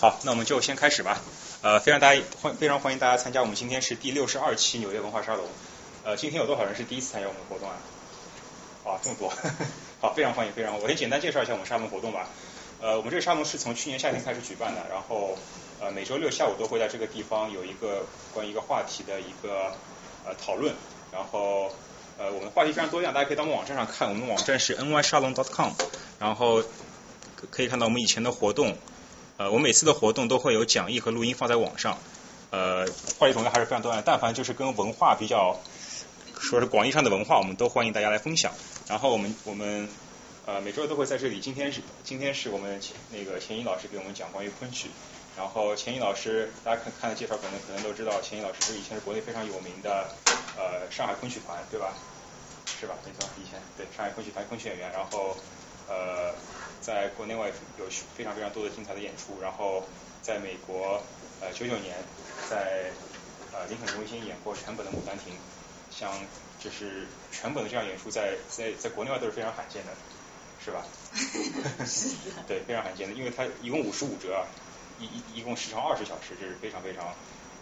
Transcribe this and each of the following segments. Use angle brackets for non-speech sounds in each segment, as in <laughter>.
好，那我们就先开始吧。呃，非常大家欢非常欢迎大家参加我们今天是第六十二期纽约文化沙龙。呃，今天有多少人是第一次参加我们的活动啊？啊，这么多，<laughs> 好，非常欢迎，非常。我先简单介绍一下我们沙龙活动吧。呃，我们这个沙龙是从去年夏天开始举办的，然后呃每周六下午都会在这个地方有一个关于一个话题的一个呃讨论，然后呃我们话题非常多样，大家可以到我们网站上看，我们的网站是 nyshalom.com，然后可以看到我们以前的活动。呃，我每次的活动都会有讲义和录音放在网上，呃，话题种类还是非常多样，但凡就是跟文化比较，说是广义上的文化，我们都欢迎大家来分享。然后我们我们呃每周都会在这里，今天是今天是我们钱那个钱一老师给我们讲关于昆曲。然后钱一老师，大家看看了介绍，可能可能都知道，钱一老师是以前是国内非常有名的呃上海昆曲团，对吧？是吧？没错，以前对上海昆曲团昆曲演员，然后呃。在国内外有非常非常多的精彩的演出，然后在美国呃九九年在呃林肯中心演过全本的《牡丹亭》，像就是全本的这样演出，在在在国内外都是非常罕见的，是吧？<laughs> <laughs> 对，非常罕见的，因为它一共五十五折，一一一共时长二十小时，这是非常非常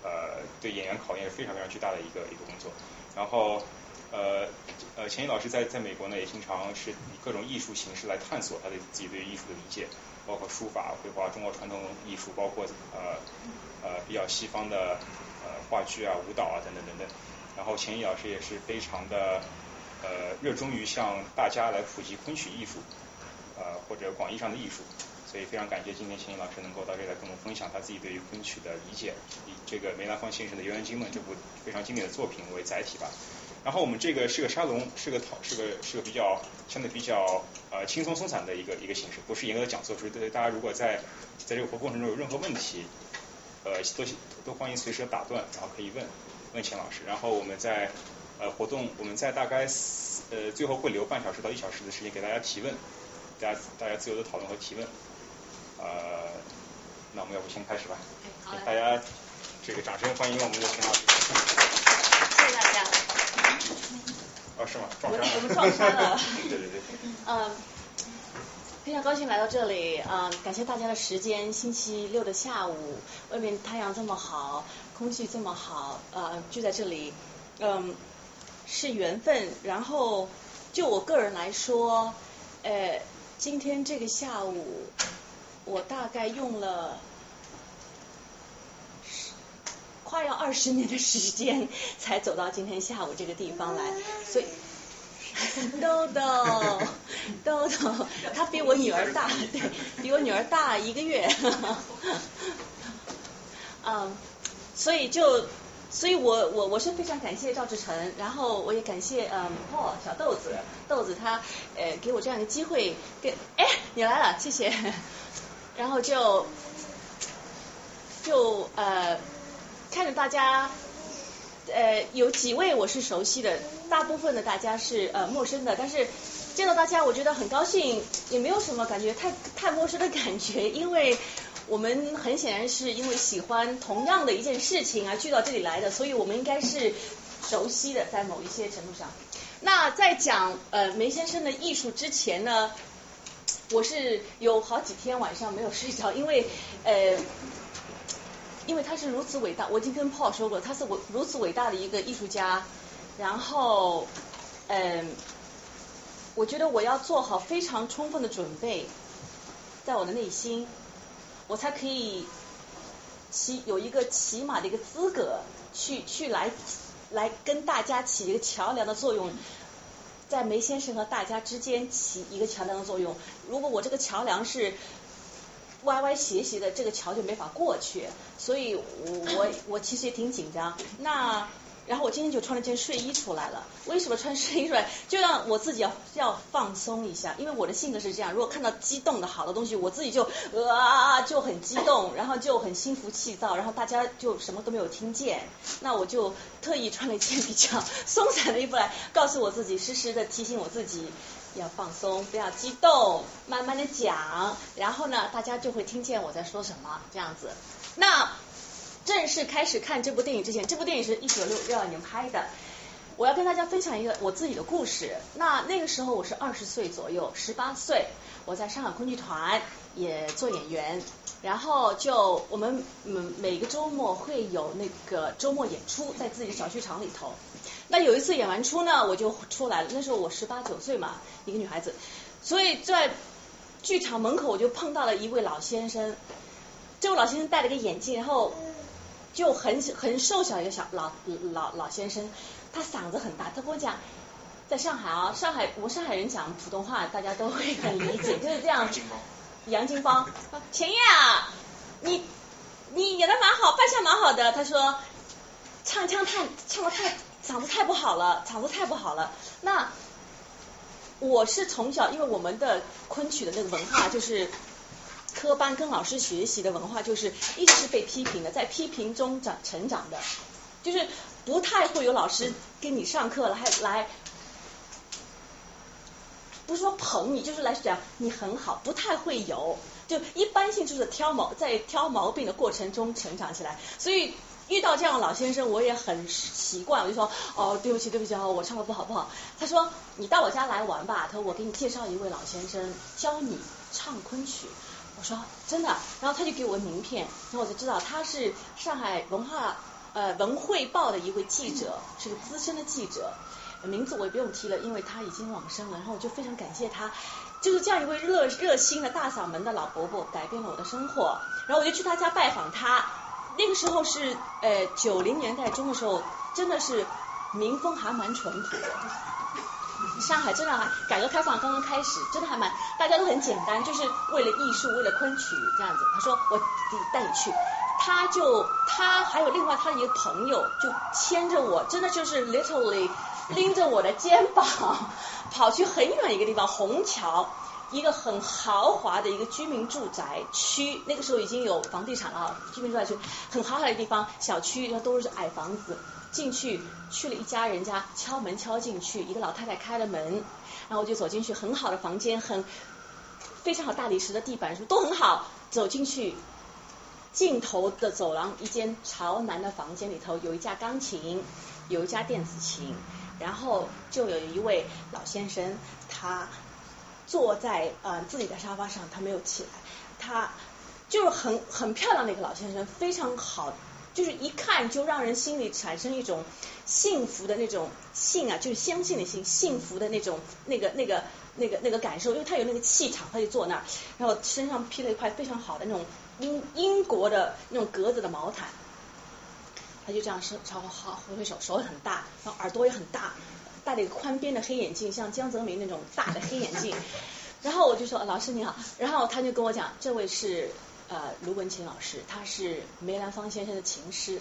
呃对演员考验是非常非常巨大的一个一个工作，然后。呃呃，钱毅老师在在美国呢，也经常是以各种艺术形式来探索他的自己对艺术的理解，包括书法、绘画、中国传统艺术，包括呃呃比较西方的呃话剧啊、舞蹈啊等等等等。然后钱毅老师也是非常的呃热衷于向大家来普及昆曲艺术，呃或者广义上的艺术。所以非常感谢今天钱毅老师能够到这里来跟我们分享他自己对于昆曲的理解，以这个梅兰芳先生的《游园惊梦》这部非常经典的作品为载体吧。然后我们这个是个沙龙，是个讨，是个是个比较相对比较呃轻松松散的一个一个形式，不是严格的讲座。所以对大家如果在在这个活过程中有任何问题，呃都都欢迎随时打断，然后可以问问钱老师。然后我们在呃活动，我们在大概呃最后会留半小时到一小时的时间给大家提问，大家大家自由的讨论和提问。呃，那我们要不先开始吧？好大家这个掌声欢迎我们的钱老师。谢谢大家。哦，是吗？撞衫了。我们撞衫了。<laughs> 对对对。嗯，非常高兴来到这里，嗯，感谢大家的时间。星期六的下午，外面太阳这么好，空气这么好，呃，聚在这里，嗯，是缘分。然后，就我个人来说，呃，今天这个下午，我大概用了。快要二十年的时间才走到今天下午这个地方来，<laughs> 所以 <laughs> 豆豆豆豆，他比我女儿大，对比我女儿大一个月，<laughs> 嗯，所以就，所以我我我是非常感谢赵志成，然后我也感谢嗯 Paul 小豆子豆子他呃给我这样一个机会，跟哎你来了谢谢，然后就就呃。看着大家，呃，有几位我是熟悉的，大部分的大家是呃陌生的，但是见到大家我觉得很高兴，也没有什么感觉太太陌生的感觉，因为我们很显然是因为喜欢同样的一件事情而聚到这里来的，所以我们应该是熟悉的，在某一些程度上。那在讲呃梅先生的艺术之前呢，我是有好几天晚上没有睡着，因为呃。因为他是如此伟大，我已经跟 Paul 说过，他是我如此伟大的一个艺术家。然后，嗯，我觉得我要做好非常充分的准备，在我的内心，我才可以起有一个起码的一个资格，去去来来跟大家起一个桥梁的作用，在梅先生和大家之间起一个桥梁的作用。如果我这个桥梁是。歪歪斜斜的，这个桥就没法过去，所以我我 <laughs> 我其实也挺紧张。那然后我今天就穿了件睡衣出来了。为什么穿睡衣出来？就让我自己要要放松一下，因为我的性格是这样，如果看到激动的好的东西，我自己就啊就很激动，<laughs> 然后就很心浮气躁，然后大家就什么都没有听见。那我就特意穿了一件比较松散的衣服来，告诉我自己，时时的提醒我自己。要放松，不要激动，慢慢的讲，然后呢，大家就会听见我在说什么，这样子。那正式开始看这部电影之前，这部电影是一九六六二年拍的。我要跟大家分享一个我自己的故事。那那个时候我是二十岁左右，十八岁，我在上海昆剧团也做演员。然后就我们嗯每个周末会有那个周末演出在自己的小剧场里头。那有一次演完出呢，我就出来了。那时候我十八九岁嘛，一个女孩子，所以在剧场门口我就碰到了一位老先生。这位老先生戴了个眼镜，然后就很很瘦小一个小老老老先生，他嗓子很大。他跟我讲，在上海啊，上海我们上海人讲普通话，大家都会很理解，就是这样。杨金芳，钱燕啊，你你演的蛮好，扮相蛮好的。他说唱腔太唱的太嗓子太不好了，嗓子太不好了。那我是从小，因为我们的昆曲的那个文化就是科班跟老师学习的文化，就是一直是被批评的，在批评中长成长的，就是不太会有老师跟你上课了，还来。不是说捧你，就是来讲你很好，不太会有，就一般性就是挑毛，在挑毛病的过程中成长起来，所以遇到这样的老先生，我也很习惯，我就说哦，对不起，对不起，我唱的不好不好。他说你到我家来玩吧，他说我给你介绍一位老先生，教你唱昆曲。我说真的，然后他就给我名片，然后我就知道他是上海文化呃文汇报的一位记者，是个资深的记者。名字我也不用提了，因为他已经往生了。然后我就非常感谢他，就是这样一位热热心的大嗓门的老伯伯，改变了我的生活。然后我就去他家拜访他。那个时候是呃九零年代中的时候，真的是民风还蛮淳朴的。上海真的还改革开放刚刚开始，真的还蛮大家都很简单，就是为了艺术，为了昆曲这样子。他说我带你去，他就他还有另外他的一个朋友就牵着我，真的就是 literally。拎着我的肩膀 <laughs> 跑去很远一个地方，虹桥，一个很豪华的一个居民住宅区，那个时候已经有房地产了啊，居民住宅区很豪华的地方，小区那都是矮房子，进去去了一家人家，敲门敲进去，一个老太太开了门，然后我就走进去，很好的房间，很非常好大理石的地板，什么都很好，走进去，尽头的走廊，一间朝南的房间里头有一架钢琴，有一架电子琴。然后就有一位老先生，他坐在呃自己的沙发上，他没有起来，他就是很很漂亮的一个老先生，非常好，就是一看就让人心里产生一种幸福的那种信啊，就是相信的信，幸福的那种那个那个那个那个感受，因为他有那个气场，他就坐那儿，然后身上披了一块非常好的那种英英国的那种格子的毛毯。他就这样是朝我好挥挥手，手也很大，然后耳朵也很大，戴了一个宽边的黑眼镜，像江泽民那种大的黑眼镜。<laughs> 然后我就说老师你好，然后他就跟我讲，这位是呃卢文琴老师，他是梅兰芳先生的琴师。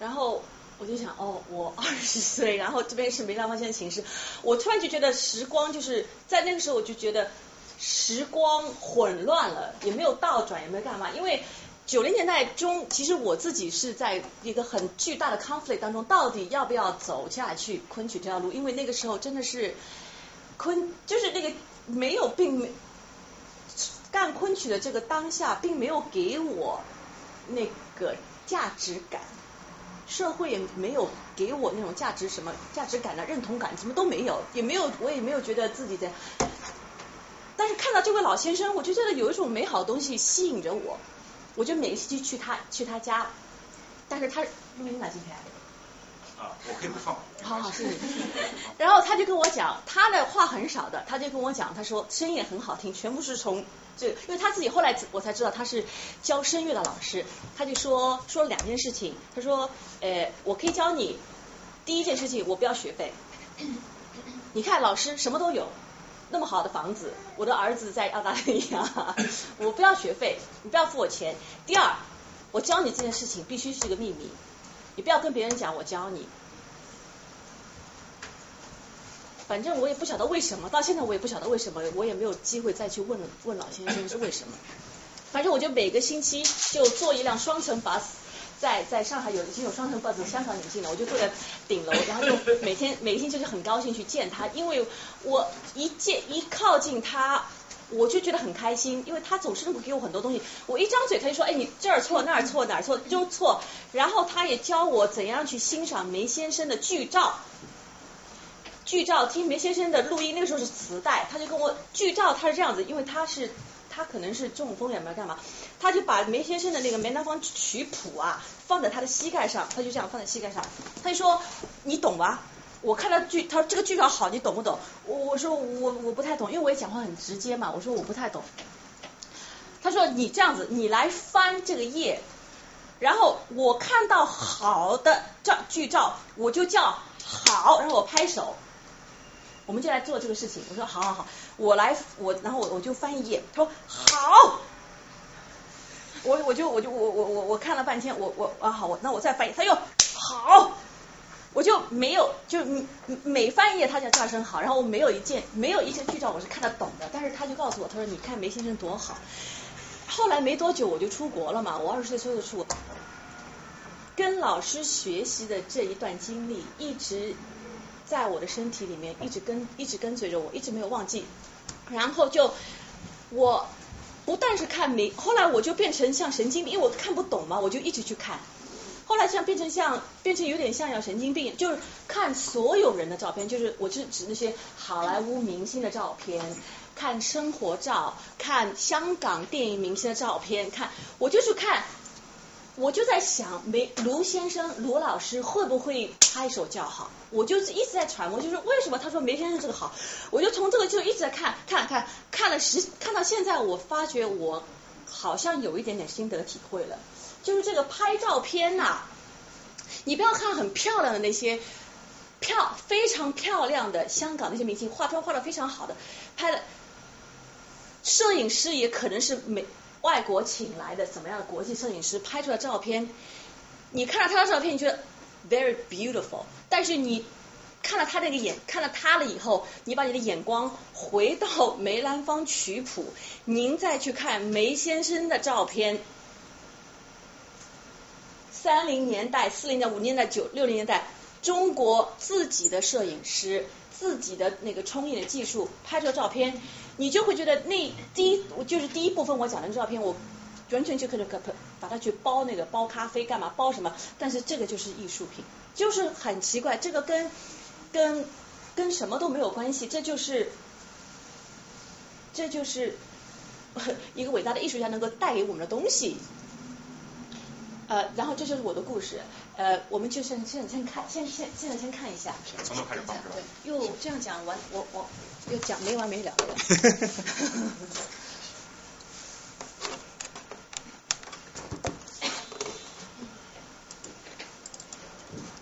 然后我就想哦，我 <laughs> 二十岁，然后这边是梅兰芳先生琴师，我突然就觉得时光就是在那个时候，我就觉得时光混乱了，也没有倒转，也没有干嘛，因为。九零年代中，其实我自己是在一个很巨大的 conflict 当中，到底要不要走下去昆曲这条路？因为那个时候真的是昆，就是那个没有，并没干昆曲的这个当下，并没有给我那个价值感，社会也没有给我那种价值什么价值感的认同感，什么都没有，也没有，我也没有觉得自己在。但是看到这位老先生，我就觉得有一种美好东西吸引着我。我就每个星期去他去他家，但是他录音了今天。啊，我可以不放。好好，谢谢。<laughs> <laughs> 然后他就跟我讲，他的话很少的，他就跟我讲，他说声音也很好听，全部是从这，因为他自己后来我才知道他是教声乐的老师，他就说说了两件事情，他说，呃，我可以教你，第一件事情我不要学费，<coughs> 你看老师什么都有。那么好的房子，我的儿子在澳大利亚，<laughs> 我不要学费，你不要付我钱。第二，我教你这件事情必须是一个秘密，你不要跟别人讲我教你。反正我也不晓得为什么，到现在我也不晓得为什么，我也没有机会再去问问老先生是为什么。反正我就每个星期就坐一辆双层巴士。在在上海有已经有双层 bus 香港引进了，我就坐在顶楼，然后就每天每天就是很高兴去见他，因为我一见一靠近他，我就觉得很开心，因为他总是能够给我很多东西。我一张嘴他就说，哎，你这儿错那儿错哪儿错都错。然后他也教我怎样去欣赏梅先生的剧照，剧照听梅先生的录音，那个时候是磁带，他就跟我剧照他是这样子，因为他是。他可能是中风也没干嘛，他就把梅先生的那个梅兰芳曲谱啊放在他的膝盖上，他就这样放在膝盖上，他就说你懂吧？我看到剧，他说这个剧照好，你懂不懂？我我说我我不太懂，因为我也讲话很直接嘛，我说我不太懂。他说你这样子，你来翻这个页，然后我看到好的照剧照，我就叫好，然后我拍手。我们就来做这个事情。我说好好好，我来我，然后我我就翻一页。他说好，我我就我就我我我我看了半天，我我啊好，我那我再翻译。他又好。我就没有，就每翻一页他就叫声好，然后我没有一件没有一些剧照我是看得懂的，但是他就告诉我，他说你看梅先生多好。后来没多久我就出国了嘛，我二十岁时候就出国，跟老师学习的这一段经历一直在我的身体里面，一直跟一直跟随着我，一直没有忘记。然后就我不但是看明，后来我就变成像神经病，因为我看不懂嘛，我就一直去看。后来像变成像变成有点像要神经病，就是看所有人的照片，就是我就指那些好莱坞明星的照片，看生活照，看香港电影明星的照片，看我就去看，我就在想梅卢先生卢老师会不会拍手叫好？我就一直在揣摩，就是为什么他说梅先生这个好？我就从这个就一直在看，看看看了十看到现在，我发觉我好像有一点点心得体会了。就是这个拍照片呐，你不要看很漂亮的那些漂非常漂亮的香港那些明星，化妆化的非常好的，拍的摄影师也可能是美外国请来的怎么样的国际摄影师拍出来照片，你看到他的照片，你觉得 very beautiful，但是你看了他那个眼，看了他了以后，你把你的眼光回到梅兰芳曲谱，您再去看梅先生的照片。三零年代、四零年代、五零年代、九六零年代，中国自己的摄影师、自己的那个冲印的技术拍出照片，你就会觉得那第一就是第一部分我讲的照片，我完全就可以把把它去包那个包咖啡干嘛包什么，但是这个就是艺术品，就是很奇怪，这个跟跟跟什么都没有关系，这就是这就是 <laughs> 一个伟大的艺术家能够带给我们的东西。呃，然后这就是我的故事，呃，我们就先先先看，先先现在先看一下。从头开始放是吧？对，又这样讲完，我我又讲没完没了的。<laughs>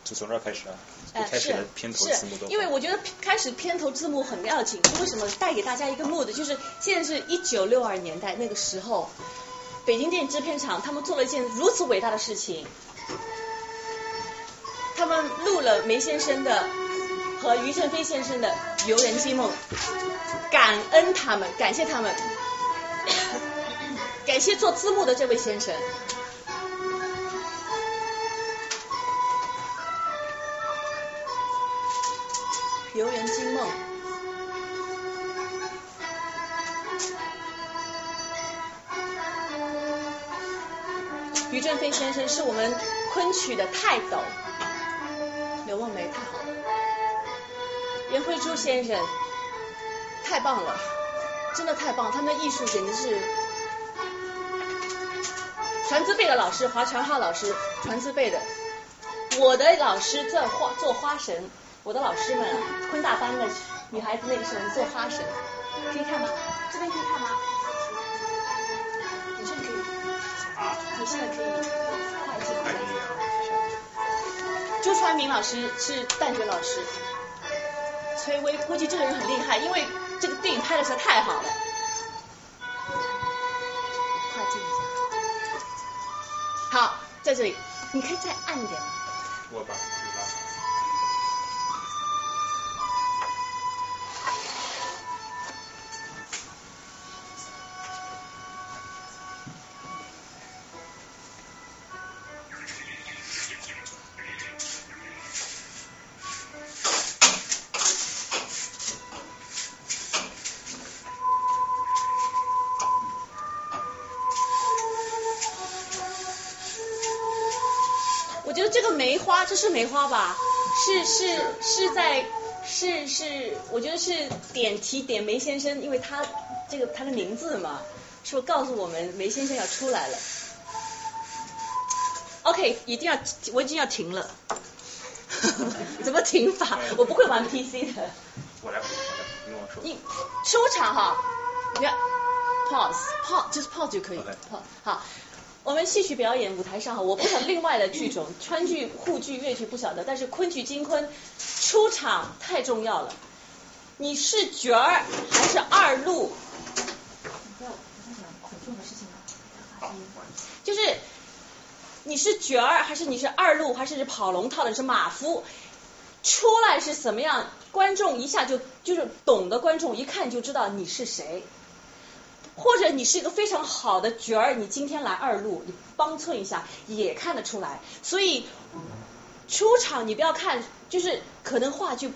就从这儿开始啊？开始片头字幕都。因为我觉得开始片头字幕很要紧，为什么？带给大家一个 mood，就是现在是一九六二年代那个时候。北京电影制片厂，他们做了一件如此伟大的事情，他们录了梅先生的和余振飞先生的《游人惊梦》，感恩他们，感谢他们，<coughs> 感谢做字幕的这位先生，《游人惊梦》。余振飞先生是我们昆曲的泰斗，刘梦梅太好了，严慧珠先生太棒了，真的太棒，他们的艺术简直是传字辈的老师，华传浩老师传字辈的，我的老师在花做花神，我的老师们昆大班的女孩子那个时候做花神，可以看吗？这边可以看吗？你现在可以快进。朱传明老师是旦角老师，崔巍估计这个人很厉害，因为这个电影拍的实在太好了。快进一下。好，在这里，你可以再暗一点。我把。这是梅花吧？是是是在是是，我觉得是点题点梅先生，因为他这个他的名字嘛，说告诉我们梅先生要出来了。OK，一定要，我已经要停了。<laughs> 怎么停法？我不会玩 PC 的。我来，我来，你跟我说。你出场哈，你看，pause，pause，就是 pause 就可以。pause，好。我们戏曲表演舞台上哈，我不晓得另外的剧种，川剧、沪剧、粤剧不晓得，但是昆剧、京昆出场太重要了。你是角儿还是二路？不要，不要讲恐重的事情了。就是你是角儿还是你是二路，还是跑龙套的是马夫？出来是什么样？观众一下就就是懂的观众一看就知道你是谁。或者你是一个非常好的角儿，你今天来二路，你帮衬一下也看得出来。所以出场你不要看，就是可能话剧，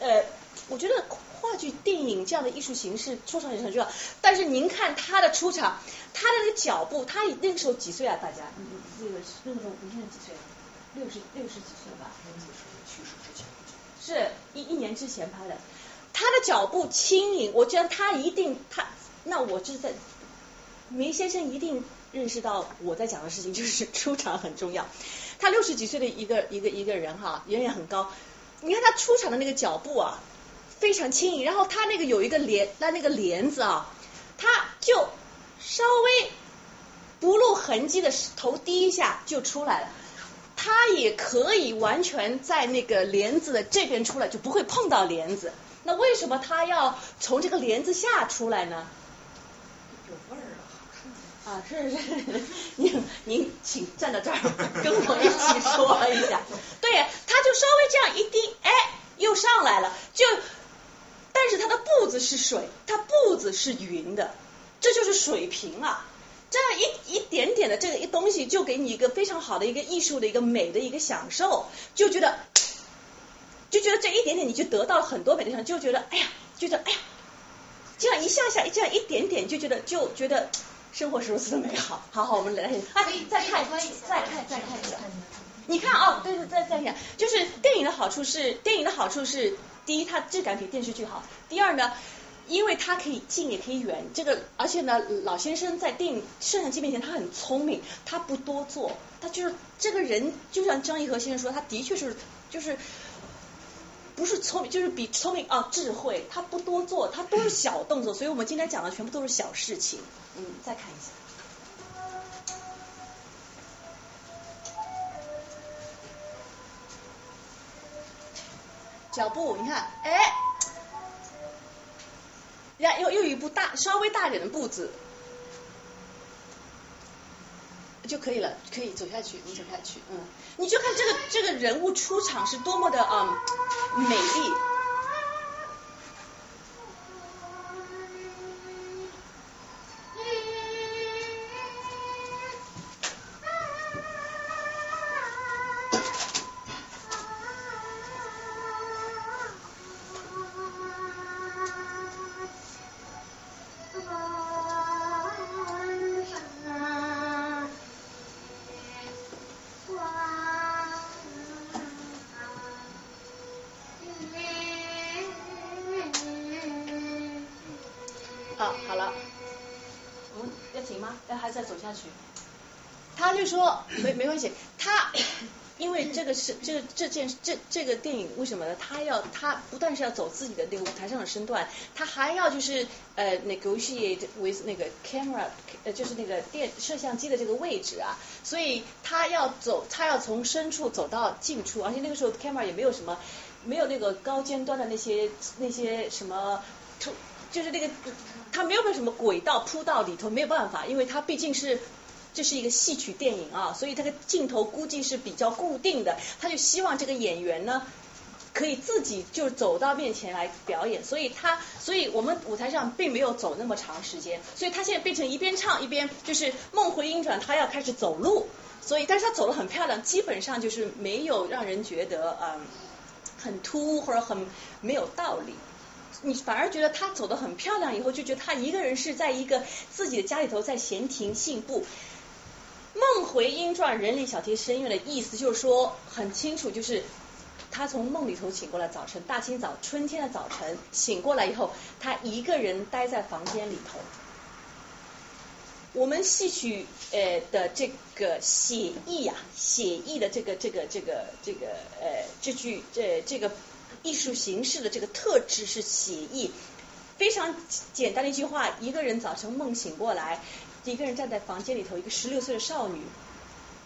呃，我觉得话剧、电影这样的艺术形式出场也很重要。但是您看他的出场，他的那个脚步，他那个时候几岁啊？大家，嗯嗯，那个那个时候您现在几岁？六十六十几岁了吧？去世之前，是一一年之前拍的。他的脚步轻盈，我觉得他一定他。那我就在梅先生一定认识到我在讲的事情，就是 <laughs> 出场很重要。他六十几岁的一个一个一个人哈，人也很高。你看他出场的那个脚步啊，非常轻盈。然后他那个有一个帘，那那个帘子啊，他就稍微不露痕迹的头低一下就出来了。他也可以完全在那个帘子的这边出来，就不会碰到帘子。那为什么他要从这个帘子下出来呢？啊，是是是，您您请站到这儿跟我一起说一下。对，他就稍微这样一低，哎，又上来了。就，但是他的步子是水，他步子是匀的，这就是水平啊。这样一一点点的这个一东西，就给你一个非常好的一个艺术的一个美的一个享受，就觉得，就觉得这一点点你就得到了很多美的享受，就觉得哎呀，觉得哎呀，这样一下下这样一点点就觉得就觉得。生活是如此的美好，好好，我们来，哎，再看，再看，再看一下。你看哦，对对，再再看，就是电影的好处是，电影的好处是，第一，它质感比电视剧好；第二呢，因为它可以近也可以远，这个，而且呢，老先生在电影摄像机面前他很聪明，他不多做，他就是这个人，就像张艺和先生说，他的确是就是。不是聪明，就是比聪明啊，智慧。他不多做，他都是小动作，所以我们今天讲的全部都是小事情。嗯，再看一下，脚步，你看，哎，呀，又又一步大，稍微大点的步子。就可以了，可以走下去，你走下去，嗯，你就看这个这个人物出场是多么的啊美丽。这个这这件这这个电影为什么呢？他要他不但是要走自己的那个舞台上的身段，他还要就是呃 negotiate with 那个 camera，呃就是那个电摄像机的这个位置啊，所以他要走，他要从深处走到近处，而且那个时候 camera 也没有什么，没有那个高尖端的那些那些什么，就是那个他没有个什么轨道铺到里头，没有办法，因为他毕竟是。这是一个戏曲电影啊，所以他的镜头估计是比较固定的，他就希望这个演员呢可以自己就走到面前来表演，所以他，所以我们舞台上并没有走那么长时间，所以他现在变成一边唱一边就是梦回音转，他要开始走路，所以但是他走得很漂亮，基本上就是没有让人觉得嗯很突兀或者很没有道理，你反而觉得他走得很漂亮，以后就觉得他一个人是在一个自己的家里头在闲庭信步。梦回音转，人里小提声乐的意思就是说很清楚，就是他从梦里头醒过来，早晨大清早春天的早晨醒过来以后，他一个人待在房间里头，我们戏曲呃的这个写意啊，写意的这个这个这个这个呃这句这这个艺术形式的这个特质是写意。非常简单的一句话，一个人早晨梦醒过来，一个人站在房间里头，一个十六岁的少女，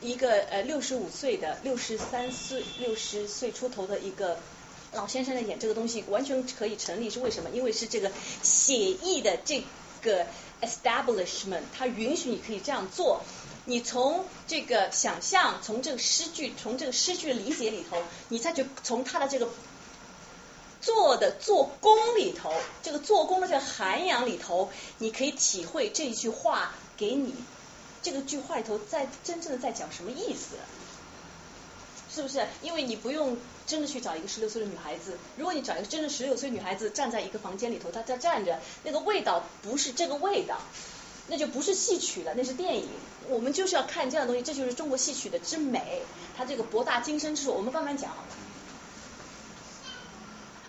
一个呃六十五岁的、六十三岁、六十岁出头的一个老先生在演这个东西，完全可以成立。是为什么？因为是这个写意的这个 establishment，它允许你可以这样做。你从这个想象，从这个诗句，从这个诗句的理解里头，你再去从他的这个。做的做工里头，这个做工的这个涵养里头，你可以体会这一句话给你这个句话里头在真正的在讲什么意思，是不是？因为你不用真的去找一个十六岁的女孩子，如果你找一个真的十六岁女孩子站在一个房间里头，她在站着，那个味道不是这个味道，那就不是戏曲了，那是电影。我们就是要看这样的东西，这就是中国戏曲的之美，它这个博大精深之处，我们慢慢讲。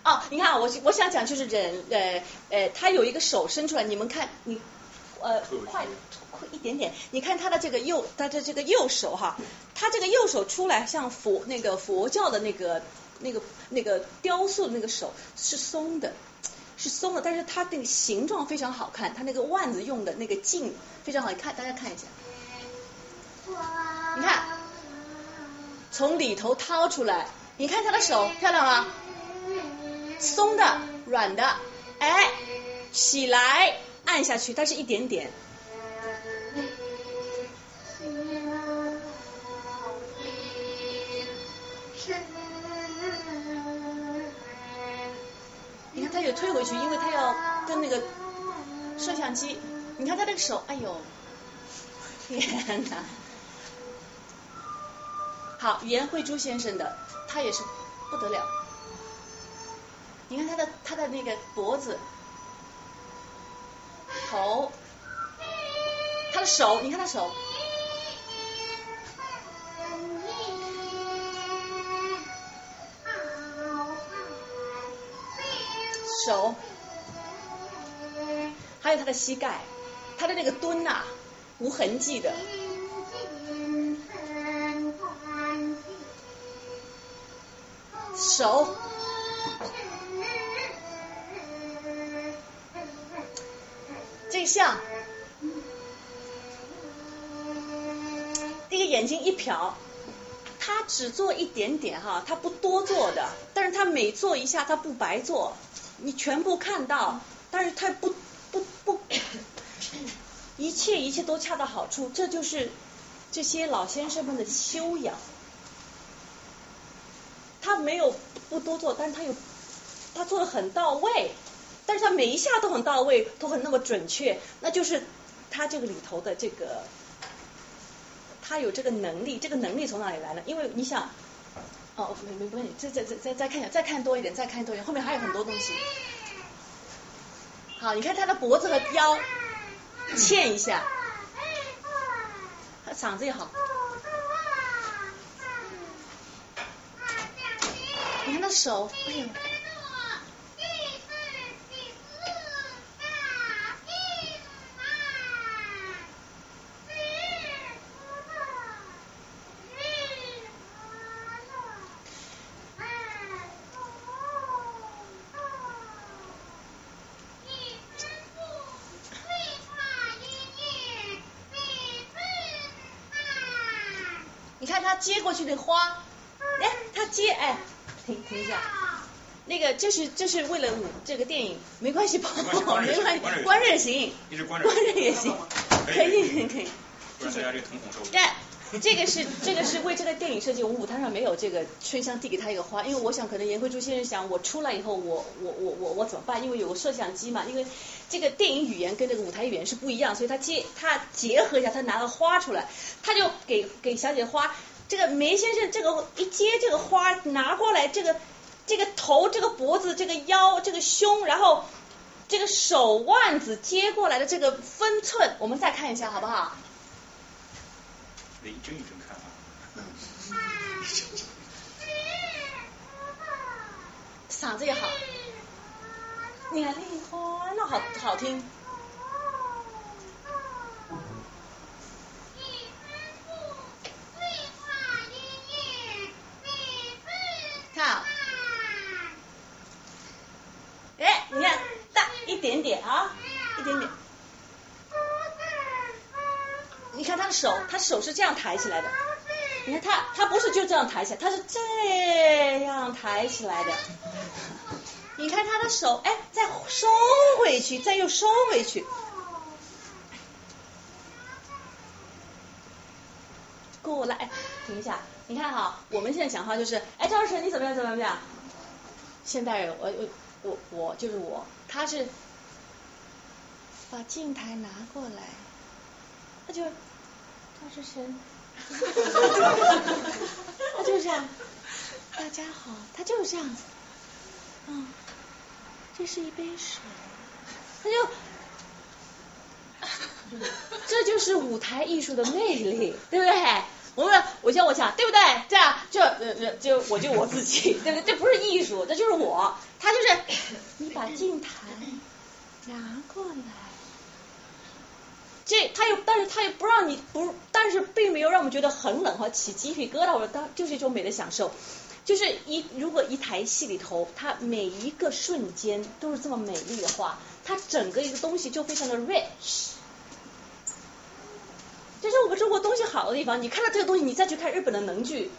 哦，你看，我我想讲就是人，呃呃，他有一个手伸出来，你们看，你呃快一点点，你看他的这个右，他的这个右手哈，他这个右手出来像佛那个佛教的那个那个那个雕塑的那个手是松的，是松的，但是它那个形状非常好看，它那个腕子用的那个劲非常好看，大家看一下，你看从里头掏出来，你看他的手漂亮吗？松的、软的，哎，起来，按下去，它是一点点。你看，他又推回去，因为他要跟那个摄像机。你看他那个手，哎呦，天哪！好，颜慧珠先生的，他也是不得了。你看他的他的那个脖子、头，他的手，你看他手，手，还有他的膝盖，他的那个蹲呐，无痕迹的，手。这像，这个眼睛一瞟，他只做一点点哈，他不多做的，但是他每做一下他不白做，你全部看到，但是他不不不，<coughs> 一切一切都恰到好处，这就是这些老先生们的修养，他没有不多做，但是他有他做的很到位。但是他每一下都很到位，都很那么准确，那就是他这个里头的这个，他有这个能力，这个能力从哪里来呢？因为你想，哦，没没关系，再再再再再看一下，再看多一点，再看多一点，后面还有很多东西。好，你看他的脖子和腰欠一下，他嗓子也好。你看他手，哎呦。接过去的花，哎，他接，哎，停停一下，那个这是这是为了舞这个电影，没关系，没关系，关着行，一直关着，也行，可以可以，不然大家这瞳孔受对，这个是 <laughs> 这个是为这个电影设计，我们舞台上没有这个春香递给他一个花，因为我想可能颜慧珠先生想我出来以后我我我我我怎么办？因为有个摄像机嘛，因为这个电影语言跟这个舞台语言是不一样，所以他接他结合一下，他拿个花出来，他就给给小姐花。这个梅先生，这个一接这个花拿过来，这个这个头、这个脖子、这个腰、这个胸，然后这个手腕子接过来的这个分寸，我们再看一下好不好？得一帧一帧看啊。嗓子也好，你看，你花那好好听。哎，你看大一点点啊，一点点。你看他的手，他手是这样抬起来的。你看他，他不是就这样抬起来，他是这样抬起来的。你看他的手，哎，再收回去，再又收回去。过来，停一下。你看哈，我们现在讲话就是，哎，张老师你怎么样？怎么样？现代人，我我我我就是我，他是把镜台拿过来，他就赵志成，他就是这样，大家好，他就是这样子，嗯，这是一杯水，他就。这就是舞台艺术的魅力，对不对？我们我像我讲，对不对？这样就呃就我就我自己，对不对？这不是艺术，这就是我。他就是你把镜台拿过来，这他又但是他又不让你不，但是并没有让我们觉得很冷和起鸡皮疙瘩。我说当就是一种美的享受，就是一如果一台戏里头，它每一个瞬间都是这么美丽的话，它整个一个东西就非常的 rich。这是我们中国东西好的地方。你看到这个东西，你再去看日本的能剧，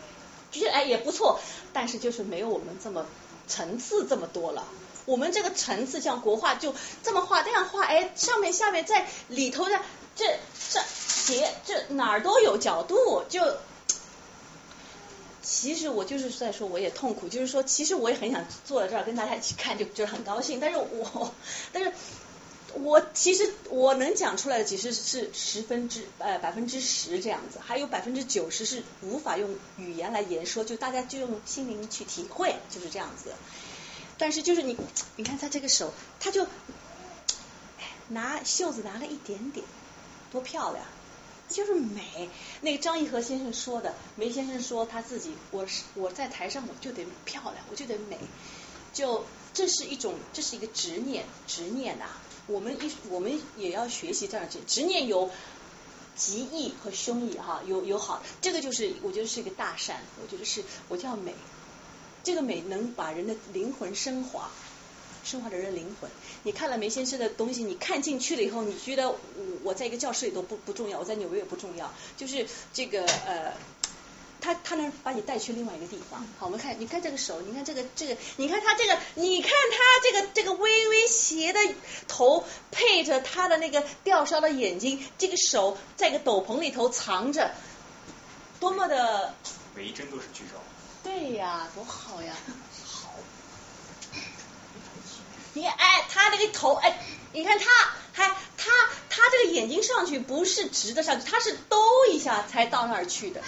觉得哎也不错，但是就是没有我们这么层次这么多了。我们这个层次像国画就这么画，这样画，哎，上面下面在里头的这这斜这哪儿都有角度，就其实我就是在说我也痛苦，就是说其实我也很想坐在这儿跟大家一起看，就就是很高兴，但是我但是。我其实我能讲出来的其实是十分之呃百分之十这样子，还有百分之九十是无法用语言来言说，就大家就用心灵去体会，就是这样子。但是就是你你看他这个手，他就拿袖子拿了一点点，多漂亮，就是美。那个张义和先生说的，梅先生说他自己，我是我在台上我就得漂亮，我就得美，就这是一种这是一个执念，执念呐。我们一我们也要学习这样子，执念有吉意和凶意哈，有有好，这个就是我觉得是一个大善，我觉得是我叫美，这个美能把人的灵魂升华，升华人灵魂。你看了梅先生的东西，你看进去了以后，你觉得我我在一个教室里都不不重要，我在纽约也不重要，就是这个呃。他他能把你带去另外一个地方。好，我们看，你看这个手，你看这个这个，你看他这个，你看他这个这个微微斜的头，配着他的那个吊梢的眼睛，这个手在个斗篷里头藏着，多么的每一帧都是剧照。对呀，多好呀。好。你看，哎，他那个头，哎，你看他还他他这个眼睛上去不是直的上去，他是兜一下才到那儿去的。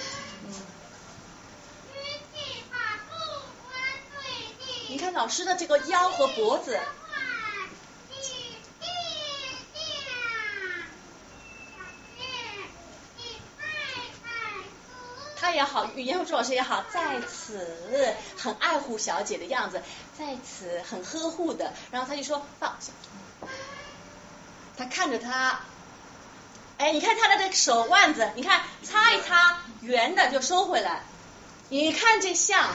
你看老师的这个腰和脖子，他也好，语言辅助老师也好，在此很爱护小姐的样子，在此很呵护的，然后他就说放下，他看着他，哎，你看他的这个手腕子，你看擦一擦，圆的就收回来，你看这像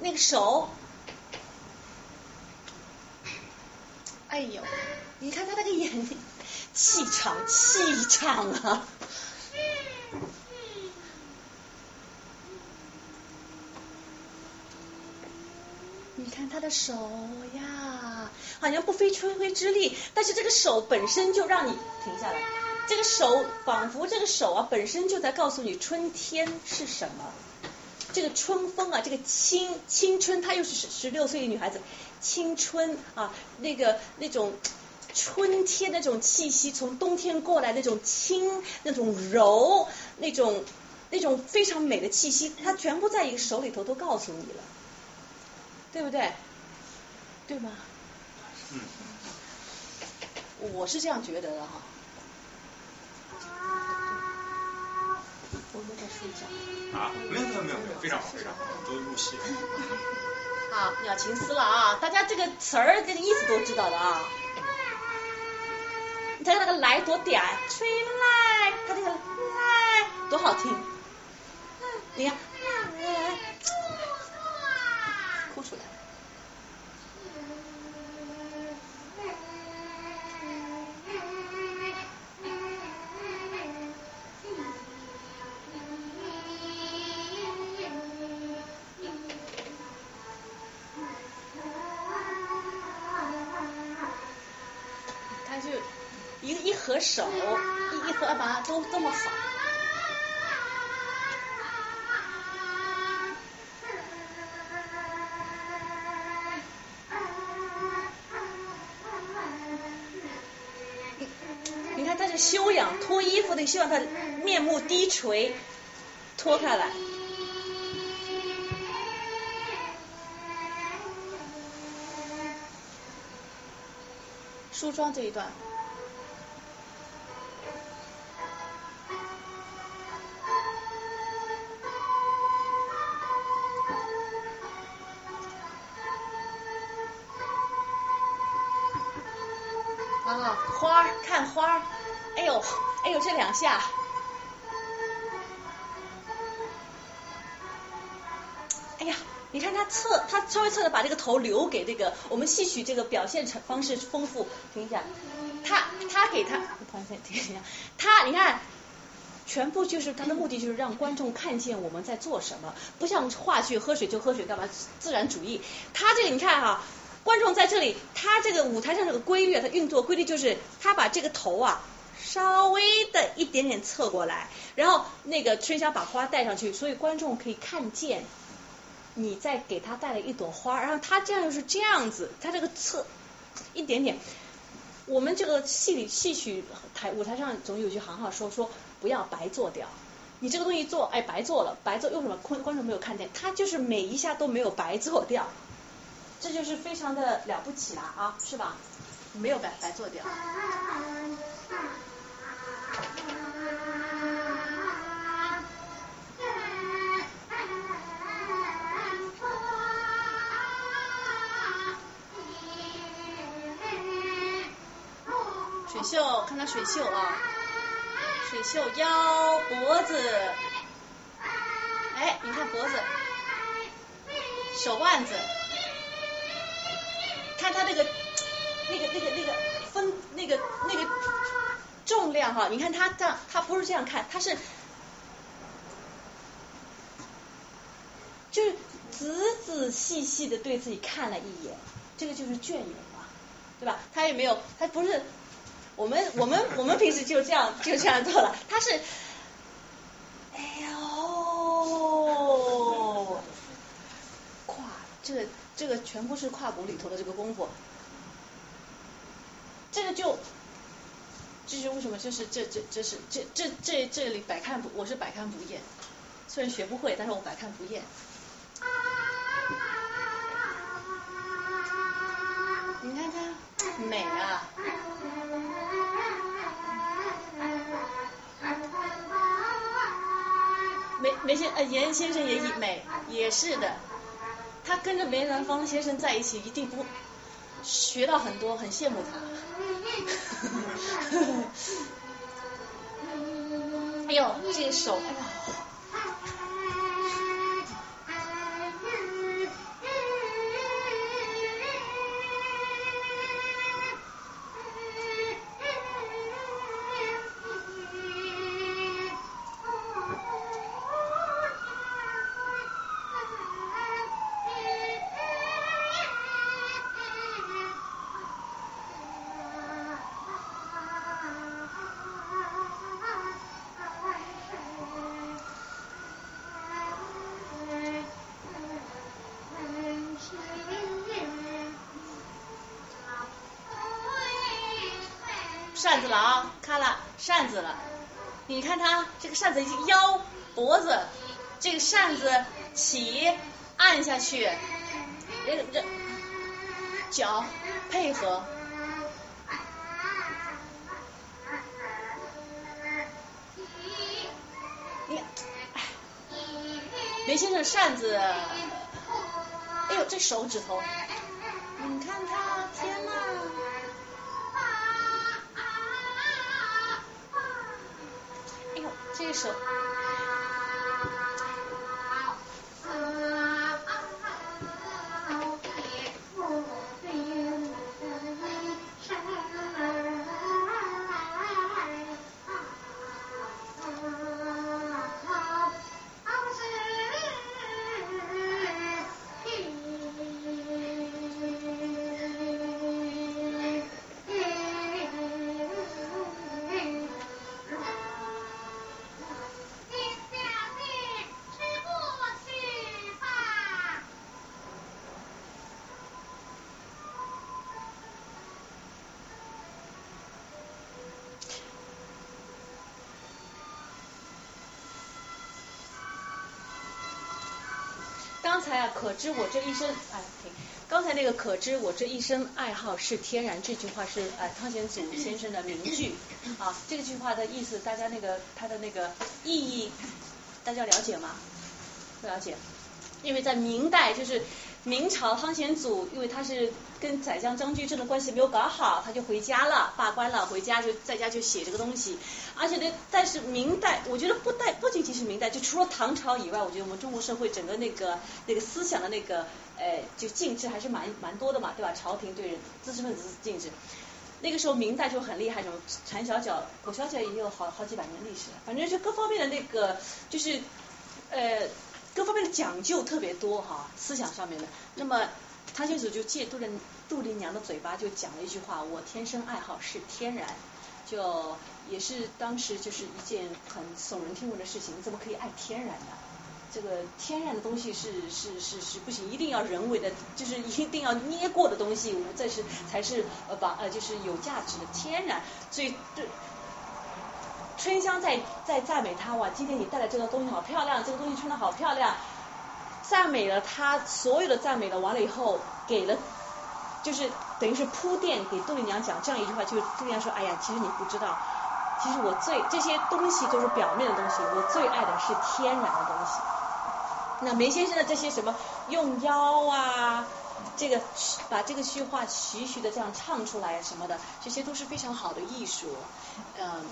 那个手。哎呦，你看他那个眼睛，气场，气场啊！你看他的手呀，好像不费吹灰之力，但是这个手本身就让你停下来。这个手仿佛这个手啊，本身就在告诉你春天是什么。这个春风啊，这个青青春，她又是十十六岁的女孩子。青春啊，那个那种春天那种气息，从冬天过来那种轻、那种柔、那种那种非常美的气息，它全部在一个手里头都告诉你了，对不对？对吗？嗯。我是这样觉得的哈。我们在睡觉。啊？没有没有没有没有，非常好非常好，都入戏。啊，鸟情思了啊！大家这个词儿这个意思都知道的啊。你看那个来多嗲，吹来，它这个来多好听。你看，回，脱开来。梳妆这一段。把这个头留给这个，我们戏曲这个表现成方式丰富。停一下，他他给他，停一下，他你看，全部就是他的目的就是让观众看见我们在做什么，不像话剧喝水就喝水干嘛自然主义，他这个你看哈。观众在这里，他这个舞台上这个规律，他运作规律就是他把这个头啊稍微的一点点侧过来，然后那个春香把花带上去，所以观众可以看见你再给他带了一朵花，然后他这样又是这样子，他这个侧一点点。我们这个戏里戏曲台舞台上总有句行话说说不要白做掉，你这个东西做哎白做了，白做用什么观观众没有看见，他就是每一下都没有白做掉。这就是非常的了不起了啊，是吧？没有白白做掉。水袖，看他水袖啊，水袖腰脖子，哎，你看脖子，手腕子。看他那个那个那个那个分那个那个重量哈，你看他这样，他不是这样看，他是就是仔仔细细的对自己看了一眼，这个就是隽永嘛，对吧？他也没有，他不是我们我们我们平时就这样就这样做了，他是哎呦，胯这个。这个全部是胯骨里头的这个功夫，这个就，这是为什么？这是这这这是这这这这里百看不，我是百看不厌，虽然学不会，但是我百看不厌。你看看，美啊！梅梅先呃严先生也美，也是的。他跟着梅兰芳先生在一起，一定不学到很多，很羡慕他。<laughs> 哎呦，这手，哎呦。扇子了啊，看了扇子了，你看他这个扇子腰脖子，这个扇子起按下去，这这脚配合，你，梅先生扇子，哎呦这手指头，一首。可知我这一生，哎，停。刚才那个“可知我这一生爱好是天然”这句话是哎汤显祖先生的名句 <laughs> 啊。这个句话的意思，大家那个它的那个意义，大家了解吗？不了解。因为在明代，就是明朝汤显祖，因为他是跟宰相张居正的关系没有搞好，他就回家了，罢官了，回家就在家就写这个东西。而且呢，但是明代，我觉得不带不仅仅是明代，就除了唐朝以外，我觉得我们中国社会整个那个那个思想的那个。呃，就禁制还是蛮蛮多的嘛，对吧？朝廷对知识分子禁制。那个时候明代就很厉害，什么缠小脚、裹小脚也有好好几百年历史了。反正就各方面的那个，就是呃各方面的讲究特别多哈，思想上面的。那么汤显祖就借杜丽杜丽娘的嘴巴就讲了一句话：我天生爱好是天然，就也是当时就是一件很耸人听闻的事情。怎么可以爱天然呢？这个天然的东西是是是是不行，一定要人为的，就是一定要捏过的东西，我们这是才是呃把呃就是有价值的天然。所以对春香在在赞美他哇，今天你带来这个东西好漂亮，这个东西穿的好漂亮，赞美了他所有的赞美了完了以后，给了就是等于是铺垫给杜丽娘讲这样一句话，就是杜丽娘说，哎呀，其实你不知道，其实我最这些东西都是表面的东西，我最爱的是天然的东西。那梅先生的这些什么用腰啊，这个把这个虚话徐徐的这样唱出来什么的，这些都是非常好的艺术，嗯，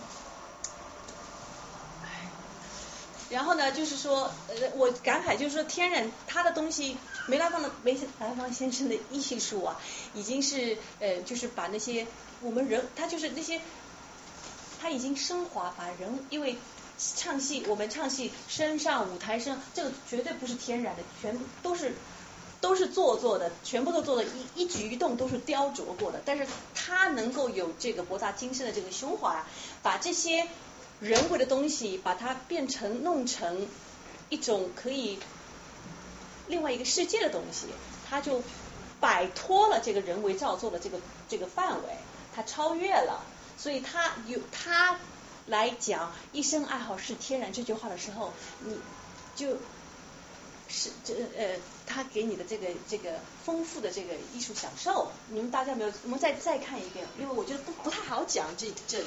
然后呢，就是说，呃，我感慨就是说，天然他的东西，梅兰芳的梅兰芳先生的艺术啊，已经是呃，就是把那些我们人，他就是那些，他已经升华，把人因为。唱戏，我们唱戏，身上舞台声，这个绝对不是天然的，全都是都是做作的，全部都做的一一举一动都是雕琢过的。但是他能够有这个博大精深的这个胸怀，把这些人为的东西，把它变成弄成一种可以另外一个世界的东西，他就摆脱了这个人为造作的这个这个范围，他超越了，所以他有他。来讲一生爱好是天然这句话的时候，你就是这呃，他给你的这个这个丰富的这个艺术享受，你们大家没有？我们再再看一遍，因为我觉得不不太好讲这这里。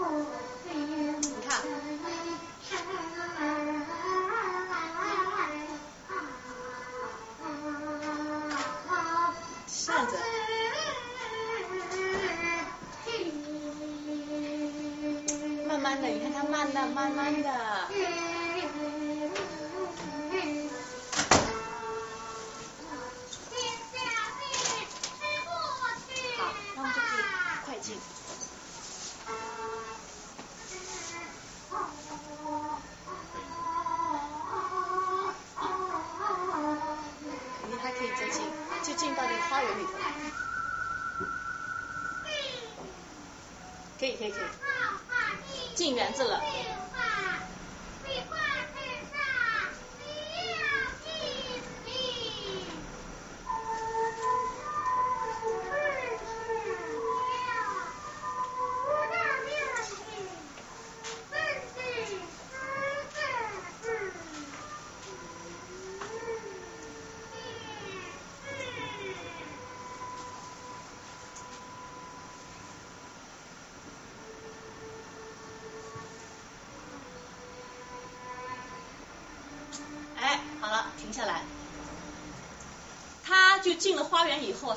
你看。扇子。慢慢的，你看它慢的，慢慢的。可以，可以，可以。进园子了。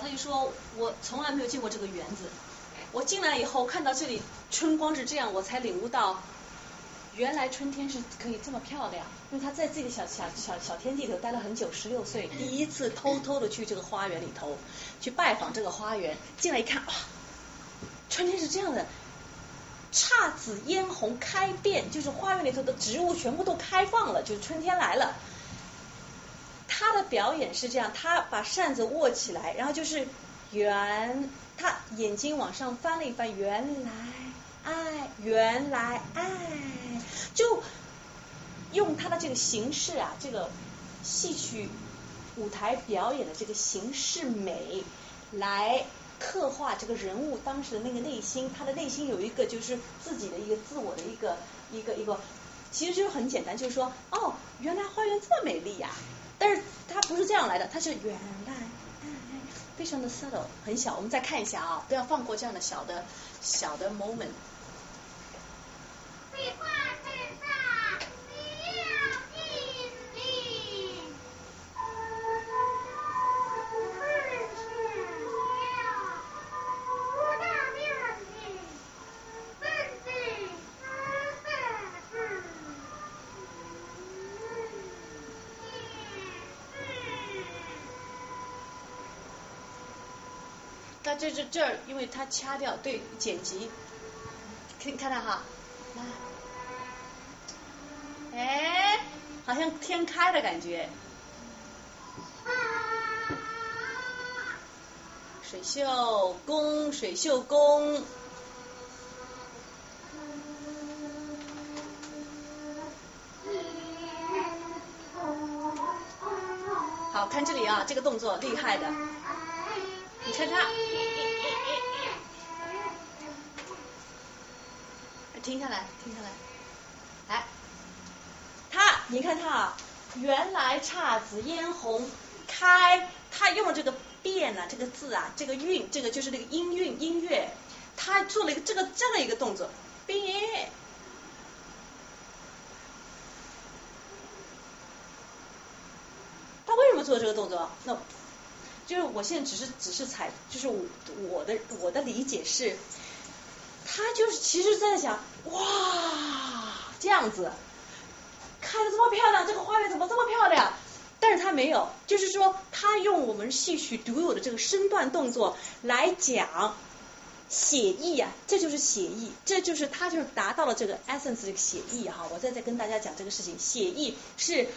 他就说：“我从来没有见过这个园子。我进来以后看到这里春光是这样，我才领悟到，原来春天是可以这么漂亮。因为他在这个小小小小天地里头待了很久，十六岁第一次偷偷的去这个花园里头去拜访这个花园。进来一看，啊，春天是这样的，姹紫嫣红开遍，就是花园里头的植物全部都开放了，就是春天来了。”他的表演是这样，他把扇子握起来，然后就是原，他眼睛往上翻了一翻，原来爱，原来爱，就用他的这个形式啊，这个戏曲舞台表演的这个形式美来刻画这个人物当时的那个内心，他的内心有一个就是自己的一个自我的一个一个一个。其实就是很简单，就是说，哦，原来花园这么美丽呀。但是它不是这样来的，它是原来，非常的 subtle，很小。我们再看一下啊，不要放过这样的小的小的 moment。这这儿，因为它掐掉，对，剪辑，可以看到哈，来，哎，好像天开的感觉，水袖弓，水袖弓，好看这里啊，这个动作厉害的。你看他，停下来，停下来，来，他，你看他啊，原来姹紫嫣红开，他用了这个变啊这个字啊，这个韵，这个就是那个音韵音乐，他做了一个这个这样一个动作，变，他为什么做这个动作？那。就是我现在只是只是采，就是我我的我的理解是，他就是其实在想，哇，这样子开的这么漂亮，这个花园怎么这么漂亮？但是他没有，就是说他用我们戏曲独有的这个身段动作来讲写意啊，这就是写意，这就是他就是达到了这个 essence 这个写意哈。我再再跟大家讲这个事情，写意是。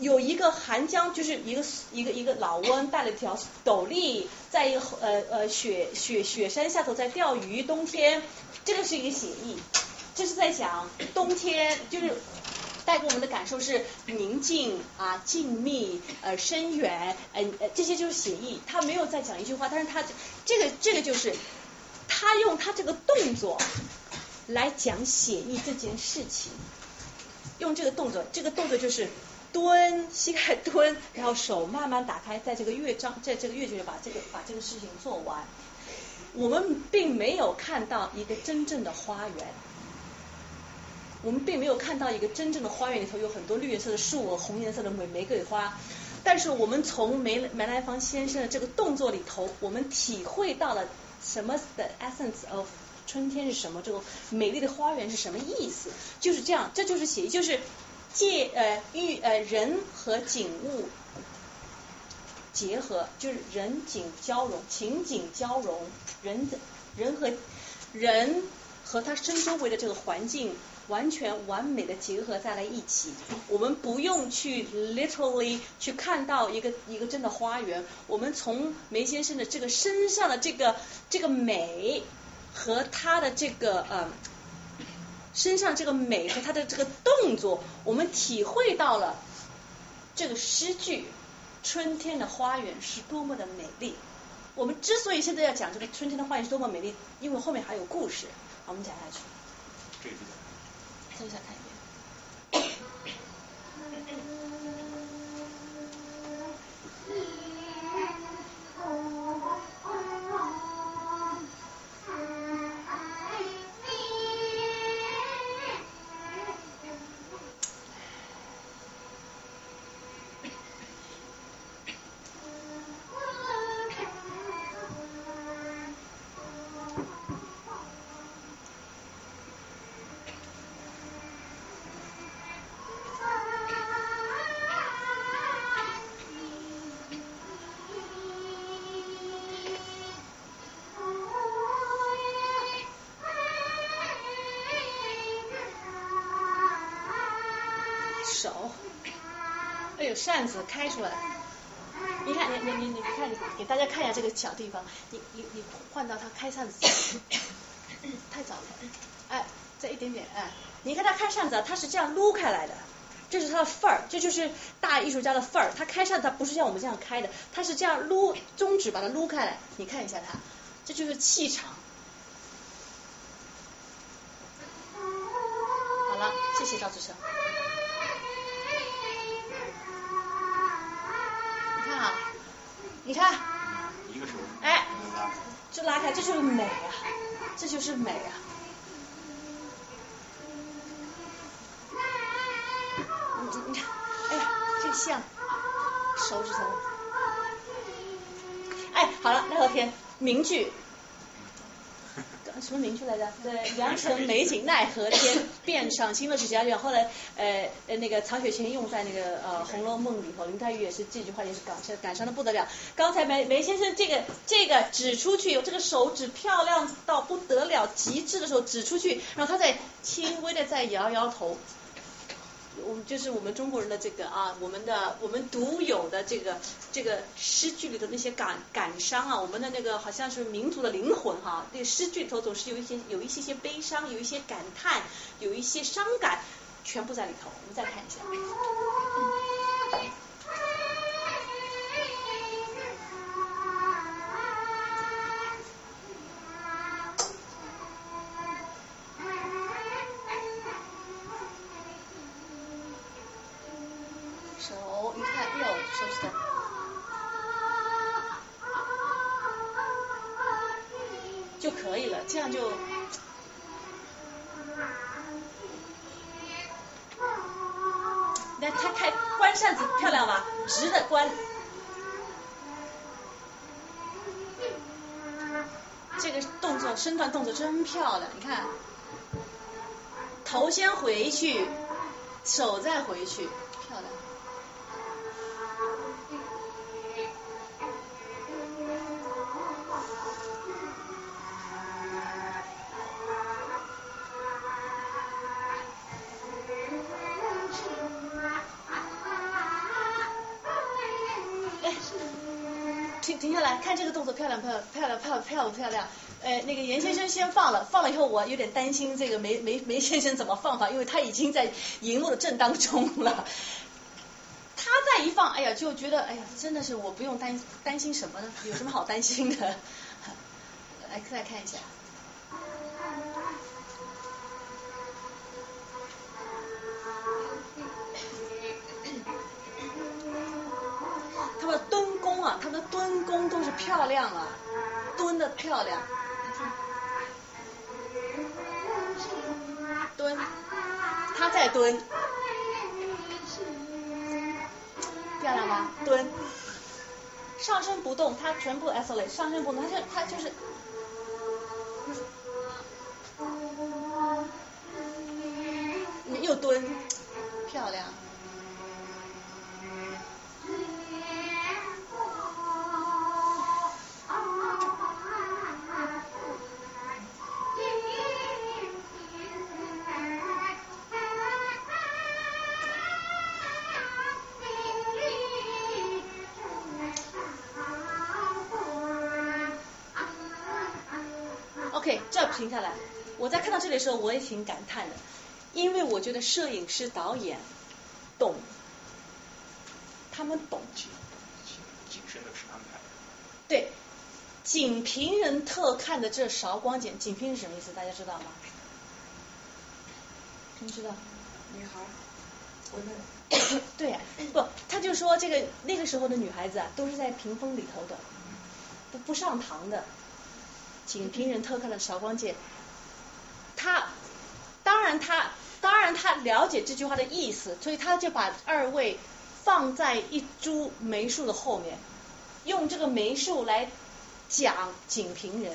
有一个寒江，就是一个一个一个老翁带了一条斗笠，在一个呃呃雪雪雪山下头在钓鱼。冬天，这个是一个写意，这是在讲冬天，就是带给我们的感受是宁静啊、静谧、呃深远，呃这些就是写意。他没有再讲一句话，但是他这个这个就是他用他这个动作来讲写意这件事情，用这个动作，这个动作就是。蹲，膝盖蹲，然后手慢慢打开，在这个乐章，<laughs> 在这个乐句里把这个把这个事情做完。我们并没有看到一个真正的花园，我们并没有看到一个真正的花园里头有很多绿颜色的树，红颜色的玫玫瑰花。但是我们从梅梅兰芳先生的这个动作里头，我们体会到了什么的 essence of 春天是什么，这个美丽的花园是什么意思？就是这样，这就是写意，就是。借呃遇呃人和景物结合，就是人景交融，情景交融，人的人和人和他身周围的这个环境完全完美的结合在了一起。我们不用去 literally 去看到一个一个真的花园，我们从梅先生的这个身上的这个这个美和他的这个呃。身上这个美和他的这个动作，我们体会到了这个诗句“春天的花园是多么的美丽”。我们之所以现在要讲这个春天的花园是多么美丽，因为后面还有故事，我们讲下去。这一再看一遍。扇子开出来，你看，你你你你看，给大家看一下这个小地方，你你你换到他开扇子，<coughs> 太早了，哎，再一点点，哎，你看他开扇子，他是这样撸开来的，这是他的份儿，这就是大艺术家的份儿，他开扇子他不是像我们这样开的，他是这样撸，中指把它撸开来，你看一下他，这就是气场。是美啊。你你看，哎呀，这像手指头。哎，好了，那道天，名句来着？对，良辰美景奈何天，便赏心乐事家园。后来呃呃那个曹雪芹用在那个呃《红楼梦》里头，林黛玉也是这句话也是感伤感伤的不得了。刚才梅梅先生这个这个指出去，这个手指漂亮到不得了极致的时候指出去，然后他在轻微的在摇摇头。我们就是我们中国人的这个啊，我们的我们独有的这个这个诗句里的那些感感伤啊，我们的那个好像是民族的灵魂哈、那个诗句里头总是有一些有一些些悲伤，有一些感叹，有一些伤感，全部在里头。我们再看一下。真漂亮，你看，头先回去，手再回去，漂亮。停停下来，看这个动作漂亮漂亮漂亮漂亮漂不漂亮？哎，那个严先生先放了，放了以后我有点担心这个梅梅梅先生怎么放法，因为他已经在荧幕的正当中了。他再一放，哎呀，就觉得哎呀，真的是我不用担担心什么呢？有什么好担心的？<laughs> 来，再看一下。他们的蹲功啊，他们的蹲功都是漂亮啊，蹲的漂亮。蹲，他在蹲，漂亮吧？蹲，上身不动，他全部 isolate，上身不动，他就他就是。又蹲，漂亮。OK，这停下来。我在看到这里的时候，我也挺感叹的，因为我觉得摄影师、导演懂，他们懂。谨谨慎的是安排。对，仅凭人特看的这韶光简，仅凭是什么意思？大家知道吗？谁知道？女孩，我的对呀、不，他就说这个那个时候的女孩子啊，都是在屏风里头的，都不上堂的，仅凭人偷看了韶光剑。他当然他当然他了解这句话的意思，所以他就把二位放在一株梅树的后面，用这个梅树来讲仅凭人。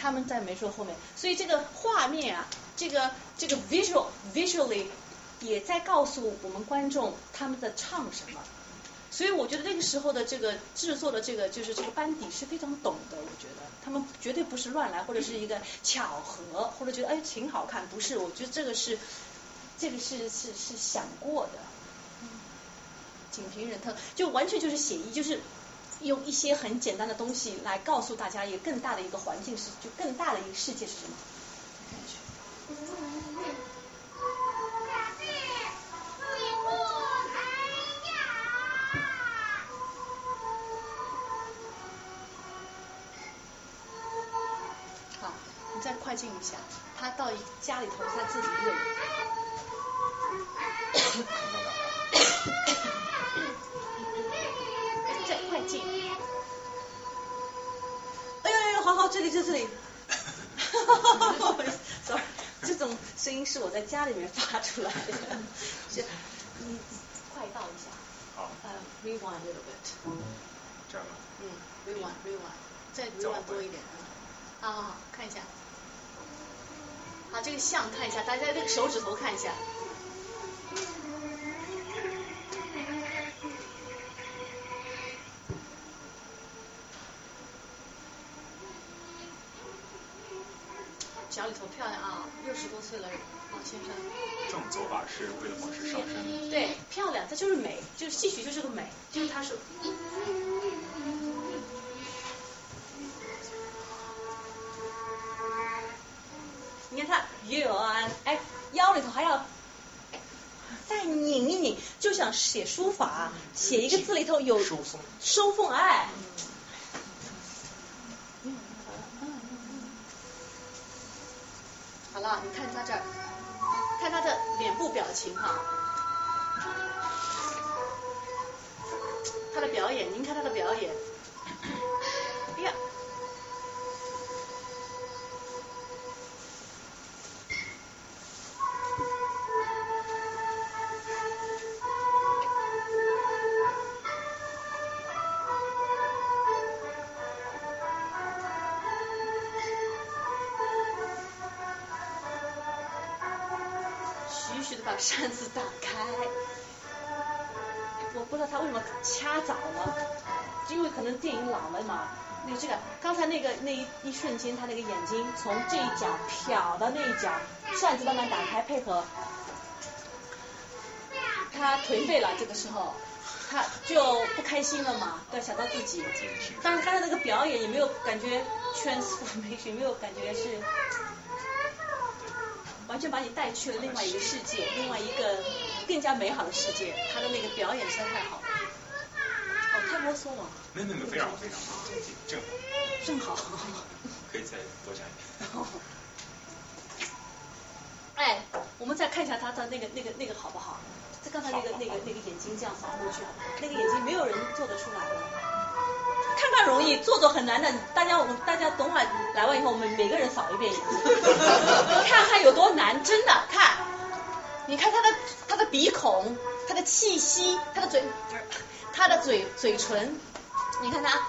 他们在梅树后面，所以这个画面啊，这个这个 visual visually 也在告诉我们观众他们在唱什么。所以我觉得那个时候的这个制作的这个就是这个班底是非常懂的，我觉得他们绝对不是乱来或者是一个巧合，或者觉得哎挺好看，不是，我觉得这个是这个是是是想过的。仅凭人特就完全就是写意，就是用一些很简单的东西来告诉大家一个更大的一个环境是，就更大的一个世界是什么。家里头他自己一个人。再快进。哎呦哎呦，好好，这里就这里。哈哈哈，sorry，这种声音是我在家里面发出来的。<laughs> 是，你快到一下。好。呃，rewind a little bit。这样吗？嗯，rewind，rewind，再 rewind 多一点。好好好，看一下。好，这个像看一下，大家这个手指头看一下。脚里头漂亮啊，六十多岁了王先生。这种走法是为了保持上身。对，漂亮，它就是美，就是戏曲就是个美，就是它是。他有啊，哎，腰里头还要再拧一拧，就想写书法，写一个字里头有收缝，收缝哎。好了，你看他这儿，看他的脸部表情哈，他的表演，您看他的表演，哎呀。这个刚才那个那一一瞬间，他那个眼睛从这一角瞟到那一角，扇子慢慢打开，配合他颓废了，这个时候他就不开心了嘛，要想到自己。但是刚才那个表演也没有感觉 transformation，<laughs> 没有感觉是。完全把你带去了另外一个世界，另外一个更加美好的世界。他的那个表演实在太好了，哦，太啰嗦了。没没没，非常好，非常好，正好。正好。可以再多讲一点。哎，我们再看一下他的那个那个那个好不好？这刚才那个那个那个眼睛这样扫过去，那个眼睛没有人做得出来的。看看容易，做做很难的。大家我们大家等会来完以后，我们每个人扫一遍眼睛，<laughs> 看看有多难。真的，看，你看他的他的鼻孔，他的气息，他的嘴，他的嘴嘴唇，你看他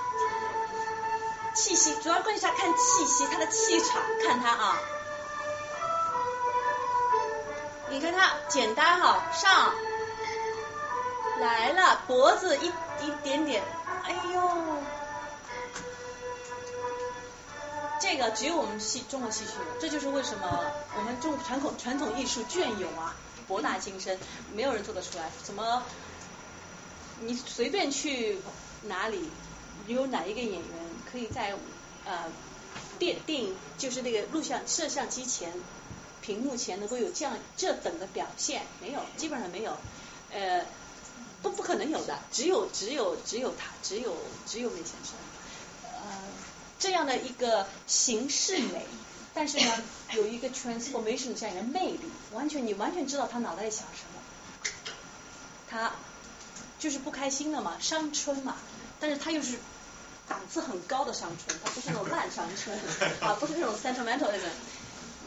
气息，主要关键是看气息，他的气场，看他啊。你看他简单哈，上来了，脖子一一点点，哎呦。这个只有我们戏中国戏曲，这就是为什么我们中传统传统艺术隽永啊，博大精深，没有人做得出来。怎么你随便去哪里，有哪一个演员可以在呃电电影就是那个录像摄像机前屏幕前能够有这样这等的表现？没有，基本上没有，呃，都不可能有的，只有只有只有他，只有只有魏先生，呃。这样的一个形式美，但是呢，有一个 transformation 这样一个魅力，完全你完全知道他脑袋里想什么，他就是不开心的嘛，伤春嘛，但是他又是档次很高的伤春，他不是那种烂伤春 <laughs> 啊，不是那种 sentimental 那种，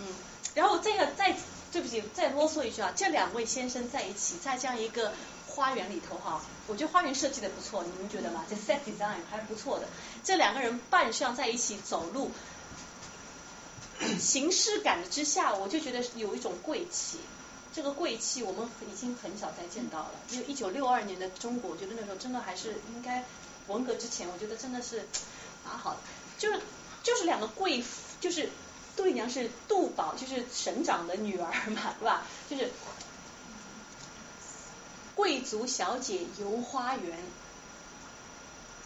嗯，然后这个再对不起，再啰嗦一句啊，这两位先生在一起，在这样一个。花园里头哈，我觉得花园设计的不错，你们觉得吗？这 set design 还不错的。这两个人扮相在一起走路，形式感之下，我就觉得有一种贵气。这个贵气我们已经很少再见到了。因为一九六二年的中国，我觉得那时候真的还是应该文革之前，我觉得真的是蛮好的。就是就是两个贵，就是杜丽娘是杜宝，就是省长的女儿嘛，<laughs> 对吧？就是。贵族小姐游花园，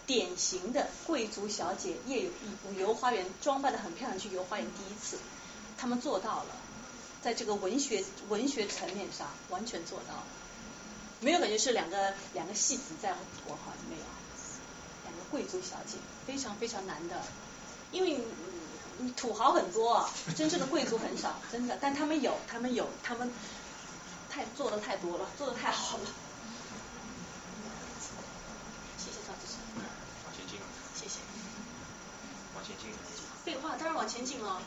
典型的贵族小姐夜游游花园，装扮的很漂亮去游花园。第一次，他们做到了，在这个文学文学层面上完全做到了，没有感觉是两个两个戏子在活哈，没有，两个贵族小姐非常非常难的，因为嗯土豪很多啊，真正的贵族很少，真的，但他们有，他们有，他们太做的太多了，做的太好了。谢谢赵主持人，往前进，谢谢。往前进。废话，当然往前进了。<laughs>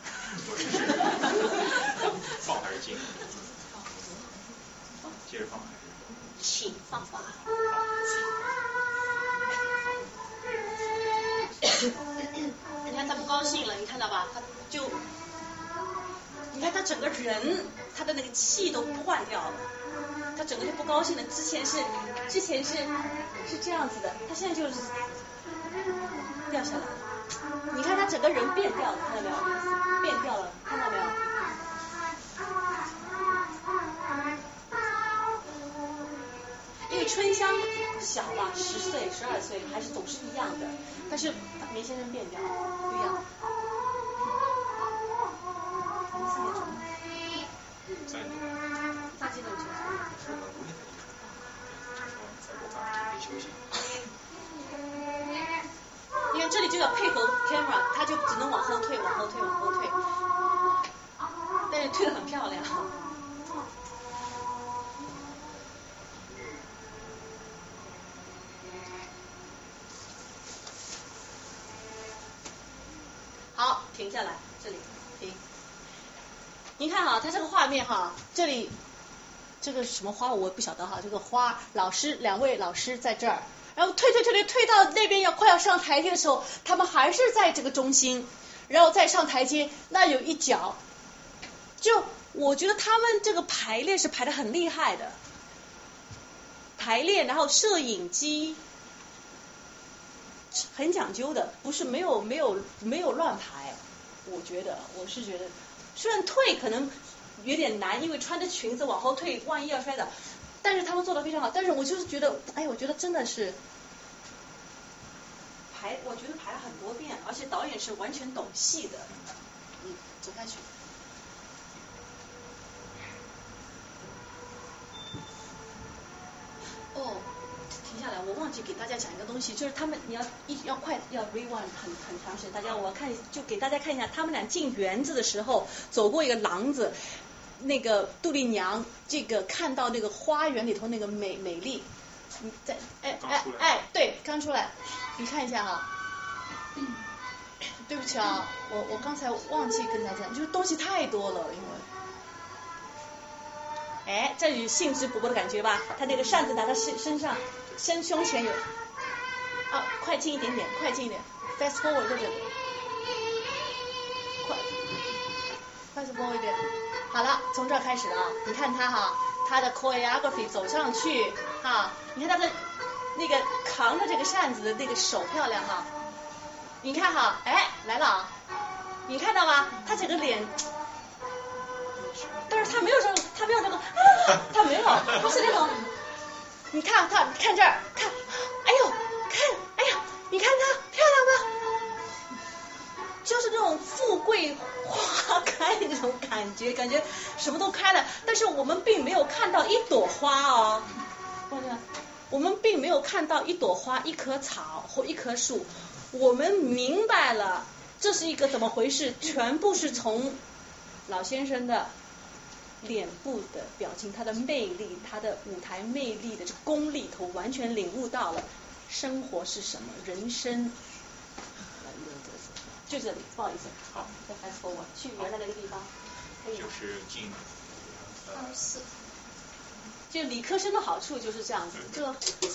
放还是进？接着放还是？请放吧。你看他不高兴了，你看到吧？他就，你看他整个人，他的那个气都换掉了，他整个就不高兴了。之前是，之前是是这样子的，他现在就是掉下来了。你看他整个人变掉了，看到没有？变掉了，看到没有？因为春香小嘛，十岁、十二岁还是总是一样的，但是梅先生变掉了，不一样。三点钟，三点。大几点钟？是我五点再过半休息。这里就要配合 camera，他就只能往后退，往后退，往后退，但是退的很漂亮。好，停下来，这里停。您看哈，它这个画面哈，这里这个什么花我不晓得哈，这个花老师两位老师在这儿，然后退退退退退到那边要快要上台阶的时候，他们还是在这个中心，然后再上台阶，那有一脚，就我觉得他们这个排练是排的很厉害的，排练然后摄影机很讲究的，不是没有没有没有乱排，我觉得我是觉得。虽然退可能有点难，因为穿着裙子往后退，万一要摔倒。但是他们做的非常好，但是我就是觉得，哎，我觉得真的是排，我觉得排了很多遍，而且导演是完全懂戏的。嗯，走下去。哦，停下来，我忘记给大家讲一个东西，就是他们你要一要快要 rewind 很很长时间，大家我看就给大家看一下，他们俩进园子的时候走过一个廊子，那个杜丽娘这个看到那个花园里头那个美美丽，你在哎哎哎对刚出来，你看一下哈。<coughs> 对不起啊，我我刚才忘记跟大家讲，就是东西太多了，因为。哎，这有兴致勃勃的感觉吧？他那个扇子拿到身身上，身胸前有，啊，快进一点点，快进一点，fast forward 这里，快，fast forward 一点，好了，从这儿开始啊！你看他哈，他的 choreography 走上去哈，你看他的那个扛着这个扇子的那个手漂亮哈，你看哈，哎，来了啊，你看到吗？他整个脸。但是他没有这种，他没有这个，他没有，不是那种，你看他，看这儿，看，哎呦，看，哎呀，你看她？就是那种富贵花开那种感觉，感觉什么都开了，但是我们并没有看到一朵花哦，我们并没有看到一朵花、一棵草或一棵树，我们明白了这是一个怎么回事，全部是从老先生的。脸部的表情，他的魅力，他的舞台魅力的这功力头，完全领悟到了生活是什么，人生。就这里，不好意思。好。再 fast forward 去原来那个地方。就是进。二十四。就理科生的好处就是这样子，就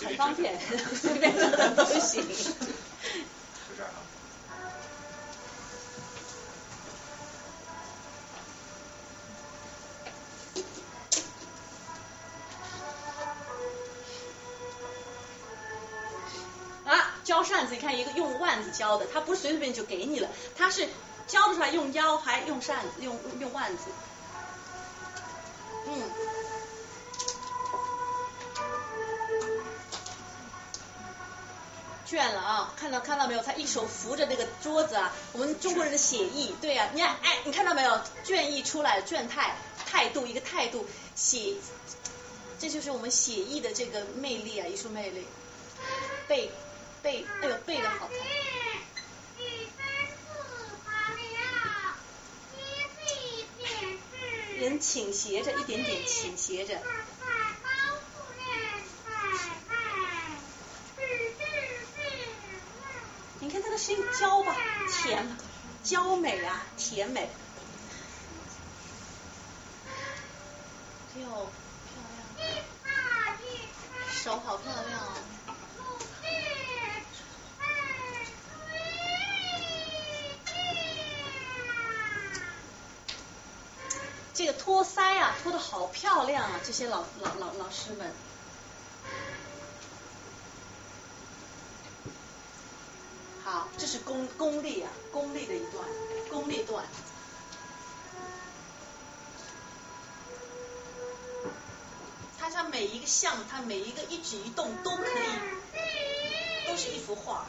很方便，随便都行。<laughs> 就 <laughs> 这样啊。教的，他不是随随便便就给你了，他是教的出来用腰，还用扇子，用用腕子。嗯。倦了啊，看到看到没有？他一手扶着那个桌子啊，我们中国人的写意，对呀，你看，哎，你看到没有？倦意出来，倦态，态度一个态度，写，这就是我们写意的这个魅力啊，艺术魅力，背。背，哎呦，背的好看。人倾斜着，一点点倾斜着。你看他的声音娇吧，甜，娇美啊，甜美。哟，漂亮，手好漂亮这个托腮啊，托的好漂亮啊！这些老老老老师们。好，这是功功力啊，功力的一段，功力段。它像每一个像，它每一个一举一动都可以，都是一幅画。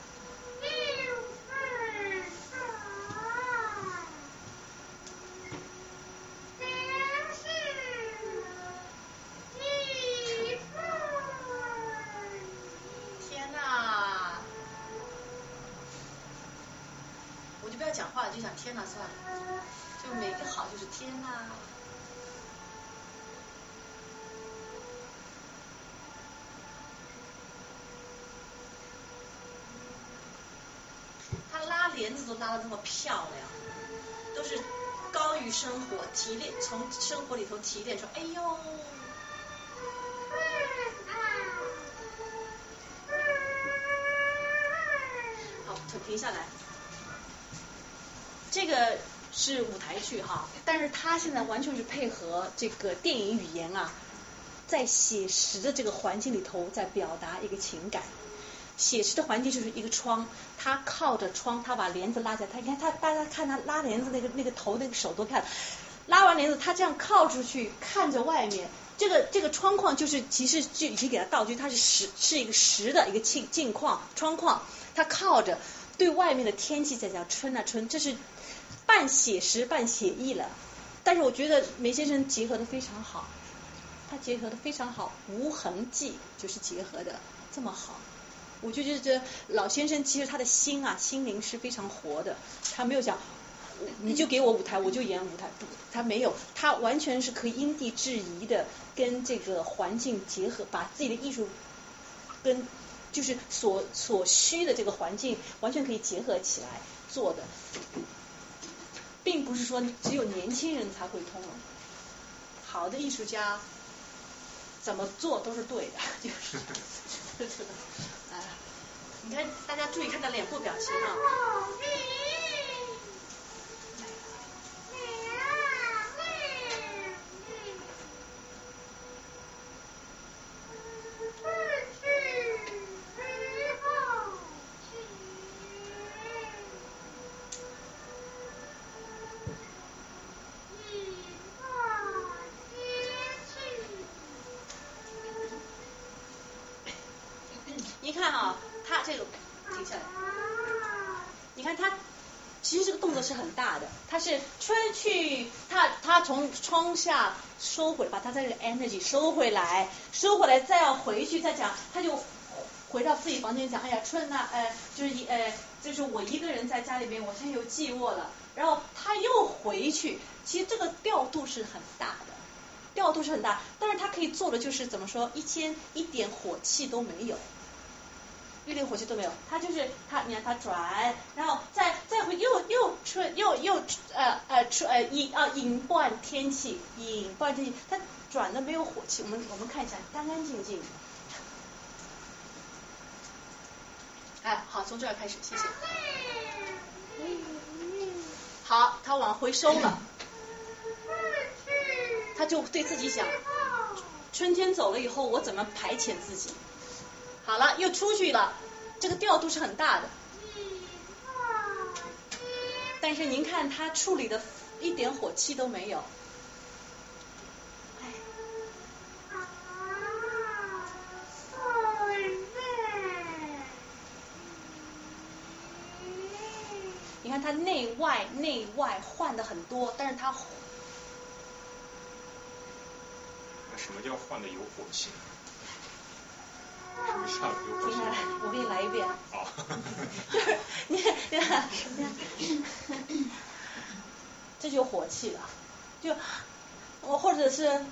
都拉的那么漂亮，都是高于生活提炼，从生活里头提炼出，哎呦。好，停停下来。这个是舞台剧哈，但是他现在完全是配合这个电影语言啊，在写实的这个环境里头，在表达一个情感。写实的环境就是一个窗，他靠着窗，他把帘子拉起来，他你看他大家看他拉帘子那个那个头那个手多漂亮，拉完帘子他这样靠出去看着外面，这个这个窗框就是其实就已经给他道具，它是实是一个实的一个镜镜框窗框，他靠着对外面的天气在讲春啊春，这是半写实半写意了，但是我觉得梅先生结合的非常好，他结合的非常好，无痕迹就是结合的这么好。我就觉得这老先生其实他的心啊，心灵是非常活的，他没有讲，你就给我舞台，我就演舞台，不，他没有，他完全是可以因地制宜的跟这个环境结合，把自己的艺术跟就是所所需的这个环境完全可以结合起来做的，并不是说只有年轻人才会通融，好的艺术家怎么做都是对的，就是。你看，大家注意看他脸部表情啊。他是春去，他他从窗下收回，把他这个 energy 收回来，收回来再要回去再讲，他就回到自己房间讲，哎呀春呐，呃就是一呃就是我一个人在家里面，我现在有寂寞了，然后他又回去，其实这个调度是很大的，调度是很大，但是他可以做的就是怎么说，一天一点火气都没有。一点火气都没有，他就是他，你看他转，然后再再回又又吹又又呃呃吹呃引啊引断天气，引断天气，他转的没有火气，我们我们看一下，干干净净。哎，好，从这儿开始，谢谢。好，他往回收了，他就对自己想，春天走了以后，我怎么排遣自己？好了，又出去了，这个调度是很大的。但是您看他处理的一点火气都没有。你看他内外内外换的很多，但是他那什么叫换的有火气？停下来，我给你来一遍。好。就是你你看你看，这就火气了，就我或者是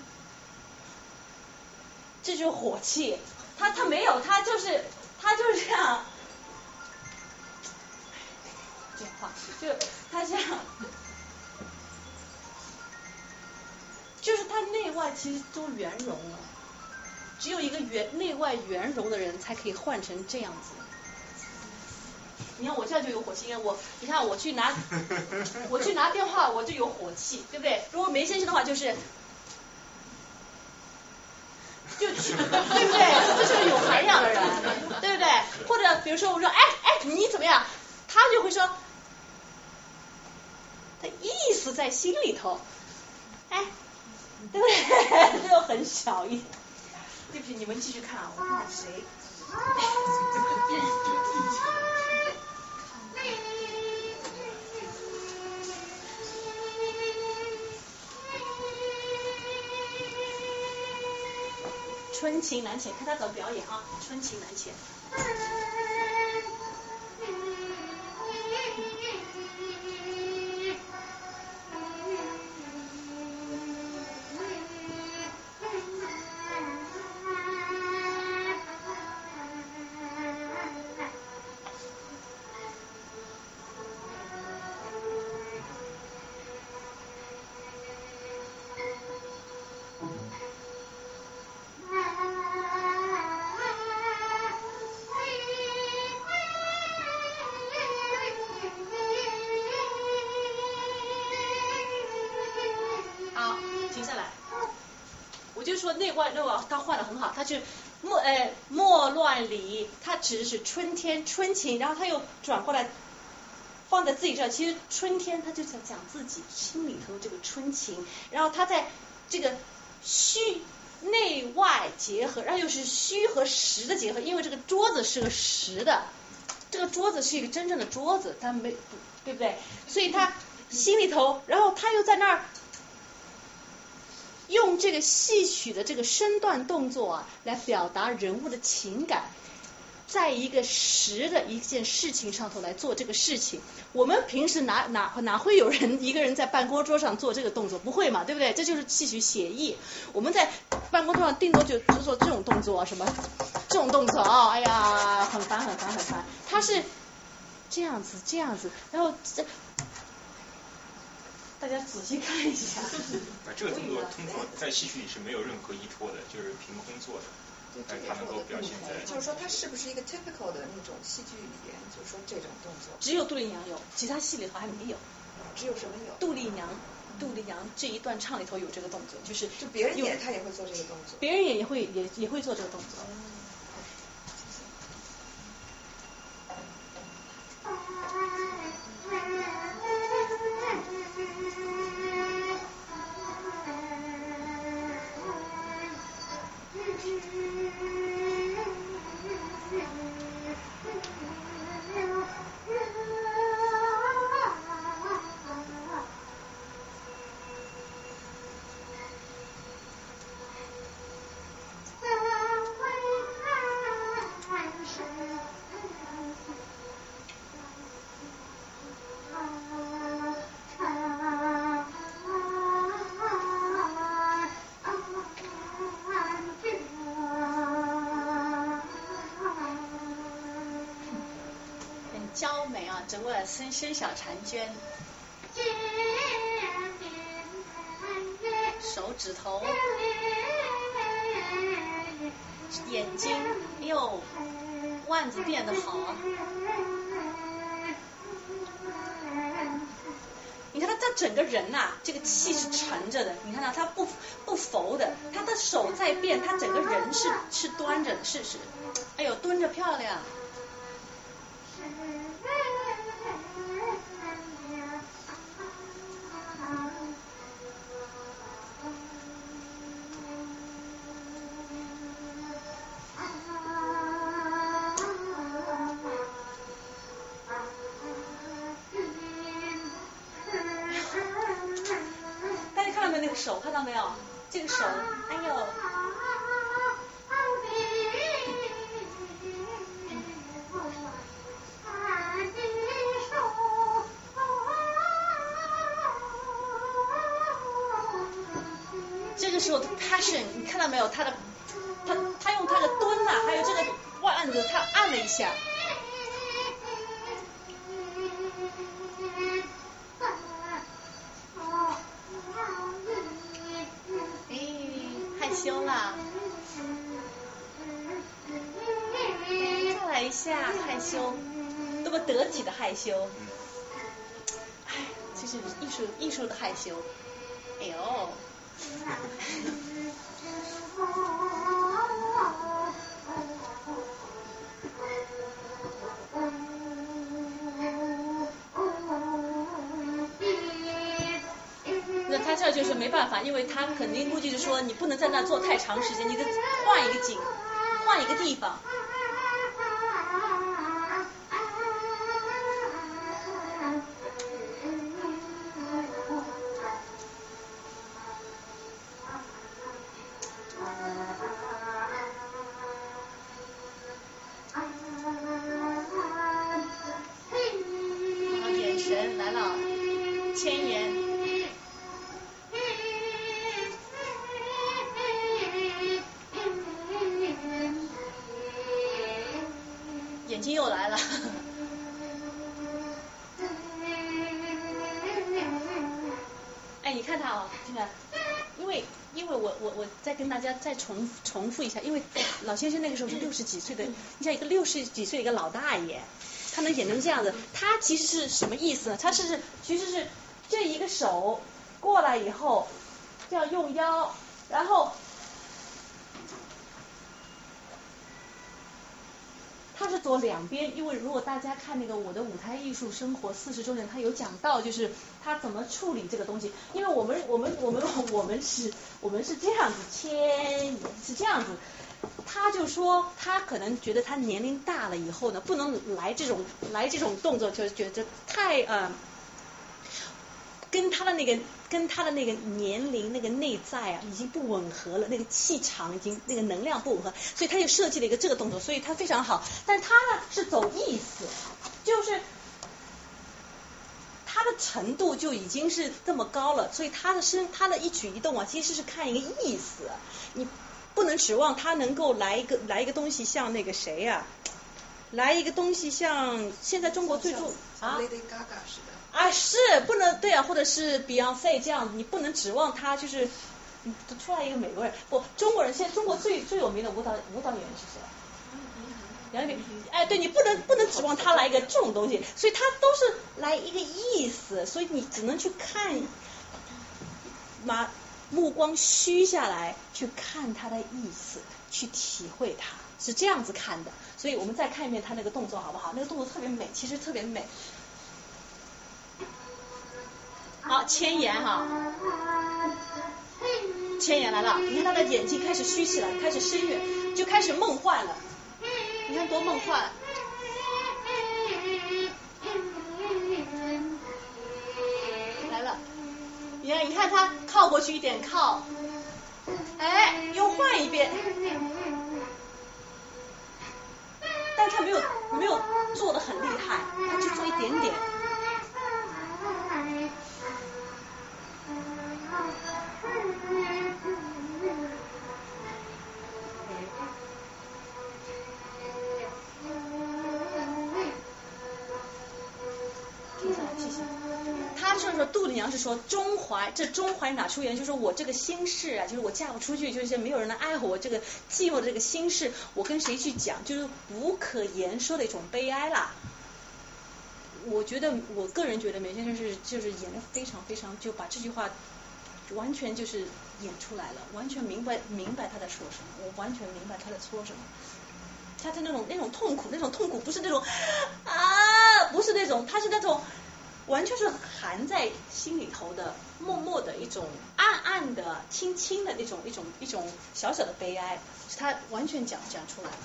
这就是火气，他他没有，他就是他就是这样，这话就他这样，就是他内外其实都圆融了，只有一个圆内外圆融的人才可以换成这样子。你看我现在就有火气，我你看我去拿 <laughs> 我去拿电话我就有火气，对不对？如果梅先生的话就是。就去，对不对？这是个有涵养的人，对不对？或者比如说我说，哎哎，你怎么样？他就会说，他意思在心里头，哎，对不对？<laughs> 就很小一。对不起，你们继续看啊，我看看谁。<laughs> 春情难遣，看他怎么表演啊！春情难遣。画，的很好，他是莫呃莫乱里，他指的是春天春情，然后他又转过来放在自己这，其实春天他就在讲自己心里头这个春情，然后他在这个虚内外结合，然后又是虚和实的结合，因为这个桌子是个实的，这个桌子是一个真正的桌子，他没对不对？所以他心里头，然后他又在那儿。用这个戏曲的这个身段动作啊，来表达人物的情感，在一个实的一件事情上头来做这个事情。我们平时哪哪哪会有人一个人在办公桌上做这个动作？不会嘛，对不对？这就是戏曲写意。我们在办公桌上定多就只做这种动作，什么这种动作啊？哎呀，很烦很烦很烦。他是这样子这样子，然后这。大家仔细看一下。<laughs> 啊，这个动作通常在戏曲里是没有任何依托的，就是凭空做的。但它能够表现在。就是说，它是不是一个 typical 的那种戏剧语言？就是说，这种动作。只有杜丽娘有，其他戏里头还没有。只有什么有？杜丽娘，杜丽娘这一段唱里头有这个动作，就是。就别人演，他也会做这个动作。别人演也会也也会做这个动作。整生生小婵娟，手指头，眼睛，哎呦，腕子变得好！你看他这整个人呐，这个气是沉着的，你看到他不不浮的，他的手在变，他整个人是是端着的，是是，哎呦，蹲着漂亮。术的害羞。哎呦。<laughs> 那他这就是没办法，因为他肯定估计是说你不能在那坐太长时间，你得换一个景，换一个地方。重重复一下，因为老先生那个时候是六十几岁的，你像一个六十几岁一个老大爷，他能演成这样子，他其实是什么意思呢？他是是其实是这一个手过来以后，这样用腰，然后它是走两边，因为如果大家看那个我的舞台艺术生活四十周年，他有讲到就是他怎么处理这个东西，因为我们我们我们我们是我们是这样子牵是这样子，他就说他可能觉得他年龄大了以后呢，不能来这种来这种动作，就觉得太呃。跟他的那个跟他的那个年龄那个内在啊，已经不吻合了，那个气场已经那个能量不吻合，所以他就设计了一个这个动作，所以他非常好。但他呢是走意思，就是他的程度就已经是这么高了，所以他的身他的一举一动啊，其实是看一个意思，你不能指望他能够来一个来一个东西像那个谁呀、来一个东西像现在中国最著啊 Lady Gaga 是。啊，是不能对啊，或者是 Beyonce 这样，你不能指望他就是嗯出来一个美国人，不，中国人现在中国最最有名的舞蹈舞蹈演员是谁？杨丽萍，哎，对你不能不能指望他来一个这种东西，所以他都是来一个意思，所以你只能去看，把目光虚下来去看他的意思，去体会他，是这样子看的。所以我们再看一遍他那个动作好不好？那个动作特别美，其实特别美。好，千言哈，千言来了，你看他的眼睛开始虚起来，开始深远，就开始梦幻了。你看多梦幻。来了，你看，你看他靠过去一点，靠，哎，又换一遍，但他没有没有做的很厉害，他就做一点点。杜丽娘是说中怀，这中怀哪出言？就是我这个心事啊，就是我嫁不出去，就是没有人来爱护，我这个寂寞的这个心事，我跟谁去讲？就是无可言说的一种悲哀啦。我觉得，我个人觉得，梅先生是就是演的非常非常，就把这句话完全就是演出来了，完全明白明白他在说什么，我完全明白他在说什么。他的那种那种痛苦，那种痛苦不是那种啊，不是那种，他是那种完全是含在心里头的，默默的一种暗暗的、轻轻的那种一种一种小小的悲哀，是他完全讲讲出来了。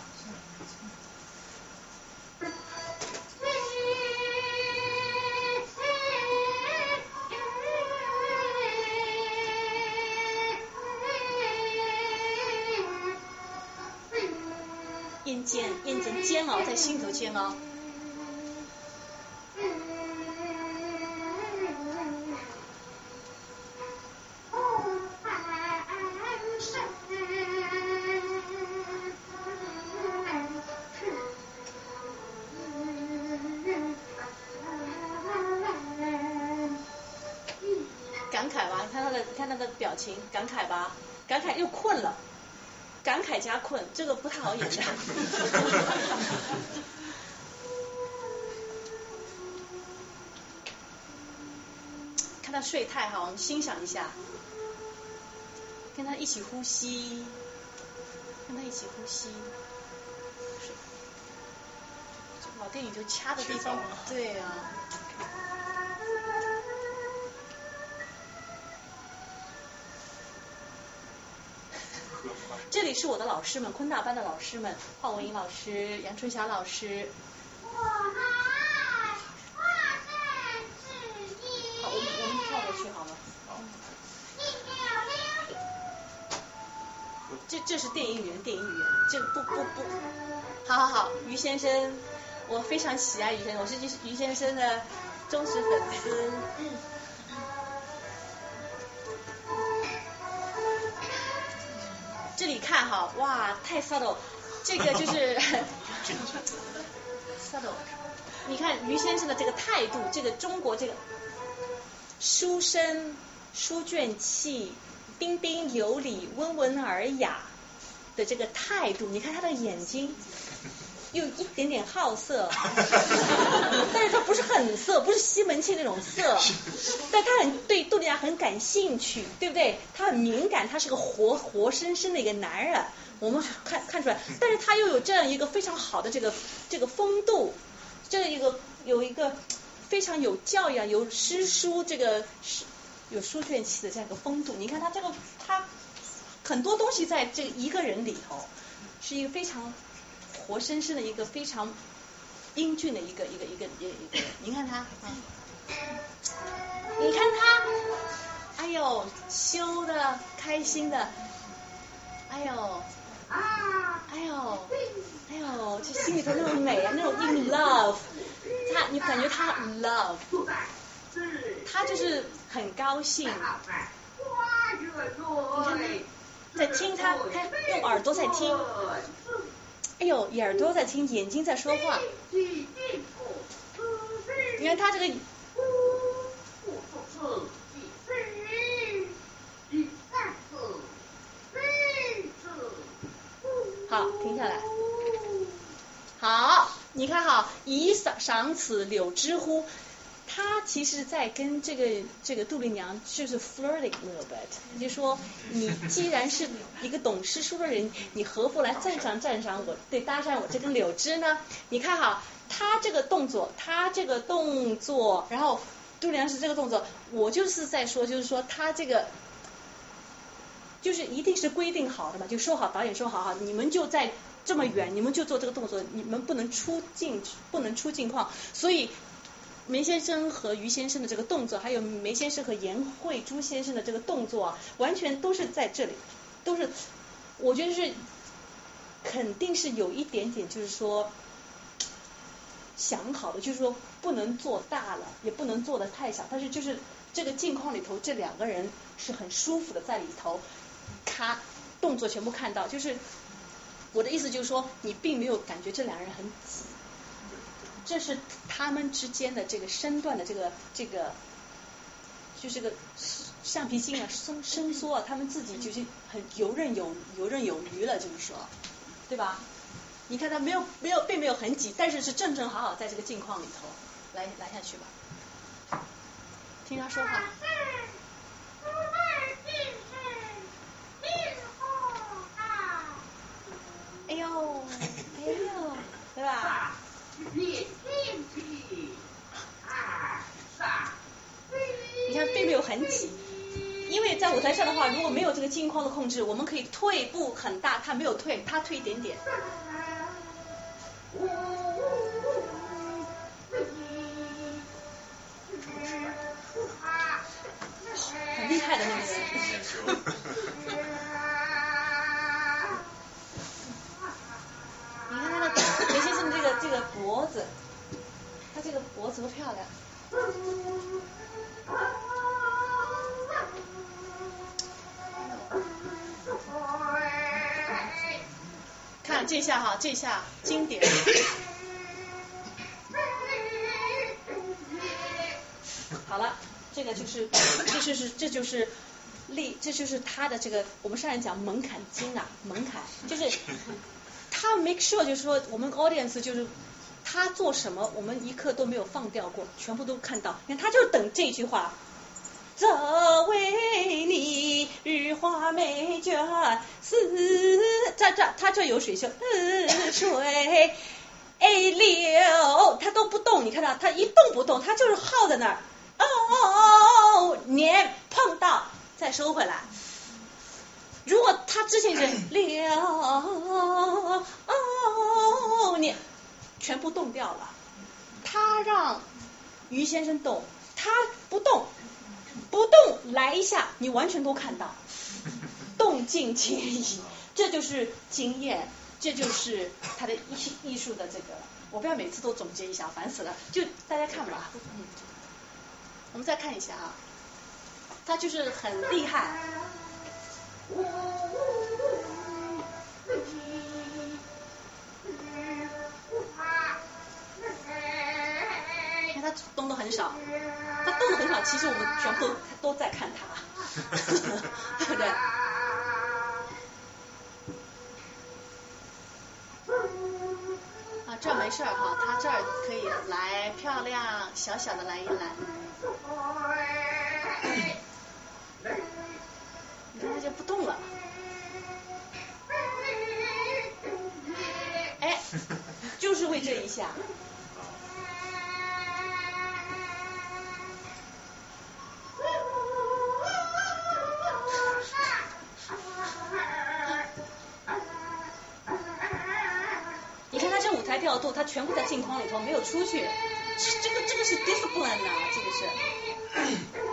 厌倦，厌倦，煎熬在心头煎熬。困，这个不太好演的。<laughs> <laughs> 看他睡太好，我们欣赏一下，跟他一起呼吸，跟他一起呼吸。老电影就掐的地方，对啊。这里是我的老师们，昆大班的老师们，华文英老师、杨春霞老师。好，我们我们跳过去好吗？好这这是电影语言，电影语言，这不不不，好好好，于先生，我非常喜爱于先生，我是于于先生的忠实粉丝。嗯里看哈，哇，太 subtle，这个就是 <laughs> subtle。你看于先生的这个态度，这个中国这个书生书卷气、彬彬有礼、温文尔雅的这个态度，你看他的眼睛。有一点点好色，<laughs> 但是他不是很色，不是西门庆那种色，<laughs> 但他很对杜丽娘很感兴趣，对不对？他很敏感，他是个活活生生的一个男人，我们看看出来，但是他又有这样一个非常好的这个这个风度，这样一个有一个非常有教养、有诗书这个有书卷气的这样一个风度。你看他这个他很多东西在这一个人里头是一个非常。活生生的一个非常英俊的一个一个一个一一个，你看他，你看他，哎呦，羞的，开心的，哎呦，哎呦，哎呦，这心里头那种美啊，那种 in love，他，你感觉他 love，他就是很高兴，你看，在听他，他用耳朵在听。哎呦，耳朵在听，眼睛在说话。你看他这个。好，停下来。好，你看哈，以赏赏此柳枝乎？他其实，在跟这个这个杜丽娘就是 flirting a little bit，就说你既然是一个懂诗书的人，你何不来赞赏赞赏我，对搭讪我这根柳枝呢？你看哈，他这个动作，他这个动作，然后杜丽娘是这个动作，我就是在说，就是说他这个就是一定是规定好的嘛，就说好导演说好哈，你们就在这么远，你们就做这个动作，你们不能出镜，不能出镜框，所以。梅先生和于先生的这个动作，还有梅先生和颜慧珠先生的这个动作，完全都是在这里，都是，我觉得是肯定是有一点点，就是说想好的，就是说不能做大了，也不能做的太小，但是就是这个镜框里头，这两个人是很舒服的在里头，咔，动作全部看到，就是我的意思就是说，你并没有感觉这两个人很挤。这是他们之间的这个身段的这个这个，就这个橡皮筋啊 <laughs> 伸伸缩啊，他们自己就是很游刃有游刃有余了，就是说，对吧？你看他没有没有并没有很挤，但是是正正好好在这个镜框里头，来来下去吧，听他说话。哎呦，哎呦，对吧？你看，并没有很挤，因为在舞台上的话，如果没有这个镜框的控制，我们可以退步很大，他没有退，他退一点点。很厉害的那个多漂亮！看这下哈，这下经典。好了，这个就是，这就是这就是立，这就是他的这个我们上来讲门槛经啊，门槛就是他 make sure 就是说我们 audience 就是他做什么，我们一刻都没有放掉过，全部都看到。你看他就等这句话。这为你日花美眷似，这这他这有水秀，似水流，他都不动，你看到他一动不动，他就是耗在那儿。哦，年碰到再收回来。如果他之前是流，哦，你全部动掉了。他让于先生动，他不动。不动来一下，你完全都看到，<laughs> 动静皆宜，这就是经验，这就是他的艺艺术的这个。我不要每次都总结一下，烦死了。就大家看吧，嗯，我们再看一下啊，他就是很厉害。他动的很少。他动的很少，其实我们全部都都在看他，对不对？啊，这没事哈，他这儿可以来漂亮小小的来一来。你看他就不动了。哎，就是为这一下。调度，他全部在镜框里头，没有出去。这个这个是 discipline 啊，这个是。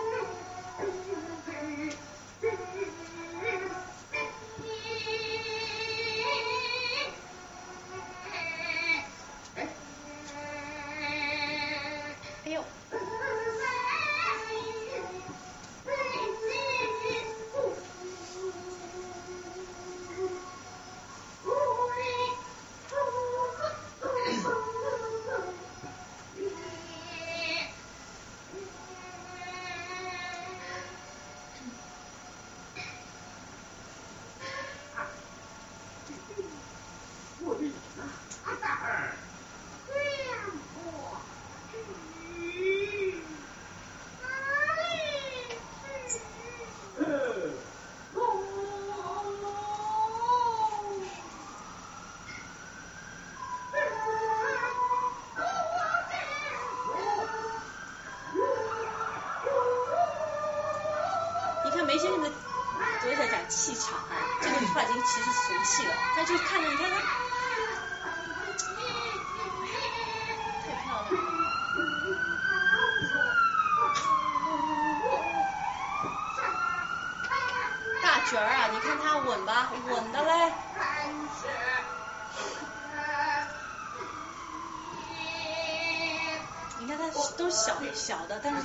就看着你看看。卷儿啊，你看它稳吧，稳的嘞。你看它都小小的但是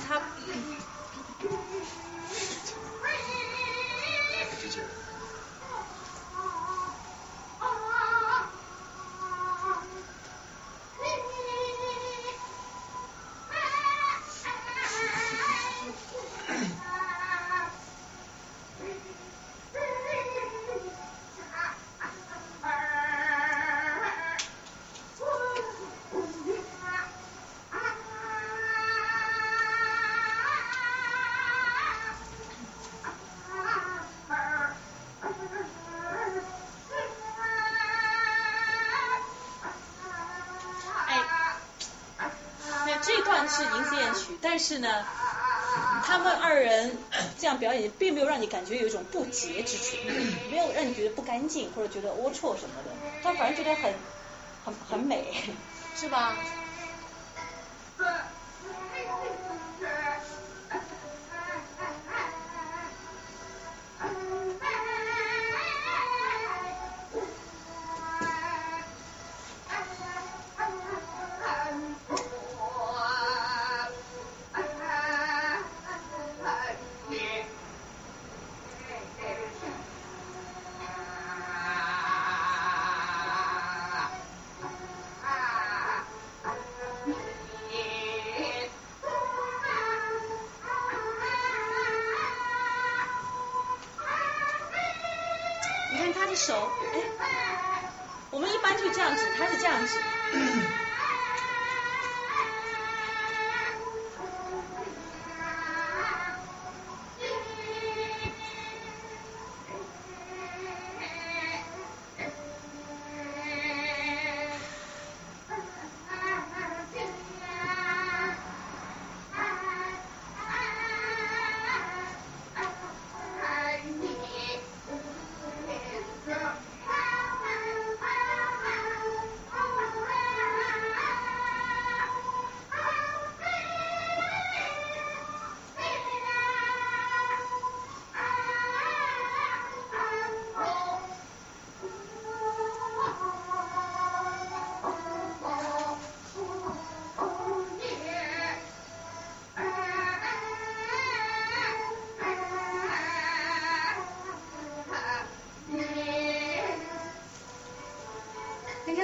呢，他们二人这样表演，并没有让你感觉有一种不洁之处，<clears throat> 没有让你觉得不干净或者觉得龌龊什么的，他反而觉得很很很美，是吧？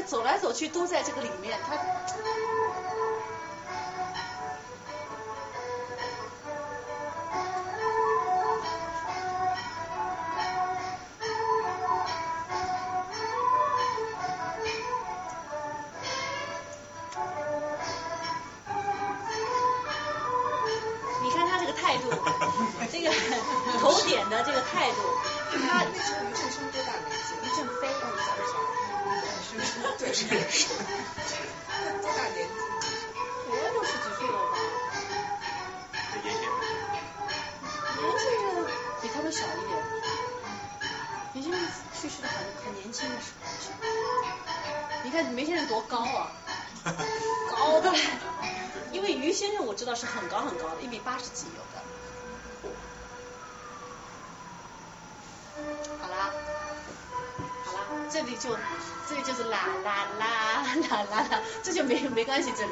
走来走去都在这个里关系，这里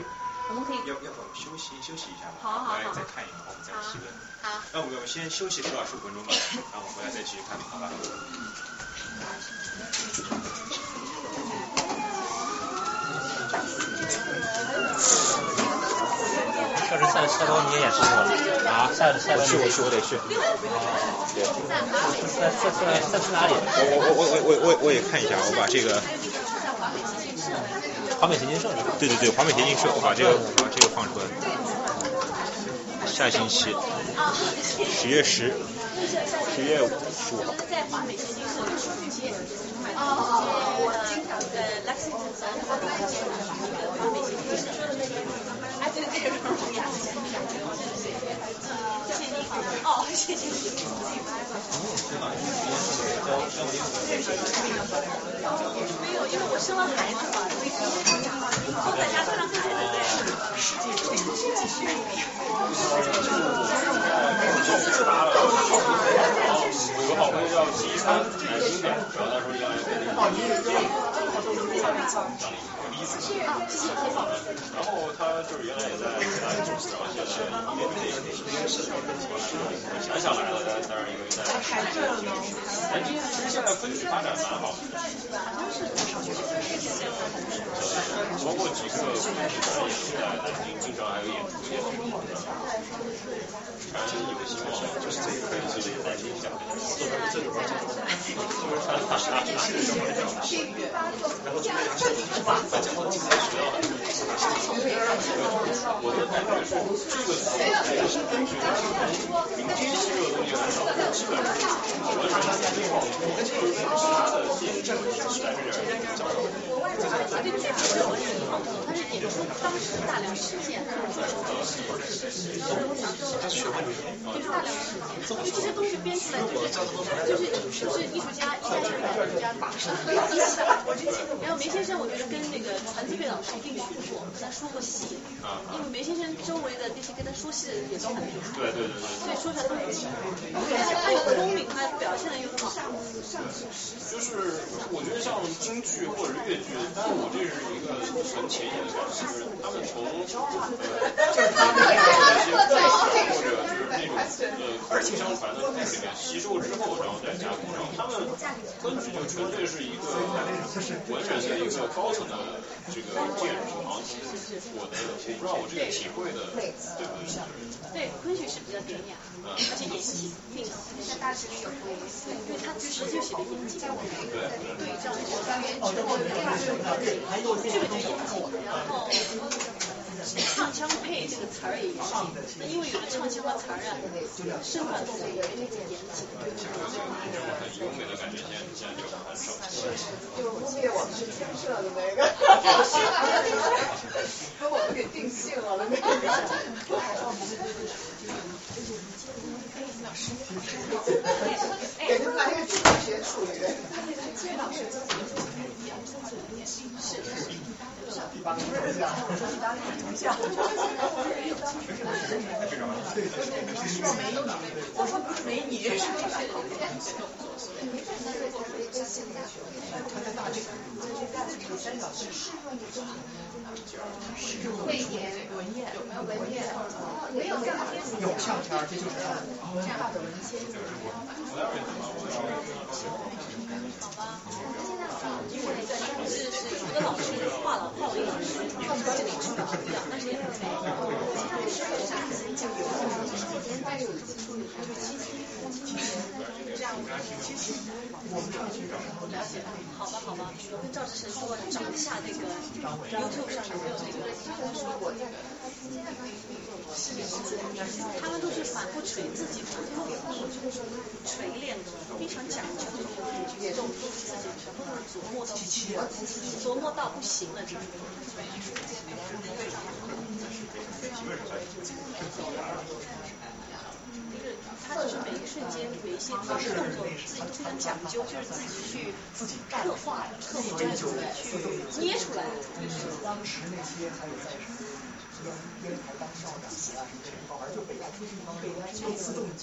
我们可以要要不我们休息休息一下吧？好好好回来再看一眼，我们再提问。好。那我们先休息十到十五分钟吧，<laughs> 然后我们回来再继续看，好吧？确实下下周你也演出过了啊？下下周我去，我去，我得去。对。再再再再去哪里？我我我我我我我也看一下，我把这个。华美协进社是吧？对对对，华美协进社，我把这个把这个放出来。下星期十月十，十月十五号。在华美协进社的书街，哦哦，我经常在 Lexington 三华美协进社，华美协进社。哎，对对对，谢谢你，哦，谢谢你。没有，因为我生了孩子嘛，所以都在家非常非常对。世界好朋友叫西餐。南京的，然后他说要给那个第一次去，然后他就是原来也在在公司，然后现在因为这个想想来了，当然一个在南京其实现在分区发展蛮好的，包括几个分区反正也是在南京经常还有演出也挺好的，反正有希望，就是这个可以是南京讲的。这个玩笑，就是他他他是这种这种，然后这个是大 <laughs> 家都经常学到的。我的感觉，这个也是根据民间吸收的东西很少，基本上完全是那种，就是他的一些政治时代这点较少。他是很好懂，他是演出当时大量事件，他学问就是大量事件，因为这些东西编出来就是就是就是艺术家，艺术家艺术家打上一起。然后梅先生，我觉得跟那个传基贝老师一定学过，跟他说过戏，因为梅先生周围的那些跟他说戏的人也都很厉害，对对对对。所以说出来都很清楚。他又聪明，他表现的又好。就是我觉得像京剧或者是越剧，但是我这是一个很浅显的感觉，就是他们从就是他们一些故事或者就是那种呃口口相传的故事里面吸收之后，然后再加工，然后他们根据就纯粹是一个完全是一个高层的这个建筑行体，我的我不知道我这个体会的对不对？对，昆曲是比较典雅，而且严谨，并像大学里有因为他直接写的严谨。对。这个就严谨，然后唱腔配这个词儿也严谨，那因为有的唱腔和词儿啊，声管部分也那个严谨。就。污蔑我们是天设的那个，把我们给定性了那个。给他们来一个经济学术语。我说不是美女。魏延文彦有没有文彦？没有上天。有相片，这就是。这样的文献。好吧。因为是是一个老师画了画了一个老师，画出这里知道不一样，但是因为这样好吧好吧，我跟赵志成说找一下那个 YouTube 上有没有那个，们都是反复锤自己反复锤炼的，非常讲究这种都是自己全部琢磨到琢磨到不行了这种。就是他就是每一瞬间有一些动作，自己都非常讲究，就是自己去刻画、刻画、去捏出来。当时那些还有在什么烟烟台当校长啊什么情况，反正就北大出去方面就自动没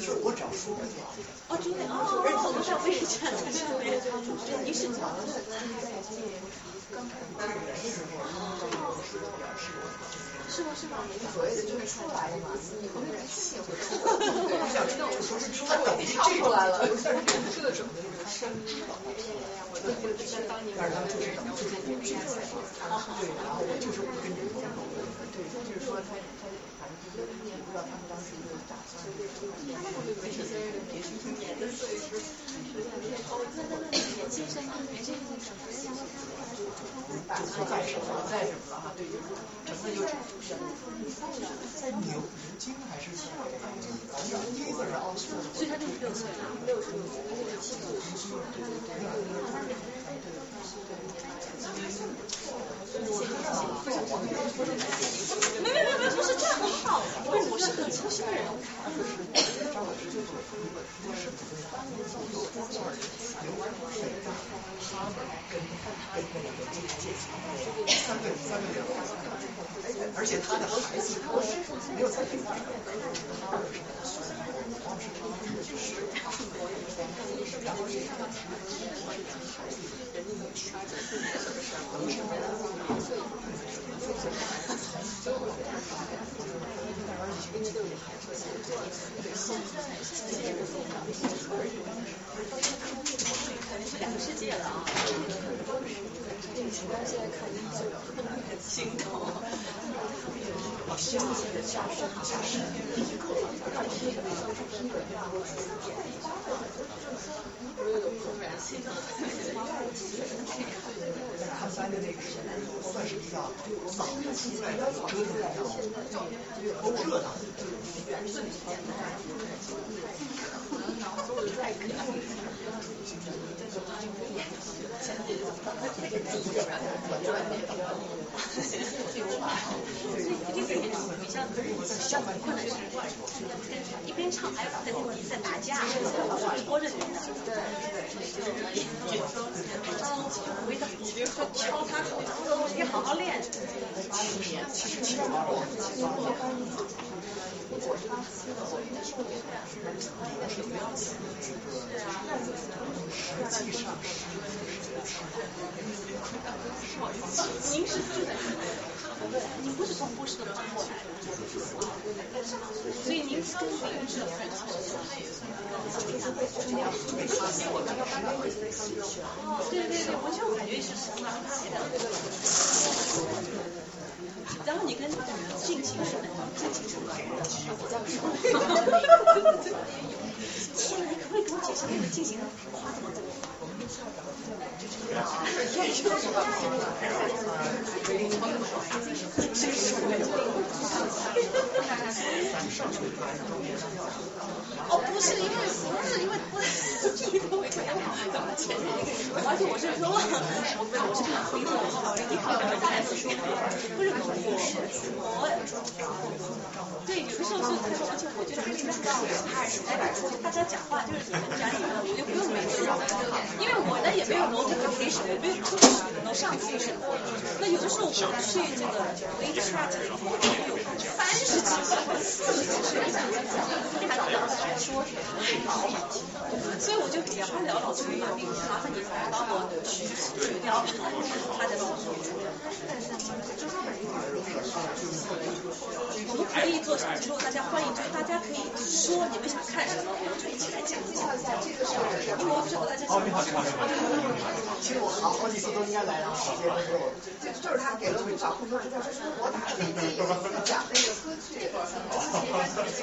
事，我只要说就好。哦，真的哦，我们上卫生对对对，你是讲的。是吗？是吗？所谓的就是出来嘛，你后面气会出来。我想知道我说是出来了，跳出来了。各种的这个声音，我都觉得相当于。但是他就是怎么就是我是对，然后我就是不跟你们。对，就是说他他反正就是也不知道他们当时有打算。没有一些人别去听年的岁数？年轻声音，年轻声音。打算再什么？再什么？了哈？对，就是整个就。在牛牛津还是在牛津还是奥斯汀？所以他六十六岁了，六十六岁，六十七岁。没没没没，不是这样很好，不是我是很粗心的人。三个三个两而且他的孩子没有在这块是两个世界了啊！现在看很心痛。三个那个算是比较早期的折腾的都热闹。一边唱还有在底下打架，拖着你的。回头你就说敲他，你好好练。您是四的。你不是从波士顿搬过来的，所以您跟别人是对对对，我就感觉是什么然后你跟性情是很性情是比较天哪，你可不可以给我解释那个进行花怎么走？哦，不是因为不是因为不是因为而且我是说，我我是看推特，你看我在不是我我对，有的时候是，而且我觉得很重要，大家讲话就是你们讲你们，我就不用每次，因为我呢也没有 notification，我没有 push notification，那有的时候我去这个 WeChat 有三十几个、四十几个，还老在说什么，所以我就聊聊老去麻烦你帮我去掉他的。我们可以做什么？之后大家欢迎，就是大家可以说你们想看什么，我们就一起来讲。一下这个是，因为我不是和大家讲。其实我好好几次都应该来，然后时间都给我。就是他给了不少空间，就是我打飞机讲那个歌曲，我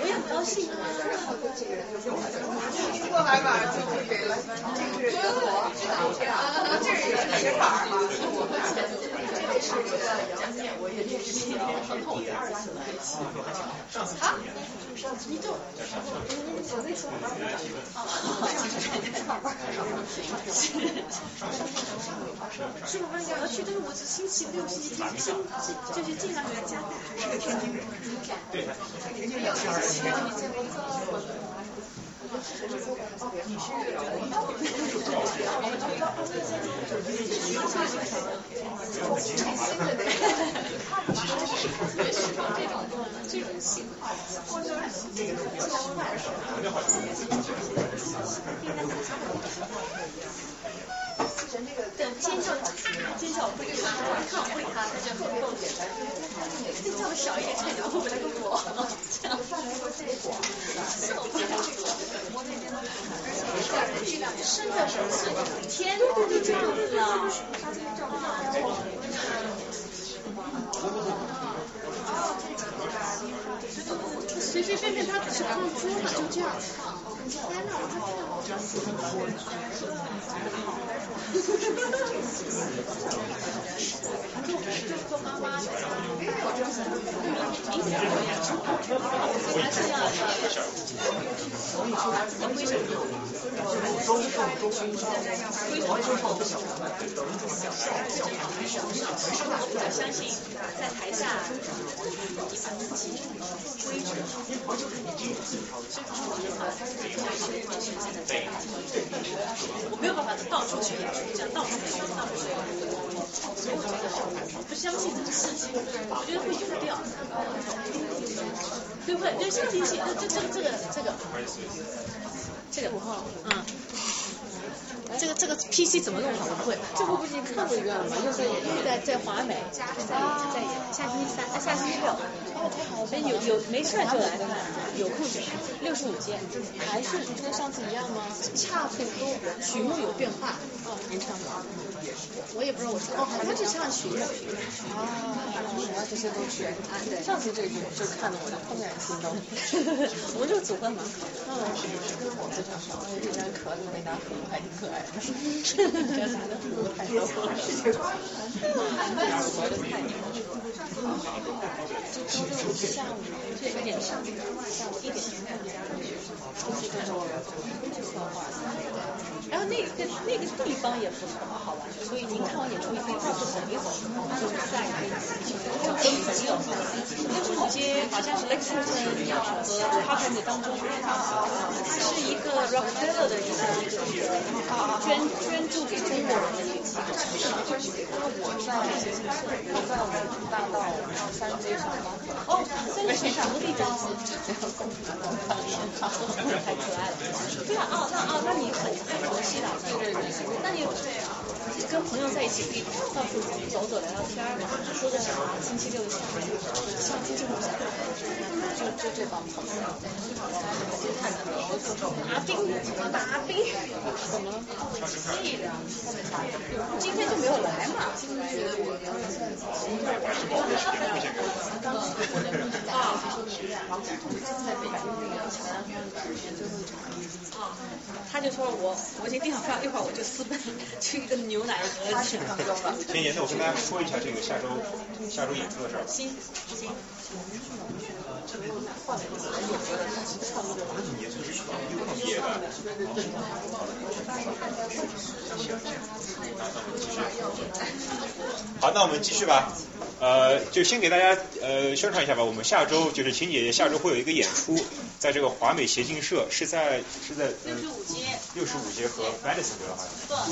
也很高兴啊。一过来吧，就给了，这个是我，这是一个铁板嘛，我们这里是一个杨建，我也是第二次来。好？你就，我那时候是我要去，但是我是星期六、星期天尽，就是尽量给他加带。是个天津人。对，天津人。这种情况，或者交换什等尖叫，尖叫不理他，看不理他，他就更简单。尖叫小一点，看你会不会跟我这样。<laughs> 生的时候是天都是这样子啊。随随便便他只是放桌嘛，就这样。天哪，我就做妈妈，的。我相信在台下把自己规矩，我没有办法到处去讲，到处去到处去，我觉得不相信这个事情，我觉得会用掉，对不对？就相信这这这个这个这个这个嗯。这个这个 PC 怎么用好？我不会。这不不是看过一遍了吗？就是在在华美，在在下星期三，下星期六。哦，有有没事就来看，有空就看。六十五间，还是跟上次一样吗？差不多，曲目有变化。哦，您唱吗？我也不知道我是。哦，好像是唱曲目。啊，然后这些都是。啊，对。上次这个就看的我就怦然心动。<laughs> 我们这个组合蛮好。嗯。非常少，这张壳子没拿很还挺可爱。的。这啥的服务太多了。下午一点上午，下午一点钟。然后那个那个地方也不错，好玩。所以您看完演出，你可以到处走一走，就是在可以跟朋友。六十五街好像是 Lexington 和 Harvard 当中，它是一个 Rockefeller 的一个捐捐助给中国人的一个城市。我在我在我们大道三街上。哦，三街什么地方？太可爱了。对啊，哦，那哦，那你很很熟悉了，对对对，那你对啊。跟朋友。在一起可以到处走走聊聊天嘛，说个啥星期六的下午，星期五下午，就就这帮朋友。拿冰，拿冰，怎么了？气的？今天就没有来嘛？觉得我啊，他就说我我已经订好票，一会儿我就私奔去一个牛奶盒去了。那我跟大家说一下这个下周下周演出的事儿吧。行行。好，那我们继续吧。呃，就先给大家呃宣传一下吧。我们下周就是秦姐姐下周会有一个演出，在这个华美协进社，是在是在六十五街。六十五街和 Madison 对吧？好像。不，呃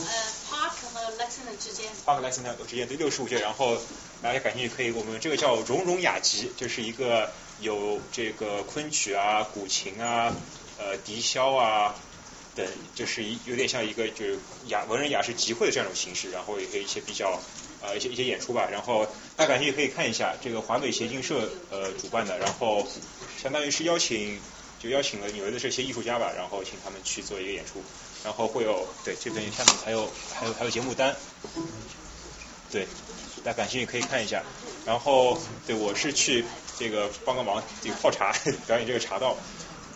，Park 和 Lexington 之间。Park Lexington 之间对六十五街，然后大家感兴趣可以，我们这个叫融融雅集，就是一个有这个昆曲啊、古琴啊、呃笛箫啊等，就是一有点像一个就是雅文人雅士集会的这样一种形式，然后也可以一些比较。呃，一些一些演出吧，然后大家感兴趣可以看一下这个华美协进社呃主办的，然后相当于是邀请就邀请了纽约的这些艺术家吧，然后请他们去做一个演出，然后会有对这边下面还有还有还有节目单，对，大家感兴趣可以看一下，然后对我是去这个帮个忙这个泡茶 <laughs> 表演这个茶道，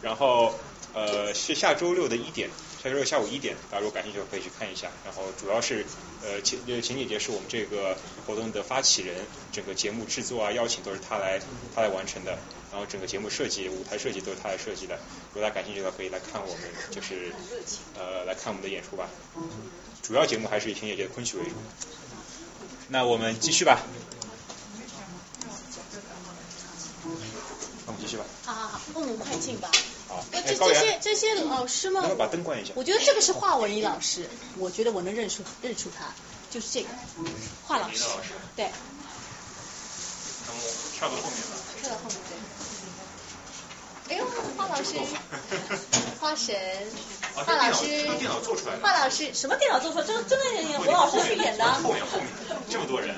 然后呃是下周六的一点。下周六下午一点，大家如果感兴趣可以去看一下。然后主要是呃秦秦姐姐是我们这个活动的发起人，整个节目制作啊邀请都是她来她来完成的。然后整个节目设计、舞台设计都是她来设计的。如果大家感兴趣的话，可以来看我们就是呃来看我们的演出吧。主要节目还是以秦姐姐的昆曲为主。那我们继续吧。那我们继续吧。好好好，我们快进吧。好，这这些这些老师吗？能不能把灯关一下？我觉得这个是华文一老师，我觉得我能认出认出他，就是这个华老师。对。跳到后面吧。跳到后面对。哎呦，华老师，<laughs> 花神，华老师，电脑做出来的。华老师，什么电脑做出来？这个真的演胡老师去演的。后面后面这么多人。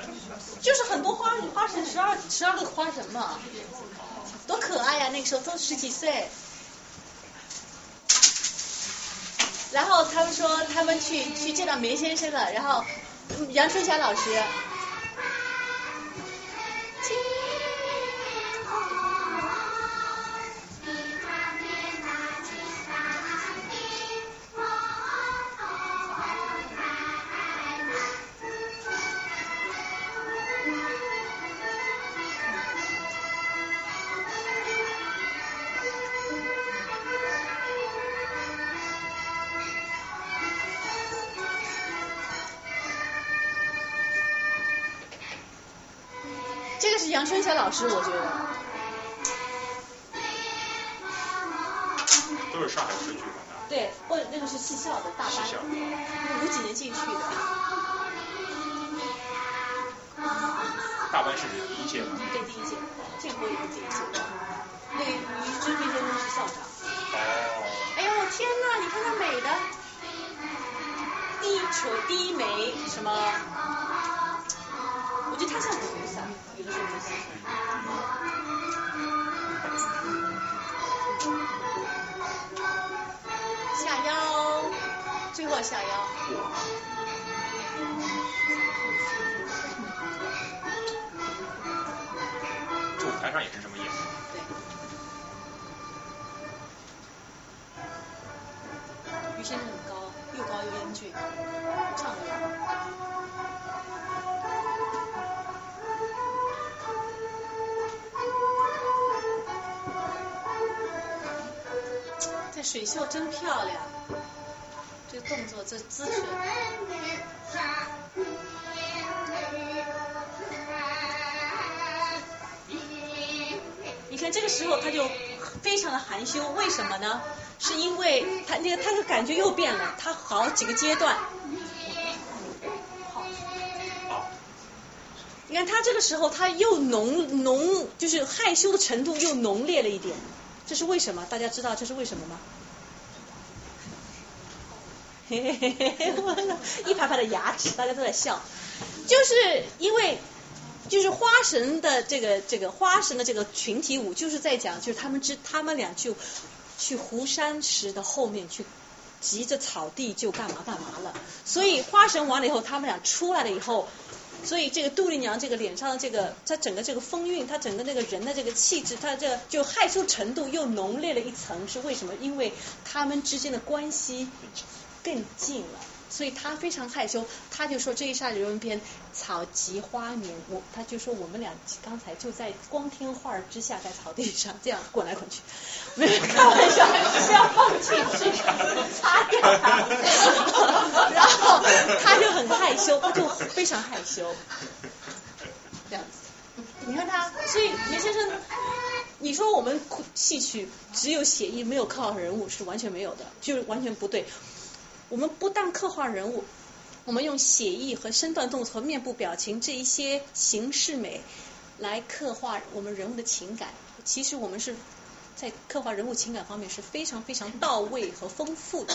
就是很多花花神，十二十二个花神嘛，多可爱呀！那个时候都十几岁。然后他们说他们去去见到梅先生了，然后杨春霞老师。师，我觉得。几个阶段。你看他这个时候他又浓浓，就是害羞的程度又浓烈了一点。这是为什么？大家知道这是为什么吗？嘿嘿嘿嘿，一排排的牙齿，大家都在笑，就是因为就是花神的这个这个花神的这个群体舞，就是在讲就是他们之他们俩就去湖山石的后面去。急着草地就干嘛干嘛了，所以花神完了以后，他们俩出来了以后，所以这个杜丽娘这个脸上的这个，她整个这个风韵，她整个那个人的这个气质，她这就害羞程度又浓烈了一层，是为什么？因为他们之间的关系更近了。所以他非常害羞，他就说这一刹流云边草急花眠，我他就说我们俩刚才就在光天化日之下在草地上这样滚来滚去，没有开玩笑，是要放进去擦掉，然后他就很害羞，他就非常害羞，这样子，你看他，所以梅先生，你说我们戏曲只有写意没有刻画人物是完全没有的，就是完全不对。我们不但刻画人物，我们用写意和身段动作和面部表情这一些形式美来刻画我们人物的情感。其实我们是在刻画人物情感方面是非常非常到位和丰富的。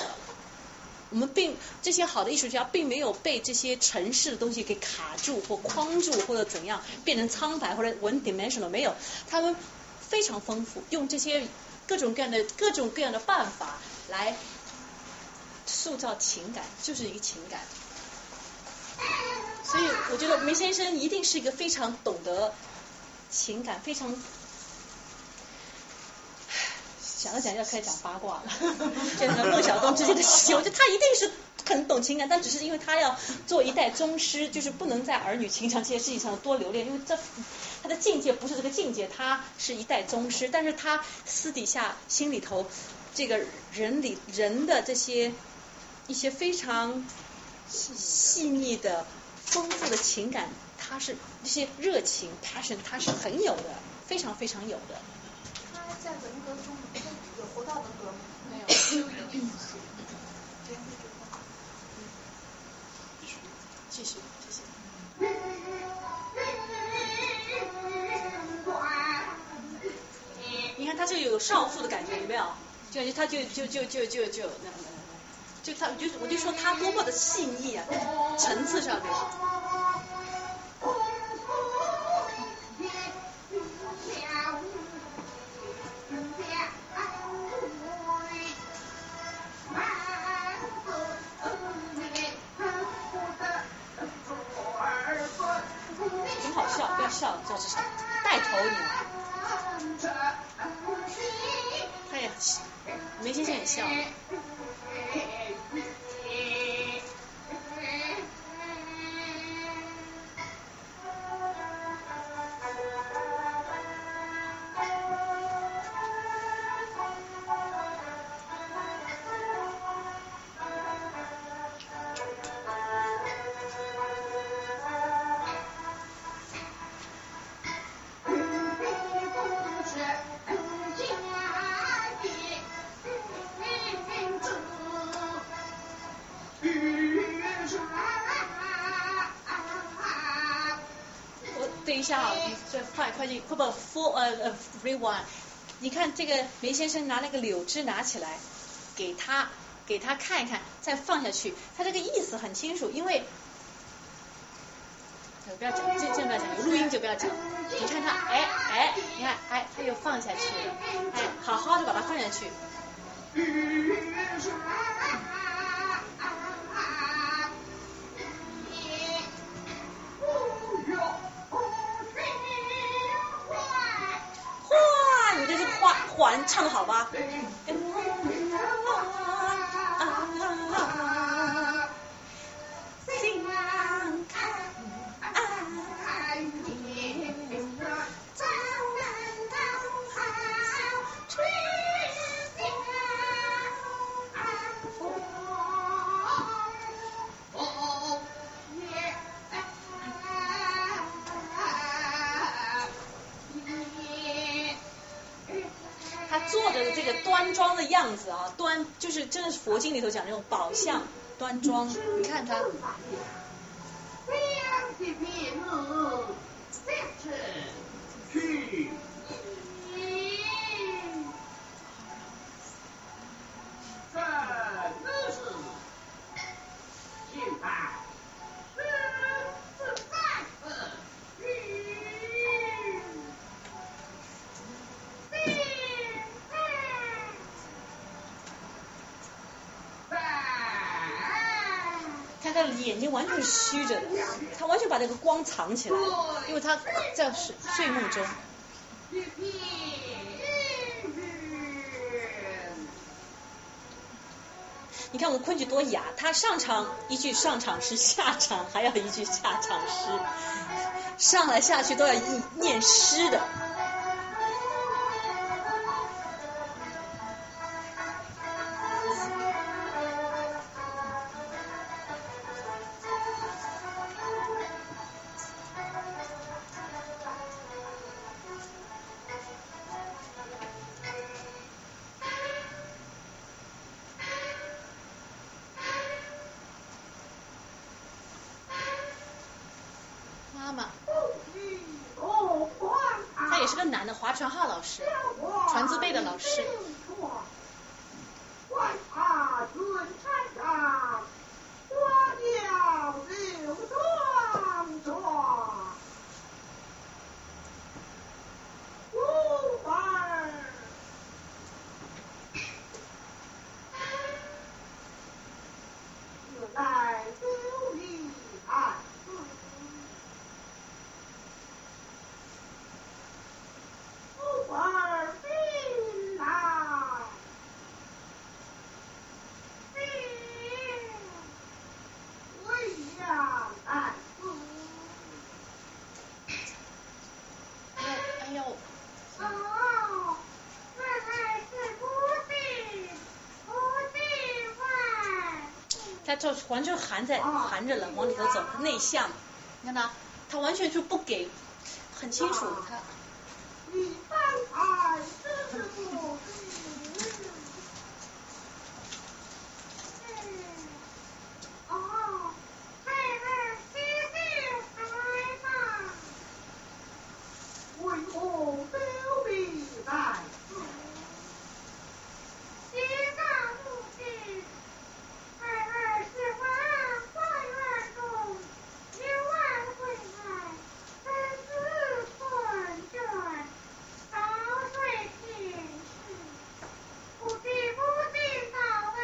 我们并这些好的艺术家并没有被这些城市的东西给卡住或框住或者怎样变成苍白或者 one dimensional 没有，他们非常丰富，用这些各种各样的各种各样的办法来。塑造情感就是一个情感，所以我觉得梅先生一定是一个非常懂得情感，非常讲着讲着要开始讲八卦了，<laughs> 就和孟小冬之间的事情，我觉得他一定是很懂情感，但只是因为他要做一代宗师，就是不能在儿女情长这些事情上多留恋，因为这他的境界不是这个境界，他是一代宗师，但是他私底下心里头这个人里人的这些。一些非常细腻的、丰富的情感，他是这些热情 passion，他是很有的，非常非常有的。他在文革中有活到文革吗？没有。继续，继续。你看他就有少妇的感觉，有没有？就感觉他就就就就就就那那。就他，就我就说他多么的细腻啊，层次上面。哇。你看这个梅先生拿那个柳枝拿起来，给他给他看一看，再放下去，他这个意思很清楚，因为不要讲，这这不要讲，有录音就不要讲。你看他，哎哎，你看哎，他又放下去了，哎，好好的把它放下去。唱的好吧？样子啊，端就是真的是佛经里头讲那种宝相端庄，你。看他虚着的，他完全把那个光藏起来了，因为他在睡睡梦中。你看我们昆曲多雅，他上场一句上场诗，下场还要一句下场诗，上来下去都要念诗的。他这完全含在含着了，往里头走，内向。你看他，他完全就不给，很清楚他。你方才知不知？哦，孩儿细心孩嘛，为何丢离在此？结账不定，孩儿是往花园中游玩回来，身子困倦。早睡天时，不知不觉到来，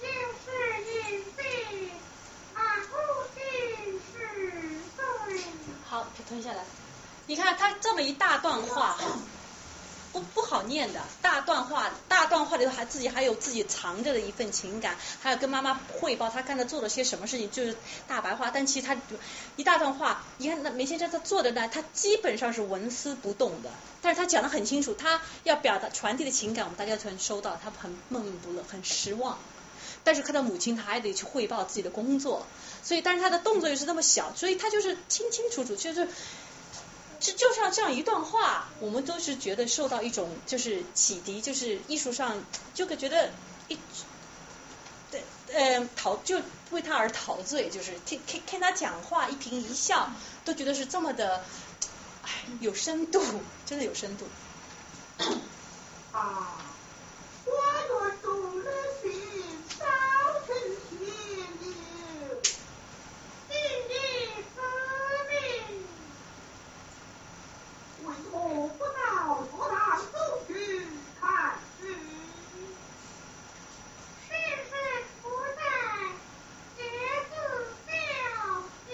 应是因病，俺不定是岁。好，吞下来。你看他这么一大段话，不不好念的，大段话，大段话里头还自己还有自己藏着的一份情感，还有跟妈妈汇报他刚才做了些什么事情，就是大白话。但其实他一大段话，你看那梅先生他做的呢，他基本上是纹丝不动的，但是他讲的很清楚，他要表达传递的情感，我们大家全收到，他很闷闷不乐，很失望。但是看到母亲，他还得去汇报自己的工作，所以但是他的动作又是那么小，所以他就是清清楚楚，就是。就就像这样一段话，我们都是觉得受到一种就是启迪，就是艺术上就个觉得一，对呃陶就为他而陶醉，就是听听听他讲话一颦一笑，都觉得是这么的，哎有深度，真的有深度。啊，花园中的心早晨天明，今日思命，为何不到学堂中去看书？世事不在，节自孝敬。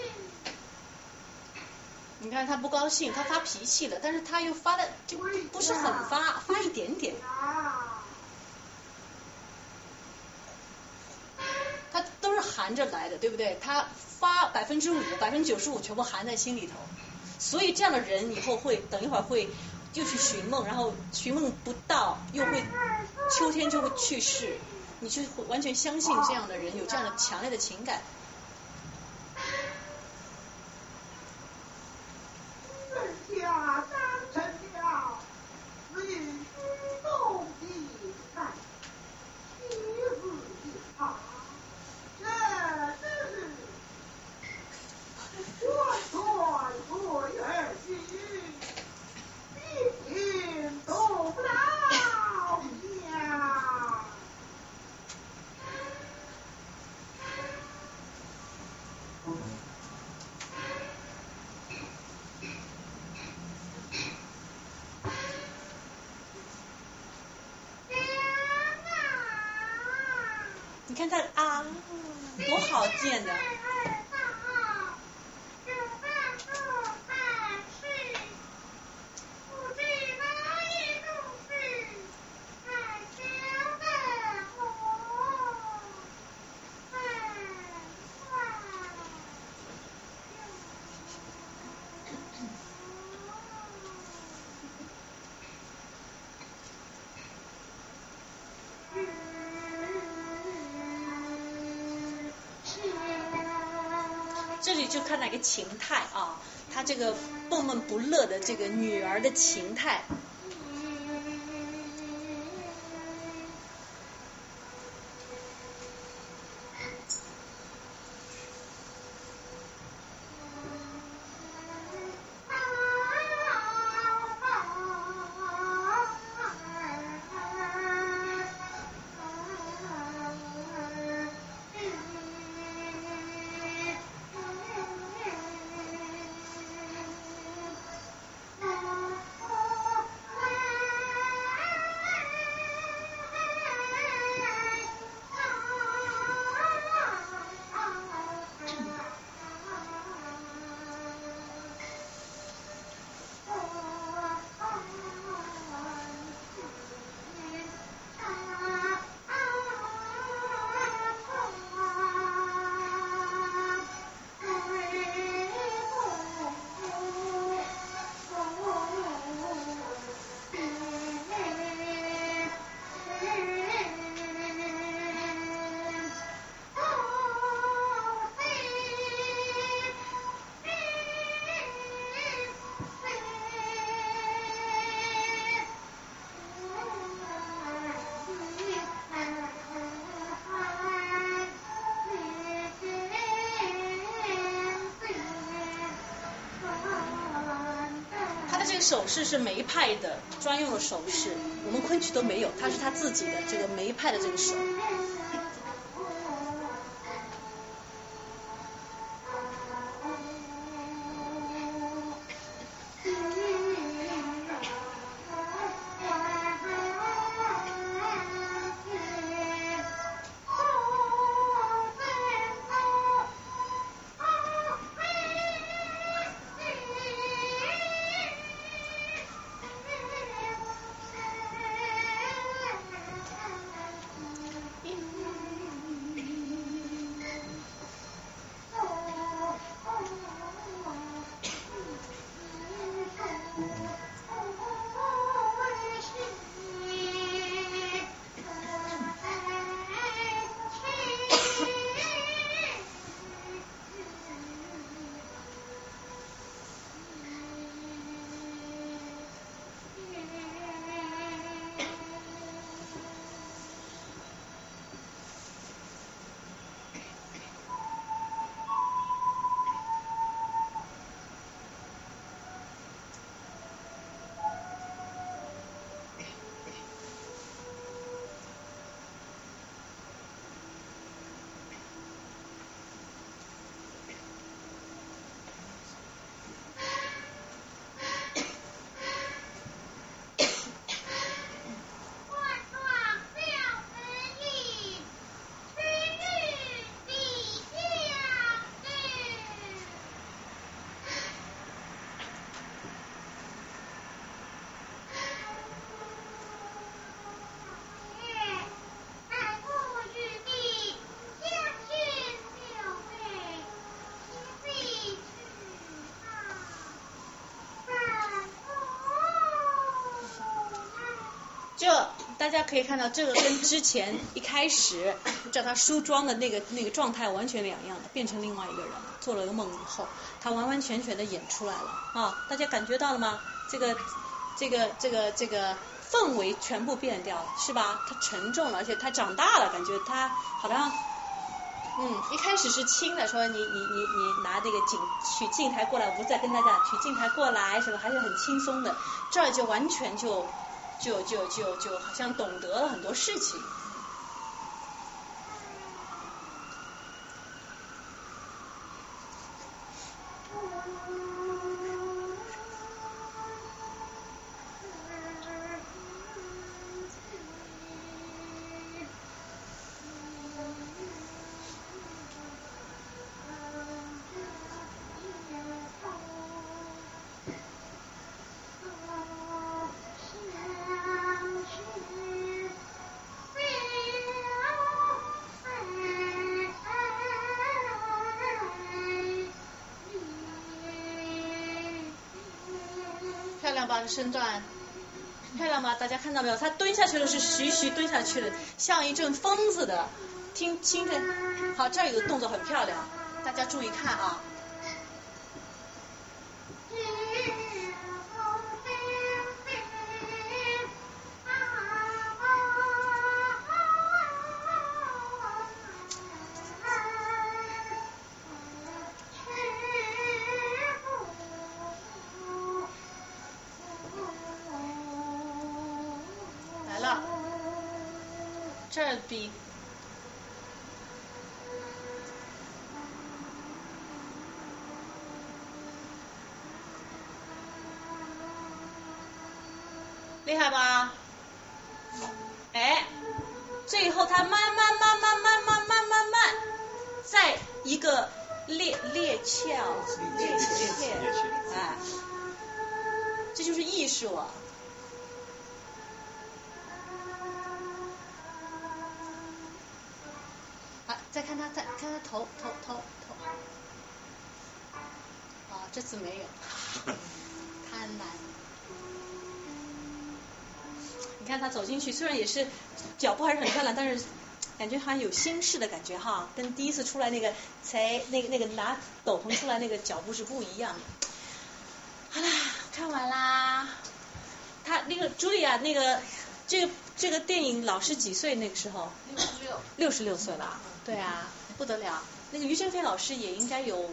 他不高兴，他发脾气了，但是他又发的就不是很发，发一点点。他都是含着来的，对不对？他发百分之五、百分之九十五全部含在心里头，所以这样的人以后会等一会儿会又去寻梦，然后寻梦不到，又会秋天就会去世。你就会完全相信这样的人有这样的强烈的情感。人家当成了，只有虚动的看，一字一行，这真是我传对而行，一点都不老呀。多好见的。这里就看到一个情态啊，他这个闷闷不乐的这个女儿的情态。首饰是梅派的专用的首饰，我们昆曲都没有，他是他自己的这个梅派的这个手。大家可以看到，这个跟之前一开始 <coughs> 叫他梳妆的那个那个状态完全两样的，变成另外一个人了。做了个梦以后，他完完全全的演出来了啊！大家感觉到了吗？这个这个这个这个氛围全部变掉了，是吧？他沉重了，而且他长大了，感觉他好像嗯，一开始是轻的，说你你你你拿这个镜取镜台过来，我不再跟大家取镜台过来，什么还是很轻松的，这儿就完全就。就就就就好像懂得了很多事情。身段漂亮吗？大家看到没有？他蹲下去了，是徐徐蹲下去的，像一阵风似的。听听着，好，这儿有个动作很漂亮，大家注意看啊。他走进去，虽然也是脚步还是很漂亮，但是感觉好像有心事的感觉哈，跟第一次出来那个才那个那个拿斗篷出来那个脚步是不一样的。好啦，看完啦。他那个朱莉亚那个这个这个电影老师几岁那个时候？六十六。六十六岁了，对啊，不得了。那个于珍飞老师也应该有。五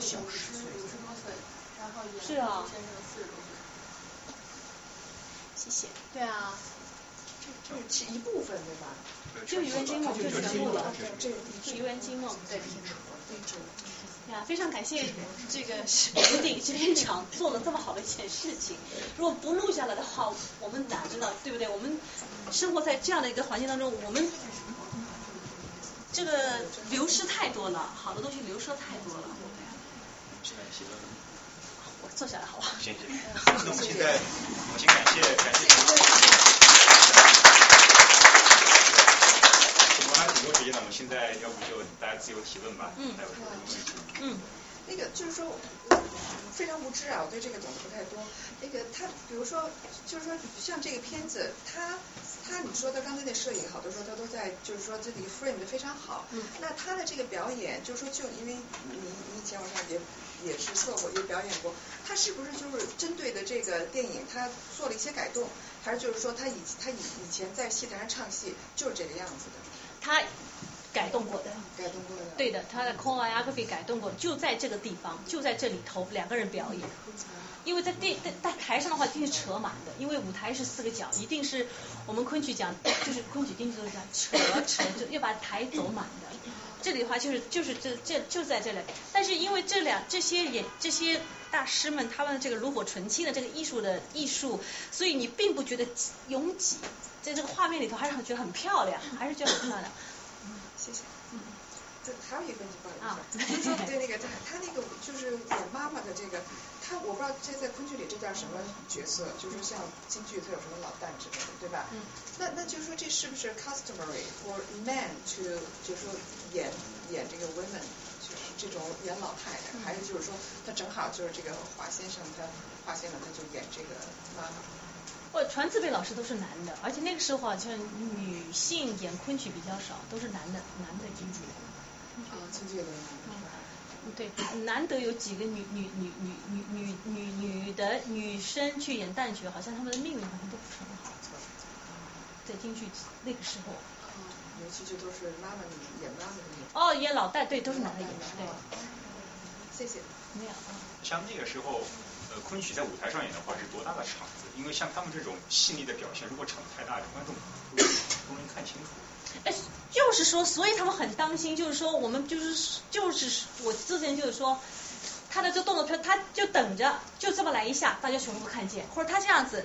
十五十多岁，然后演是啊先生四十多岁。谢谢。对啊，这这是一部分对吧？就《愚人惊梦》就全部的，这就《愚人惊梦》。对，非常感谢这个石鼎制片厂做了这么好的一件事情。<laughs> 如果不录下来的话，我们哪知道对不对？我们生活在这样的一个环境当中，我们这个流失太多了，好的东西流失太多了。我坐下来好不好？<laughs> 谢谢。那我们现在，我们先感谢感谢。我们还有挺多时间了，我们现在要不就大家自由提问吧。嗯还有什么问题？嗯。那个就是说，非常无知啊，我对这个懂得不太多。那个他，比如说，就是说，像这个片子，他他你说他刚才那摄影，好多时候他都在，就是说这里 frame 的非常好。嗯。那他的这个表演，就是说，就因为你你以前我看也也是做过，也表演过，他是不是就是针对的这个电影，他做了一些改动，还是就是说他以他以以前在戏台上唱戏就是这个样子的？他改动过的。改动过的。对的，他的 choreography 改动过，就在这个地方，就在这里头两个人表演。因为在电在在台上的话，一定是扯满的，因为舞台是四个角，一定是我们昆曲讲，就是昆曲定制都是这样，扯扯就要把台走满的。这里的话就是就是这这就在这里，但是因为这两这些演这些大师们他们这个炉火纯青的这个艺术的艺术，所以你并不觉得拥挤，在这个画面里头还是觉得很漂亮，还是觉得很漂亮。嗯谢谢。嗯。这还有一个问题，不好意思，就是说对那个他他那个就是演妈妈的这个，他我不知道这在昆剧里这叫什么角色，就是像京剧它有什么老旦之类的，对吧？嗯。那那就是说这是不是 customary for men to 就是说演演这个 women 就是这种演老太太，还是就是说他正好就是这个华先生他华先生他就演这个妈妈。我传字辈老师都是男的，而且那个时候好像女性演昆曲比较少，都是男的，男的京剧。啊，京剧的。嗯，对，难得有几个女女女女女女女女的女生去演旦角，好像她们的命运好像都不是很好。在京剧那个时候。尤其这都是妈妈演妈妈。哦，演老旦，对，都是男的演的，对。谢谢。没有啊。像那个时候，呃，昆曲在舞台上演的话是多大的场子？因为像他们这种细腻的表现，如果场子太大，观众不容易看清楚。哎，就是说，所以他们很当心，就是说，我们就是就是我之前就是说，他的这动作片，他就等着就这么来一下，大家全部看见，或者他这样子，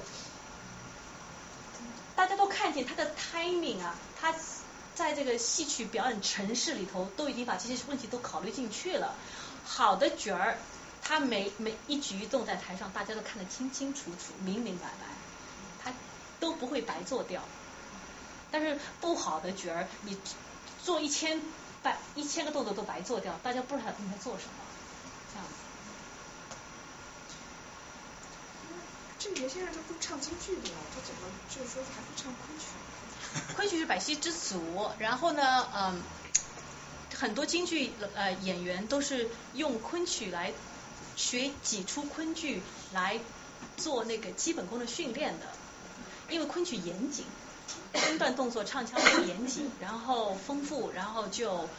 大家都看见他的 timing 啊，他在这个戏曲表演程式里头都已经把这些问题都考虑进去了。好的角儿，他每每一举一动在台上，大家都看得清清楚楚、明明白白，他都不会白做掉。但是不好的角儿，你做一千百一千个动作都白做掉，大家不知道你在做什么，这样子。这个原先人他不是唱京剧的呀，他怎么就是说还会唱昆曲？<laughs> 昆曲是百戏之祖，然后呢，嗯，很多京剧呃演员都是用昆曲来学几出昆剧来做那个基本功的训练的，因为昆曲严谨，身段动作唱腔都严谨，然后丰富，然后就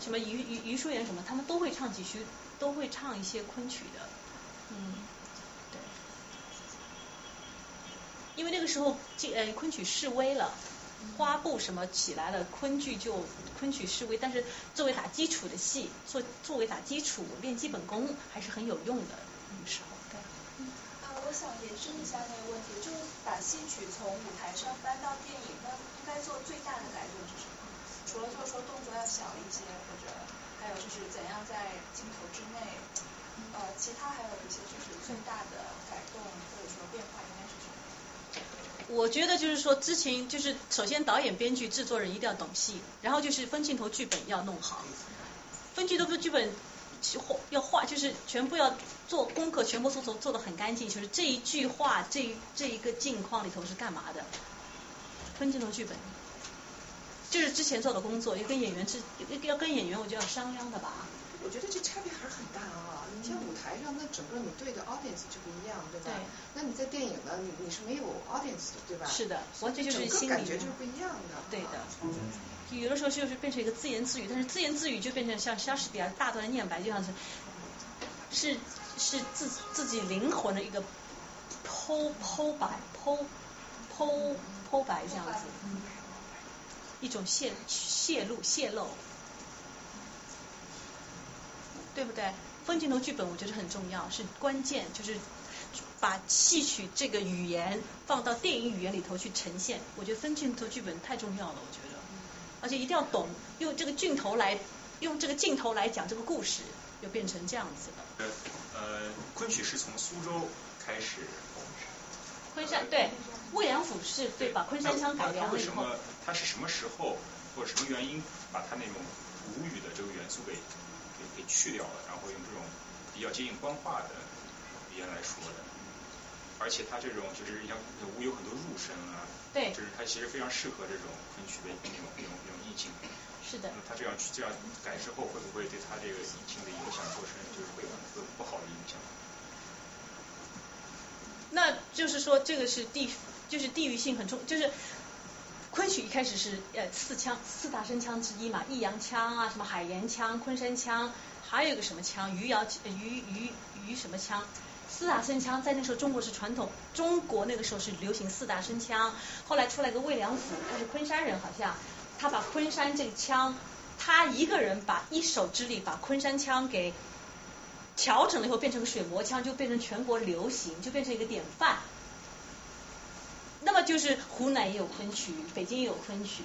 什么余余余淑妍什么，他们都会唱几曲，都会唱一些昆曲的，嗯，对，因为那个时候这呃昆曲式微了。花布什么起来了，昆剧就昆曲示威，但是作为打基础的戏，作作为打基础练基本功还是很有用的。那个时候，对。啊，我想延伸一下那个问题，就是把戏曲从舞台上搬到电影，那应该做最大的改动是什么？除了就是说动作要小一些，或者还有就是怎样在镜头之内，呃，其他还有一些就是最大的改动或者说变化？我觉得就是说，之前就是首先导演、编剧、制作人一定要懂戏，然后就是分镜头、剧本要弄好，分镜头、剧本画要画，就是全部要做功课，全部做做做的很干净。就是这一句话，这这一个镜框里头是干嘛的？分镜头、剧本，就是之前做的工作，要跟演员是要跟演员，我就要商量的吧。我觉得这差别还是很大啊！你像舞台上，那整个你对的 audience 就不一样，对吧？对。那你在电影呢，你你是没有 audience 的，对吧？是的，完全就是心理感觉就是不一样的。对的。有的时候就是变成一个自言自语，但是自言自语就变成像莎士比亚大段的念白，就像是是是自自己灵魂的一个剖剖白剖剖剖白这样子，一种泄泄露泄露。对不对？分镜头剧本我觉得很重要，是关键，就是把戏曲这个语言放到电影语言里头去呈现。我觉得分镜头剧本太重要了，我觉得，而且一定要懂用这个镜头来用这个镜头来讲这个故事，就变成这样子的。呃，昆曲是从苏州开始。昆山对，魏良辅是对把昆山腔改良了什么。他是什么时候或者什么原因把他那种吴语的这个元素给？给去掉了，然后用这种比较接近官话的语言来说的，而且它这种就是像吴有很多入声啊，对，就是它其实非常适合这种昆曲的那种那种那种意境。是的。那它这样这样改之后，会不会对它这个意境的影响做成就是会有很多不好的影响？那就是说，这个是地就是地域性很重，就是。昆曲一开始是呃四腔四大声腔之一嘛，益阳腔啊，什么海盐腔、昆山腔，还有一个什么腔，余姚余余余什么腔，四大声腔在那时候中国是传统，中国那个时候是流行四大声腔，后来出来个魏良辅，他是昆山人好像，他把昆山这个腔，他一个人把一手之力把昆山腔给调整了以后变成个水磨腔，就变成全国流行，就变成一个典范。那么就是湖南也有昆曲，北京也有昆曲，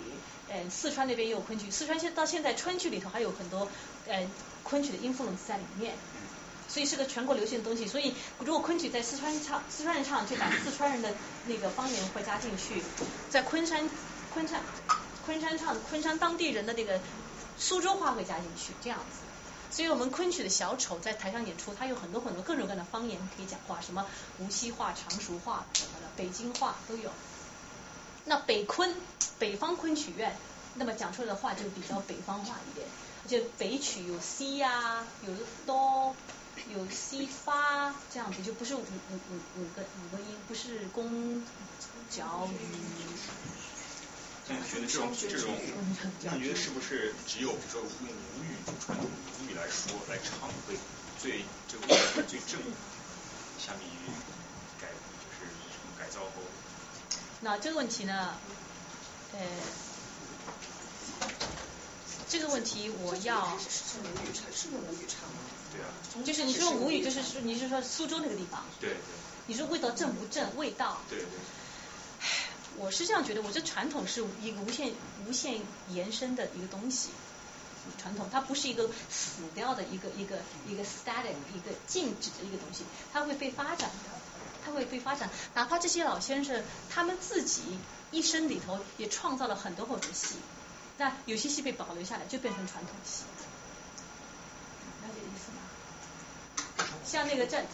呃，四川那边也有昆曲。四川现到现在川剧里头还有很多呃昆曲的音符在里面，所以是个全国流行的东西。所以如果昆曲在四川唱，四川人唱就把四川人的那个方言会加进去，在昆山昆山昆山唱昆山当地人的那个苏州话会加进去，这样子。所以我们昆曲的小丑在台上演出，他有很多很多各种各样的方言可以讲话，什么无锡话、常熟话什么的，北京话都有。那北昆北方昆曲院，那么讲出来的话就比较北方话一点，就北曲有西呀，有哆，有西发这样子，就不是五五五五个五个音，不是宫角语。那你觉得这种这种，那你觉得是不是只有比如说用吴语传统吴语来说来唱会最这个会最正，相比于改就是改造后？那这个问题呢，呃，这个问题我要。是用吴语唱是用吴语唱吗？对啊。就是你说吴语，就是说你是说苏州那个地方？对对。你说味道正不正？味道。对对。我是这样觉得，我这传统是一个无限无限延伸的一个东西，传统它不是一个死掉的一个一个一个 static 一个静止的一个东西，它会被发展的，它会被发展。哪怕这些老先生他们自己一生里头也创造了很多很多戏，那有些戏被保留下来就变成传统戏，了解意思吗？像那个战。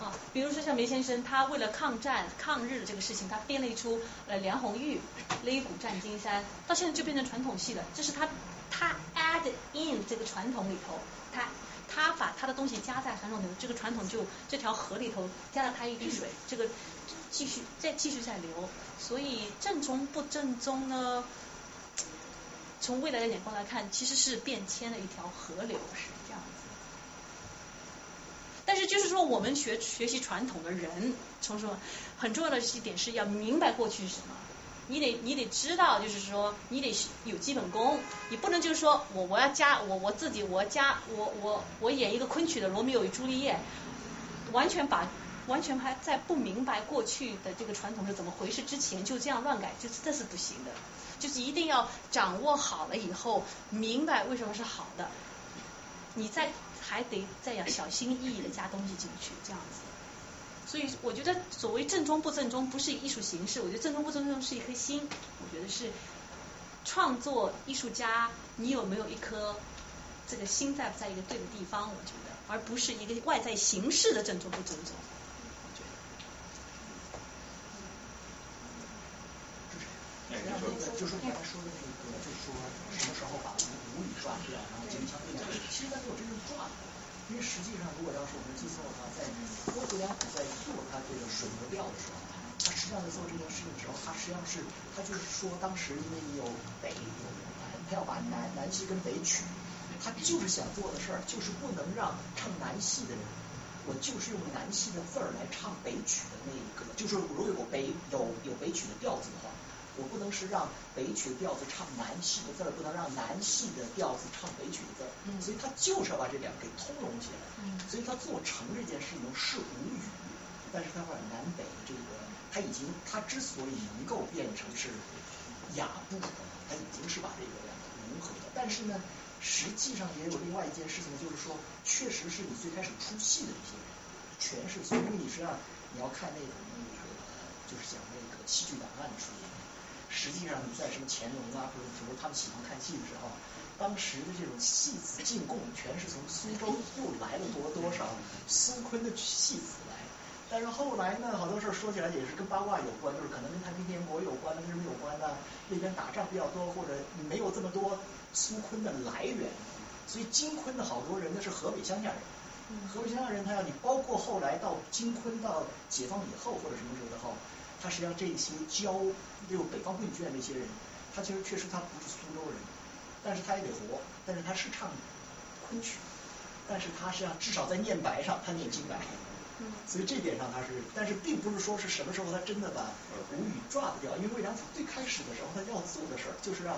啊，啊，比如说像梅先生，他为了抗战抗日的这个事情，他编了一出呃梁红玉擂鼓战金山，到现在就变成传统戏了。这是他他 add in 这个传统里头，他他把他的东西加在传统里头，这个传统就这条河里头加了他一滴水，<laughs> 这个继续再继续在流。所以正宗不正宗呢？从未来的眼光来看，其实是变迁的一条河流。但是就是说，我们学学习传统的人，从说很重要的一点是要明白过去是什么。你得你得知道，就是说你得有基本功，你不能就是说我我要加我我自己我加我我我演一个昆曲的罗密欧与朱丽叶，完全把完全还在不明白过去的这个传统是怎么回事之前就这样乱改，就是这是不行的。就是一定要掌握好了以后，明白为什么是好的，你再还得再要小心翼翼的加东西进去，这样子。所以我觉得所谓正宗不正宗，不是艺术形式，我觉得正宗不正宗是一颗心。我觉得是创作艺术家，你有没有一颗这个心在不在一个对的地方？我觉得，而不是一个外在形式的正宗不正宗。就是你刚才说的那个，就是说什么时候把吴吴语抓掉，然后金枪对对，其实他没有真正抓，因为实际上如果要是我们记错的话，在郭子良在做他这个水磨调的时候，他实际上在做这件事情的时候，他实际上是他就是说当时因为你有北有南，他要把南南戏跟北曲，他就是想做的事儿就是不能让唱南戏的人。我就是用南戏的字儿来唱北曲的那一个，就是如果有北有有北曲的调子的话。我不能是让北曲的调子唱南戏的字儿，不能让南戏的调子唱北曲的字儿，所以他就是要把这两个给通融起来。所以他做成这件事情是无语，但是他把南北这个，他已经他之所以能够变成是雅部的，他已经是把这个两个融合了。但是呢，实际上也有另外一件事情，就是说，确实是你最开始出戏的一些人，全是所以你实际上你要看那种那个，就是讲那个戏剧档案的书。实际上你在什么乾隆啊，或者什么他们喜欢看戏的时候，当时的这种戏子进贡全是从苏州又来了多多少苏昆的戏子来。但是后来呢，好多事儿说起来也是跟八卦有关，就是可能跟太平天国有关的，跟什么有关呢？那边打仗比较多，或者没有这么多苏昆的来源，所以金昆的好多人呢是河北乡下人。河北乡下人，他要你包括后来到金昆到解放以后或者什么时候的后。他实际上这些教就北方会卷这些人，他其实确实他不是苏州人，但是他也得活，但是他是唱昆曲，但是他实际上至少在念白上他念京白，所以这点上他是，但是并不是说是什么时候他真的把吴语抓得掉，因为魏良辅最开始的时候他要做的事儿就是让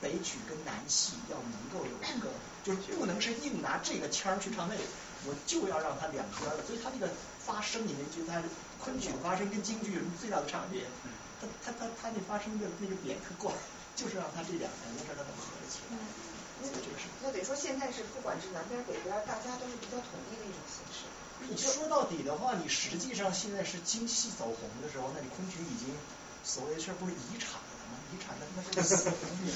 北曲跟南戏要能够有一个，就是不能是硬拿这个腔儿去唱那个，我就要让他两边的，所以他这个发声你没觉得他？昆曲的发声跟京剧有什么最大的差别？他他他他那发声的那个点特怪，<laughs> 就是让他这两个能让他能合得起来。那得说现在是不管是南边北边，大家都是比较统一的一种形式。你说到底的话，你实际上现在是京戏走红的时候，那你昆曲已经所谓的事不是遗产吗？遗产那那是死东西。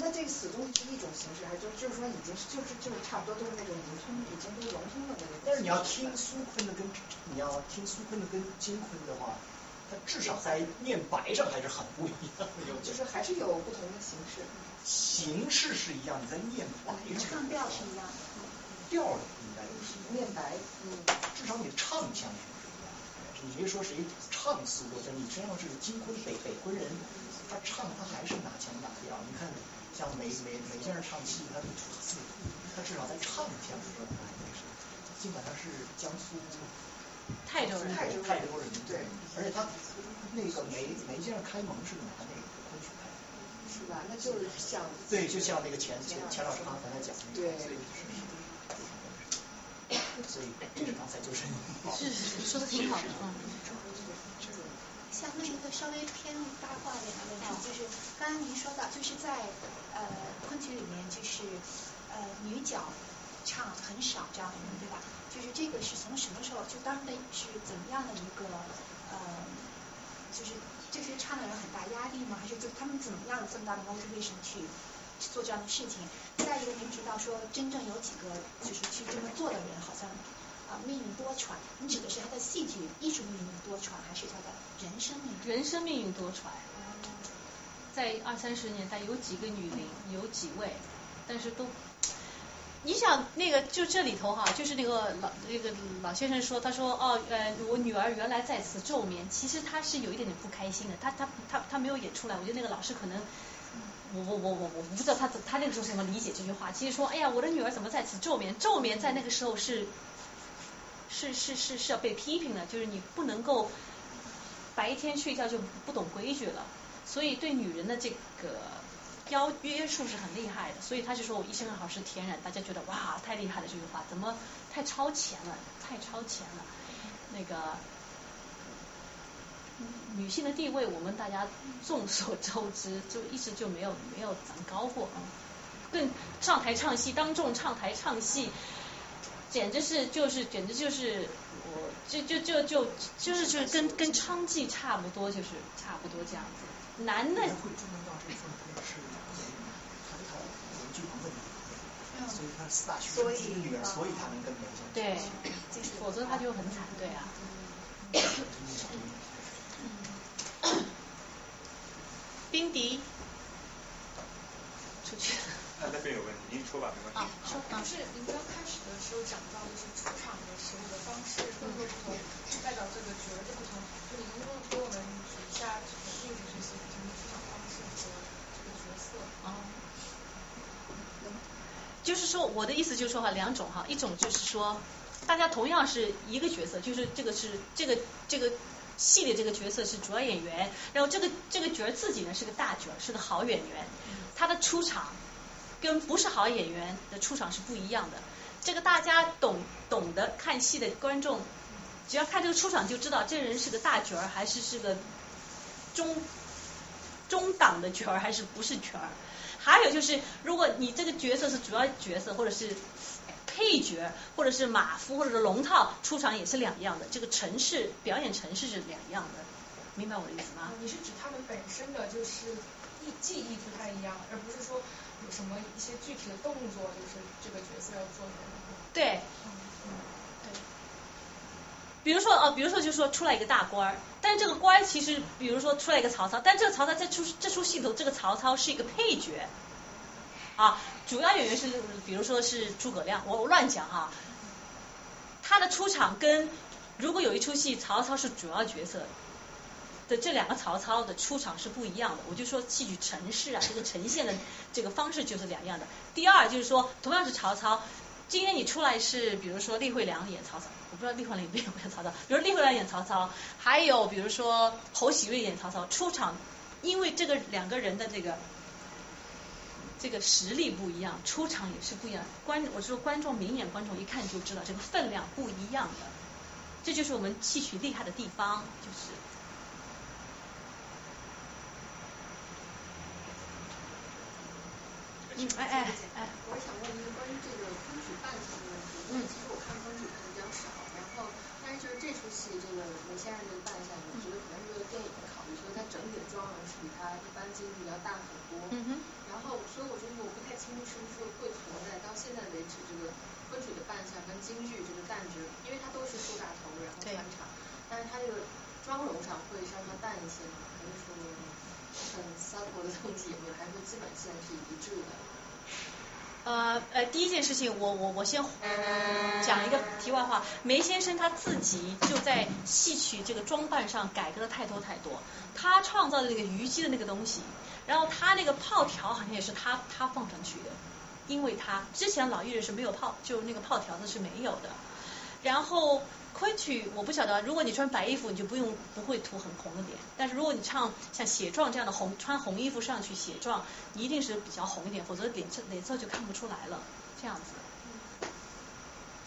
那这个死东西是一种形式，还就就是说已经是就是就是差不多都是那种融通，已经都是融通的那种。但是你要听苏昆的跟你要听苏昆的跟金昆的话，它至少在念白上还是很不一样。就是还是有不同的形式。形式是一样，你在念白。唱调是一样。调应该是。念白，嗯，至少你唱腔是不一样。你别说谁唱苏州腔，你实际上是金昆北北昆人。他唱他还是拿腔拿调，你看像梅梅梅先生唱戏，他他至少在唱腔上还是基本上是江苏泰州人，泰州人对，而且他那个梅梅先生开蒙是拿那个昆曲开，是吧？那就是像对，就像那个钱钱钱老师刚才讲的，对，所以这是刚才就是 <laughs> 是说的挺好的。嗯。<laughs> 想问一个稍微偏八卦点的问题，就是刚刚您说到，就是在呃昆曲里面，就是呃女角唱很少这样的人，对吧？就是这个是从什么时候，就当时的是怎么样的一个呃，就是这些唱的人很大压力吗？还是就他们怎么样有这么大的 motivation 去做这样的事情？再一个，您知道说真正有几个就是去这么做的人，好像。啊命运多舛，你指的是他的戏剧艺术命运多舛，还是他的人生命运？人生命运多舛。在二三十年代有几个女伶，有几位，但是都，你想那个就这里头哈，就是那个老那个老先生说，他说哦呃我女儿原来在此昼眠，其实他是有一点点不开心的，他他他他没有演出来，我觉得那个老师可能。我我我我我不知道他他那个时候怎么理解这句话。其实说，哎呀，我的女儿怎么在此昼眠？昼眠在那个时候是是是是是要被批评的，就是你不能够白天睡觉就不懂规矩了。所以对女人的这个要约束是很厉害的。所以他就说我一生好是天然，大家觉得哇太厉害了这句话，怎么太超前了？太超前了。那个。女性的地位，我们大家众所周知，就一直就没有没有长高过啊。更上台唱戏，当众唱台唱戏，简直是就是简直就是我就就就就就是就是跟跟娼妓差不多，就是差不多这样子。男的。会注意到这份会是抬头文剧旁的女，所以他四大学生的女儿，所以他能跟梅姐。对，否则他就很惨，对啊。冰迪，出去。他那边有问题，您说吧，没关系。说就是您刚开始的时候讲到，就是出场的时候的方式各个不同，代表这个角儿的不同。就您能给我们举一下这个例子，这些不同的出场方式和这个角色？啊。就是说，我的意思就是说哈，两种哈，一种就是说，大家同样是一个角色，就是这个是这个这个。戏里这个角色是主要演员，然后这个这个角儿自己呢是个大角儿，是个好演员，他的出场跟不是好演员的出场是不一样的。这个大家懂懂得看戏的观众，只要看这个出场就知道这人是个大角儿还是是个中中档的角儿还是不是角儿。还有就是，如果你这个角色是主要角色或者是。配角或者是马夫或者是龙套出场也是两样的，这个程式表演程式是两样的，明白我的意思吗？你是指他们本身的就是艺技艺不太一样，而不是说有什么一些具体的动作，就是这个角色要做的。对，对。比如说哦，比如说就说出来一个大官儿，但是这个官其实比如说出来一个曹操，但这个曹操在出这出戏头，这个曹操是一个配角。啊，主要演员是，比如说是诸葛亮，我我乱讲哈，他的出场跟如果有一出戏曹操是主要角色的这两个曹操的出场是不一样的，我就说戏剧程式啊，这个呈现的这个方式就是两样的。第二就是说，同样是曹操，今天你出来是比如说厉慧良演曹操，我不知道厉慧良演不演曹操，比如厉慧良演曹操，还有比如说侯喜瑞演曹操，出场因为这个两个人的这个。这个实力不一样，出场也是不一样。观，我说观众明眼观众一看就知道这个分量不一样的，这就是我们戏曲厉害的地方，就是。嗯，哎哎哎。我想问一个关于这个昆曲扮相的问题，因为其实我看昆曲看的比较少，然后但是就是这出戏这个梅先生这个扮相，我觉得可能是为了电影的考虑，所以他整体的妆容是比他一般京剧要大很多。嗯哼。然后，所以我觉得我不太清楚是不是会存在到现在为止这个昆曲的扮相跟京剧这个旦值，因为它都是梳大头然后穿插，但是它这个妆容上会稍稍淡一些吗？还是说很三国的东西也会，还是说基本线是一致的？呃呃，第一件事情，我我我先讲一个题外话。梅先生他自己就在戏曲这个装扮上改革了太多太多。他创造的那个虞姬的那个东西，然后他那个炮条好像也是他他放上去的，因为他之前老艺人是没有炮，就那个炮条子是没有的。然后。昆曲我不晓得，如果你穿白衣服，你就不用不会涂很红的脸。但是如果你唱像写状这样的红，穿红衣服上去写状，一定是比较红一点，否则脸色脸色就看不出来了。这样子。嗯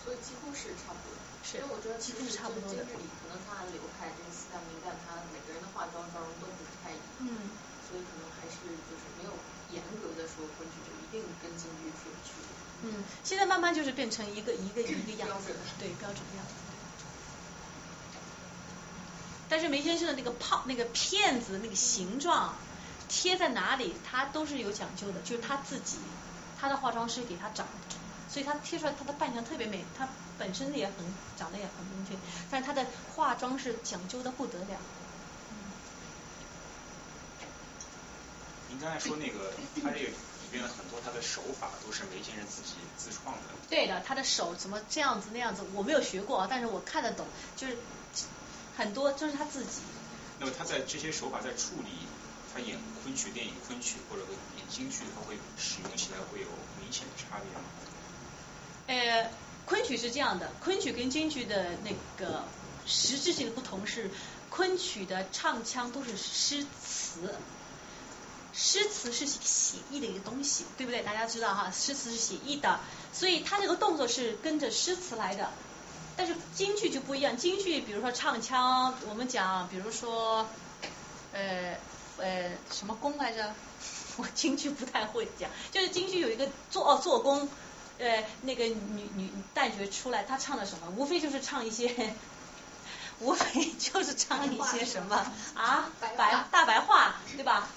所以几乎是差不多。是。因为我觉得几乎是差不多的。可能他流派这个四大名旦，他每个人的化妆妆容都不太一样。嗯。所以可能还是就是没有严格的说昆曲就一定跟京剧是有区别。嗯，现在慢慢就是变成一个一个一个样子，对标准的样子。但是梅先生的那个泡那个片子那个形状贴在哪里，他都是有讲究的，就是他自己他的化妆师给他找所以他贴出来他的扮相特别美，他本身也很长得也很英俊，但是他的化妆是讲究的不得了。您刚才说那个，他这个里边的很多他的手法都是梅先生自己自创的。对的，他的手怎么这样子那样子，我没有学过啊，但是我看得懂，就是很多就是他自己。那么他在这些手法在处理，他演昆曲电影昆曲或者演京剧，他会使用起来会有明显的差别吗？呃，昆曲是这样的，昆曲跟京剧的那个实质性的不同是，昆曲的唱腔都是诗词。诗词是写意的一个东西，对不对？大家知道哈，诗词是写意的，所以他这个动作是跟着诗词来的。但是京剧就不一样，京剧比如说唱腔，我们讲，比如说呃呃什么功来着？我京剧不太会讲，就是京剧有一个做哦做工，呃那个女女旦角出来，她唱的什么？无非就是唱一些，<laughs> 无非就是唱一些什么啊白大白话，对吧？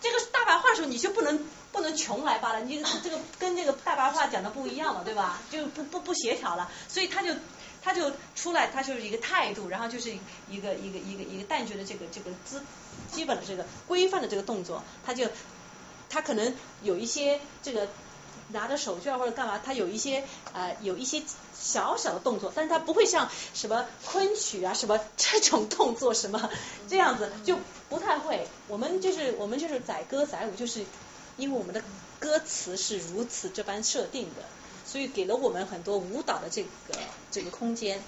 这个大白话的时候，你就不能不能穷来罢了，你这个跟这个大白话讲的不一样嘛，对吧？就不不不协调了，所以他就他就出来，他就是一个态度，然后就是一个一个一个一个旦角的这个这个基基本的这个规范的这个动作，他就他可能有一些这个拿着手绢或者干嘛，他有一些呃有一些小小的动作，但是他不会像什么昆曲啊什么这种动作什么这样子就。不太会，我们就是我们就是载歌载舞，就是因为我们的歌词是如此这般设定的，所以给了我们很多舞蹈的这个这个空间。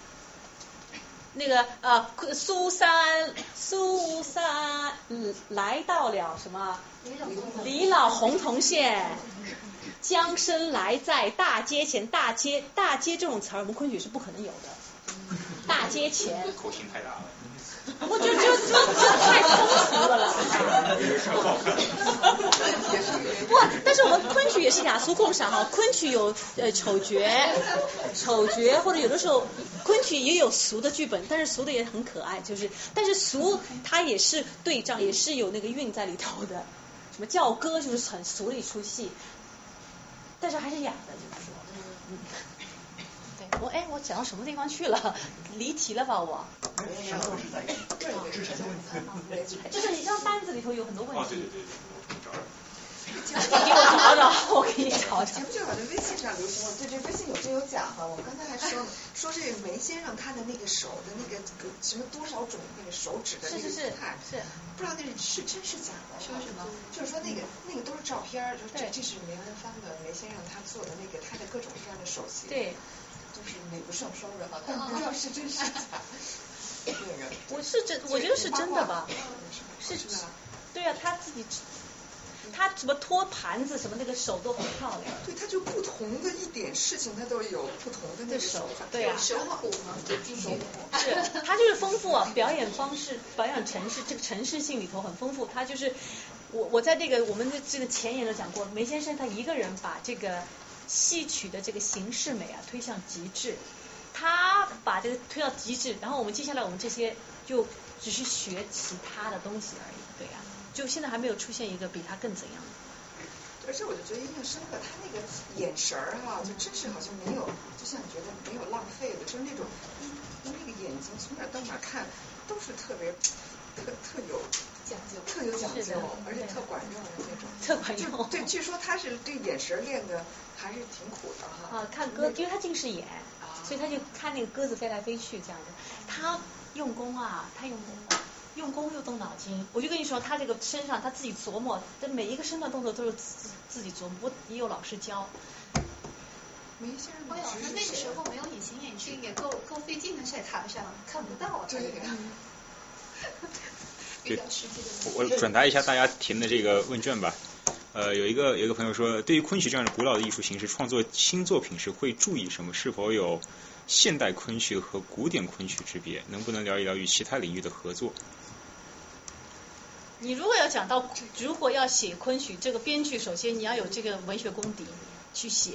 那个呃，苏三苏三来到了什么？李老洪洞县，江声来在大街前，大街大街这种词儿，我们昆曲是不可能有的。大街前。口型太大了。我就就就就太通俗了了。不，但是我们昆曲也是雅俗共赏哈，昆曲有呃丑角，丑角或者有的时候昆曲也有俗的剧本，但是俗的也很可爱，就是但是俗它也是对仗，也是有那个韵在里头的，什么叫歌就是很俗的一出戏，但是还是雅的，就是说。嗯我哎，我讲到什么地方去了？<laughs> 离题了吧我？<laughs> 就是你知道单子里头有很多问题。你给我找找，我给你找找。前不久好像微信上流行，对这微信有真有假哈。我刚才还说 <laughs> 说这个梅先生他的那个手的那个什么多少种那个手指的那个姿态，是不知道那是是真是假的。说什么？就是说那个那个都是照片，就这这是梅兰芳的梅先生他做的那个他的各种各样的手型。对。就是美不胜收的哈，但不知道是真是假。那个我是真，我觉得是真的吧？是是吧？对啊，他自己，他什么托盘子什么那个手都很漂亮。对，他就不同的一点事情，他都有不同的那个手法。对啊，手谱嘛，就手谱。是，他就是丰富啊，表演方式，表演城市这个城市性里头很丰富。他就是我我在这个我们的这个前言都讲过，梅先生他一个人把这个。戏曲的这个形式美啊推向极致，他把这个推到极致，然后我们接下来我们这些就只是学其他的东西而已，对呀，就现在还没有出现一个比他更怎样的。而且我就觉得印象深刻，他那个眼神儿哈，就真是好像没有，就像你觉得没有浪费的，就是那种一一那个眼睛从哪到哪看都是特别特特有。讲究，特有讲究，而且特管用的那种。特管用。对，据说他是对眼神练的还是挺苦的哈。啊，看鸽，因为他近视眼，所以他就看那个鸽子飞来飞去这样的。他用功啊，他用功，用功又动脑筋。我就跟你说，他这个身上他自己琢磨，这每一个身段动作都是自自己琢磨，也有老师教。没先生，我老师那个时候没有隐形眼镜，也够够费劲的，在台上看不到啊。对。<laughs> 对，我转达一下大家填的这个问卷吧。呃，有一个有一个朋友说，对于昆曲这样的古老的艺术形式，创作新作品时会注意什么？是否有现代昆曲和古典昆曲之别？能不能聊一聊与其他领域的合作？你如果要讲到，如果要写昆曲，这个编剧首先你要有这个文学功底去写。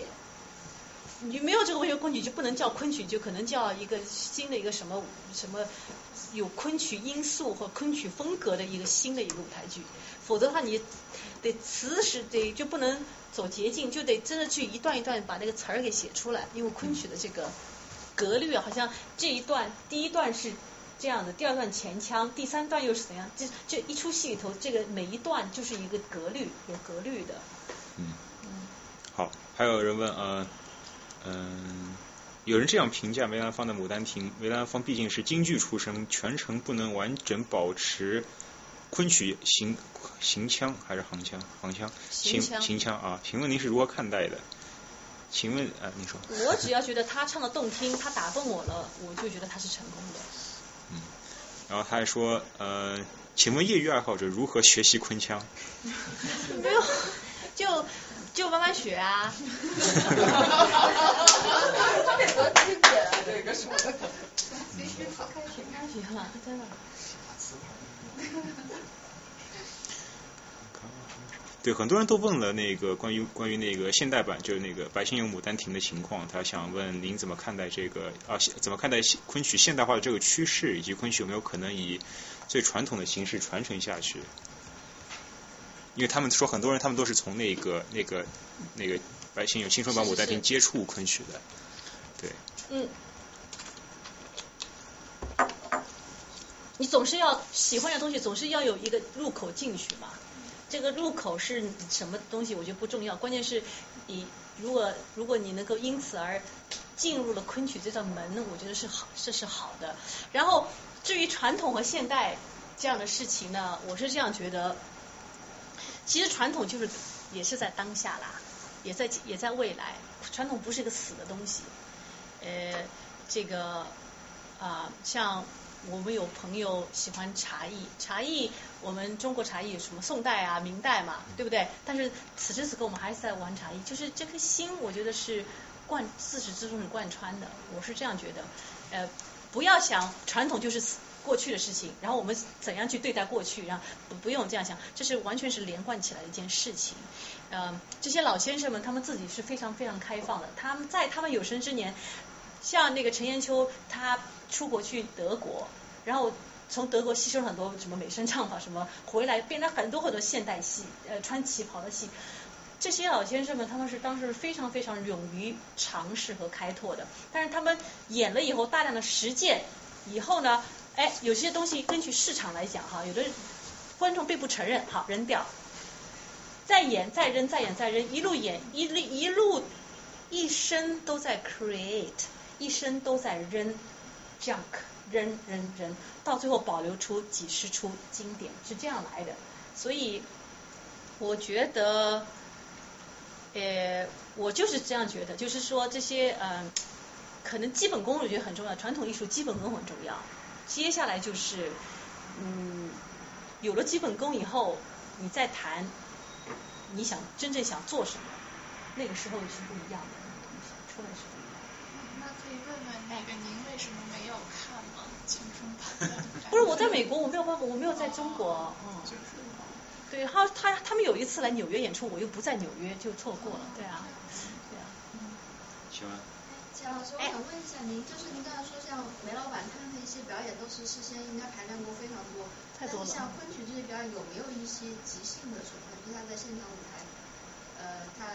你没有这个文学功底，就不能叫昆曲，就可能叫一个新的一个什么什么。有昆曲因素和昆曲风格的一个新的一个舞台剧，否则的话你得词是得就不能走捷径，就得真的去一段一段把那个词儿给写出来，因为昆曲的这个格律，好像这一段第一段是这样的，第二段前腔，第三段又是怎样？这这一出戏里头，这个每一段就是一个格律，有格律的。嗯。好，还有人问呃嗯。有人这样评价梅兰芳的《牡丹亭》，梅兰芳毕竟是京剧出身，全程不能完整保持昆曲行行腔还是行腔？行腔？行行腔啊？请问您是如何看待的？请问啊，你说。我只要觉得他唱的动听，他打动我了，我就觉得他是成功的。嗯，然后他还说呃，请问业余爱好者如何学习昆腔？<laughs> 没有，就。就慢慢学啊。这个说的。必须好开学，开学了，对，很多人都问了那个关于关于那个现代版，就是那个《白先勇牡丹亭》的情况，他想问您怎么看待这个啊？怎么看待昆曲现代化的这个趋势，以及昆曲有没有可能以最传统的形式传承下去？因为他们说很多人他们都是从那个那个那个白先勇青春版牡丹亭接触昆曲的，对。嗯。你总是要喜欢的东西，总是要有一个入口进去嘛。这个入口是什么东西，我觉得不重要，关键是你如果如果你能够因此而进入了昆曲这道门，我觉得是好，这是好的。然后至于传统和现代这样的事情呢，我是这样觉得。其实传统就是也是在当下啦，也在也在未来。传统不是一个死的东西。呃，这个啊，像我们有朋友喜欢茶艺，茶艺我们中国茶艺有什么宋代啊、明代嘛，对不对？但是此时此刻我们还是在玩茶艺，就是这颗心，我觉得是贯自始至终是贯穿的。我是这样觉得。呃，不要想传统就是死。过去的事情，然后我们怎样去对待过去，然后不不用这样想，这是完全是连贯起来的一件事情。嗯，这些老先生们他们自己是非常非常开放的，他们在他们有生之年，像那个陈延秋，他出国去德国，然后从德国吸收很多什么美声唱法什么，回来变成很多很多现代戏，呃，穿旗袍的戏。这些老先生们他们是当时非常非常勇于尝试和开拓的，但是他们演了以后大量的实践以后呢？哎，有些东西根据市场来讲哈，有的观众并不承认，好扔掉，再演再扔再演再扔，一路演一路一路一生都在 create，一生都在扔 junk，扔扔扔，到最后保留出几十出经典，是这样来的。所以我觉得，呃，我就是这样觉得，就是说这些嗯，可能基本功我觉得很重要，传统艺术基本功很重要。接下来就是，嗯，有了基本功以后，你再谈你想真正想做什么，那个时候是不一样的东西，出来是不一样。那可以问问那个您为什么没有看吗？青春版？不是我在美国，我没有办法，我没有在中国，嗯。对，他他他们有一次来纽约演出，我又不在纽约，就错过了，对啊，对啊。请问？钱老师，我想问一下您，就是您刚才说像梅老板他们的一些表演都是事先应该排练过非常多，太多了。像昆曲这些表演有没有一些即兴的成分？就他在现场舞台，呃，他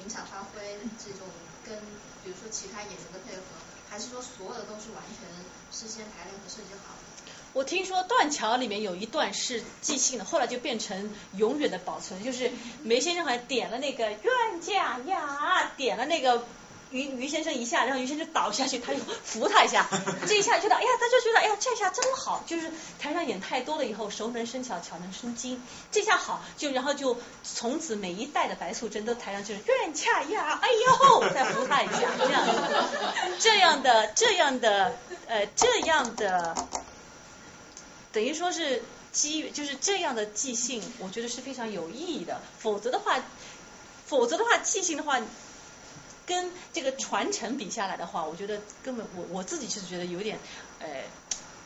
临场发挥这种跟比如说其他演员的配合，还是说所有的都是完全事先排练和设计好的？我听说断桥里面有一段是即兴的，后来就变成永远的保存，就是梅先生好像点了那个冤家呀，点了那个。于于先生一下，然后于先生倒下去，他就扶他一下，这一下觉得，哎呀，他就觉得，哎呀，这下真好，就是台上演太多了以后，熟能生巧，巧能生精，这下好，就然后就从此每一代的白素贞都台上就是愿恰呀，哎呦，再扶他一下，这样。这样的这样的呃这样的，等于说是机，就是这样的即兴，我觉得是非常有意义的，否则的话，否则的话即兴的话。跟这个传承比下来的话，我觉得根本我我自己是觉得有点，呃，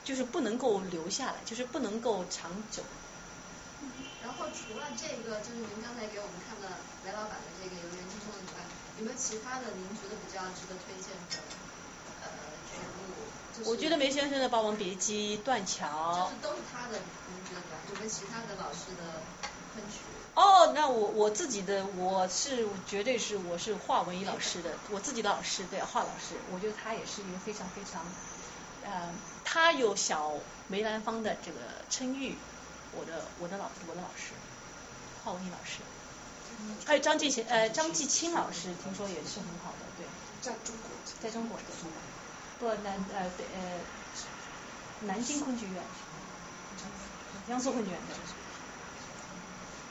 就是不能够留下来，就是不能够长久。然后除了这个，就是您刚才给我们看的雷老板的这个《游园惊梦》以外，有没有其他的您觉得比较值得推荐的呃曲目？就是我觉得梅先生的《霸王别姬》《断桥》就是都是他的名字吧，就跟其他的老师的昆曲。哦，那我我自己的我是绝对是我是华文一老师的，我自己的老师对华老师，我觉得他也是一个非常非常，呃，他有小梅兰芳的这个称誉，我的我的老我的老师，华文一老师，还有张继贤呃张继清老师，听说也是很好的，对，在中国，在中国对，不南呃对呃南京昆剧院，江苏昆剧院对。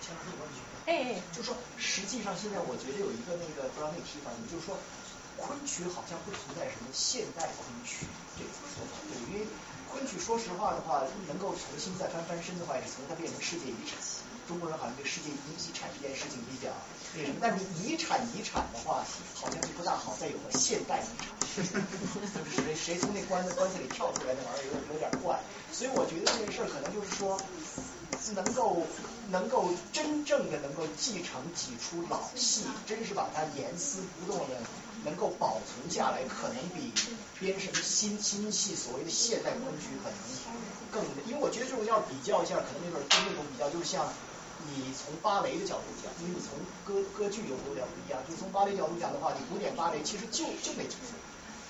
前两问题，哎哎，就说实际上现在我觉得有一个那个不知道那个提法，也就是说昆曲好像不存在什么现代昆曲这个说法，对，因为昆曲说实话的话，能够重新再翻翻身的话，也从它变成世界遗产。中国人好像对世界遗遗产这件事情比较那什么，但是遗产遗产的话，好像就不大好再有个现代遗产，就是谁谁从那棺子棺材里跳出来那玩意儿有有点怪，所以我觉得这件事儿可能就是说。能够能够真正的能够继承几出老戏，真是把它严丝不动的能够保存下来，可能比编什么新新戏所谓的现代昆曲可能更，因为我觉得这种要比较一下，可能那种跟那种比较，就是像你从芭蕾的角度讲，因为你从歌歌剧有有点不一样，就从芭蕾角度讲的话，你古典芭蕾其实就就那几出，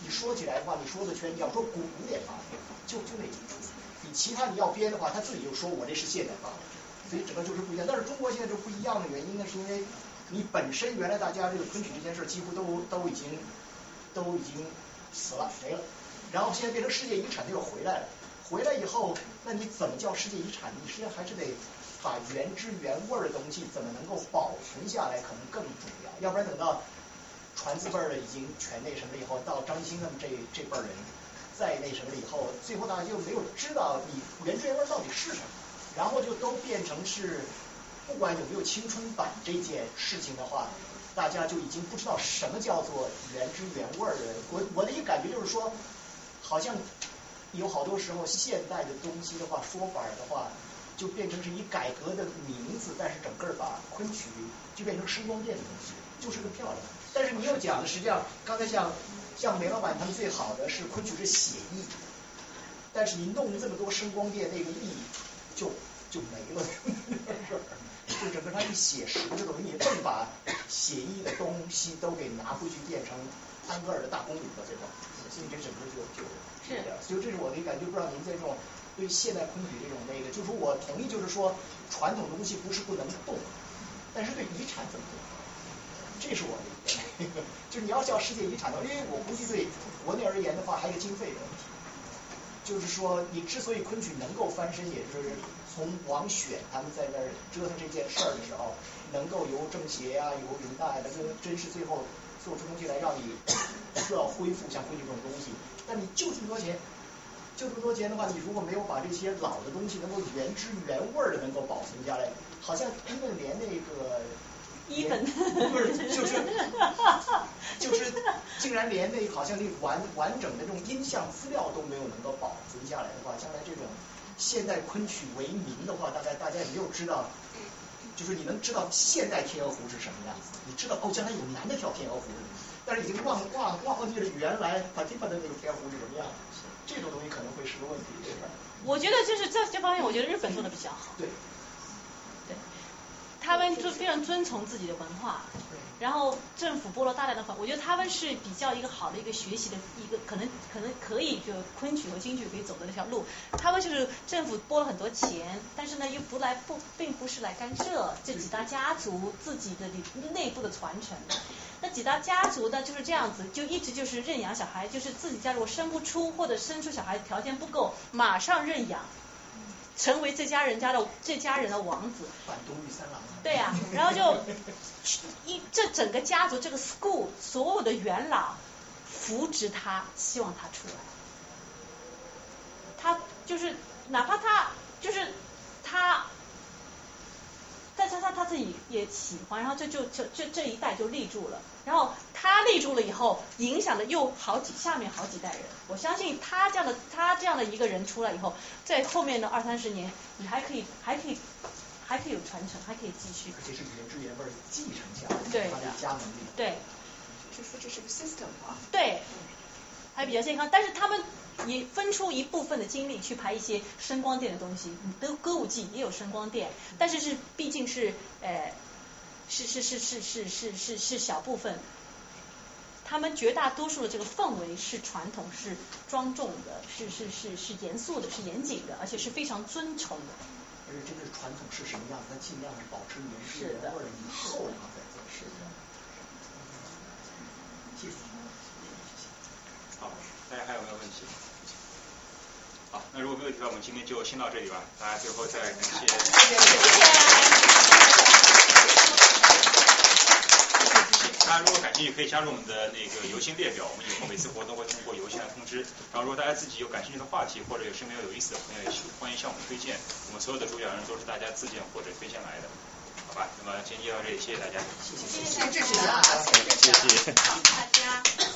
你说起来的话，你说的全，你要说古古典芭蕾，就就那几出。你其他你要编的话，他自己就说我这是现代芭蕾，所以整个就是不一样。但是中国现在就不一样的原因呢，是因为你本身原来大家这个昆曲这件事几乎都都已经都已经死了没了，然后现在变成世界遗产，它又回来了。回来以后，那你怎么叫世界遗产？你实际上还是得把原汁原味的东西怎么能够保存下来，可能更重要。要不然等到传字辈儿的已经全那什么了以后，到张兴他们这这辈儿人。再那什么了以后，最后大家就没有知道你原汁原味到底是什么，然后就都变成是，不管有没有青春版这件事情的话，大家就已经不知道什么叫做原汁原味儿的。我我的一个感觉就是说，好像有好多时候现代的东西的话，说法的话，就变成是以改革的名字，但是整个把昆曲就变成声光电的东西，就是个漂亮。但是你又讲的实际上，刚才像。像梅老板他们最好的是昆曲是写意，但是你弄这么多声光电，那个意义就就没了，就整个它一写实的东西，你正把写意的东西都给拿回去变成安格尔的大公理了，最后，所以这整个就就有点，所以这是我的感觉，不知道您在这种对现代昆曲这种那个，就是我同意，就是说传统东西不是不能动，但是对遗产怎么动？这是我的一个，<laughs> 就是你要叫世界遗产的话，因为我估计对国内而言的话，还有经费的问题。就是说，你之所以昆曲能够翻身，也就是从王选他们在那儿折腾这件事儿的时候，能够由政协啊，由人大呀，那个真是最后做出东西来，让你需要恢复像昆曲这种东西。但你就这么多钱，就这么多钱的话，你如果没有把这些老的东西能够原汁原味儿的能够保存下来，好像根本连那个。一本不是，就是 <laughs> 就是竟然连那好像那完完整的这种音像资料都没有能够保存下来的话，将来这种现代昆曲为名的话，大概大家也没有知道，就是你能知道现代天鹅湖是什么样子，你知道哦，将来有男的跳天鹅湖，但是已经忘忘忘记了原来帕蒂帕的那个天鹅湖是什么样子，这种东西可能会是个问题，对吧？我觉得就是在这方面，我觉得日本做的比较好。对。他们就非常遵从自己的文化，然后政府拨了大量的款，我觉得他们是比较一个好的一个学习的一个可能可能可以就昆曲和京剧可以走的那条路。他们就是政府拨了很多钱，但是呢又不来不并不是来干涉这几大家族自己的内部的传承。那几大家族呢就是这样子，就一直就是认养小孩，就是自己家如果生不出或者生出小孩条件不够，马上认养。成为这家人家的这家人的王子，反三郎。对呀，然后就一这整个家族这个 school 所有的元老扶植他，希望他出来。他就是哪怕他就是他。但是他他自己也喜欢，然后这就就这这一代就立住了。然后他立住了以后，影响了又好几下面好几代人。我相信他这样的他这样的一个人出来以后，在后面的二三十年，你还可以还可以还可以有传承，还可以继续。而且是原汁原味继承下来，对的家门里。对。就说这是个 system 啊。对。还比较健康，但是他们也分出一部分的精力去排一些声光电的东西。歌歌舞伎也有声光电，但是是毕竟是呃是是是是是是是是小部分。他们绝大多数的这个氛围是传统，是庄重的，是是是是严肃的，是严谨的，而且是非常尊崇的。而且这个传统是什么样子，它尽量保持原汁原味以后，然后再做。是的。谢谢。好，大家还有没有问题？好，那如果没有提问，我们今天就先到这里吧。大家最后再感谢。谢谢。大家如果感兴趣，可以加入我们的那个邮件列表，我们以后每次活动会通过邮件来通知。然后，如果大家自己有感兴趣的话题，或者有身边有有意思的朋友，也欢迎向我们推荐。我们所有的主讲人都是大家自荐或者推荐来的，好吧？那么今天就到这里，谢谢大家。谢谢，谢谢支持啊，谢谢谢谢大家。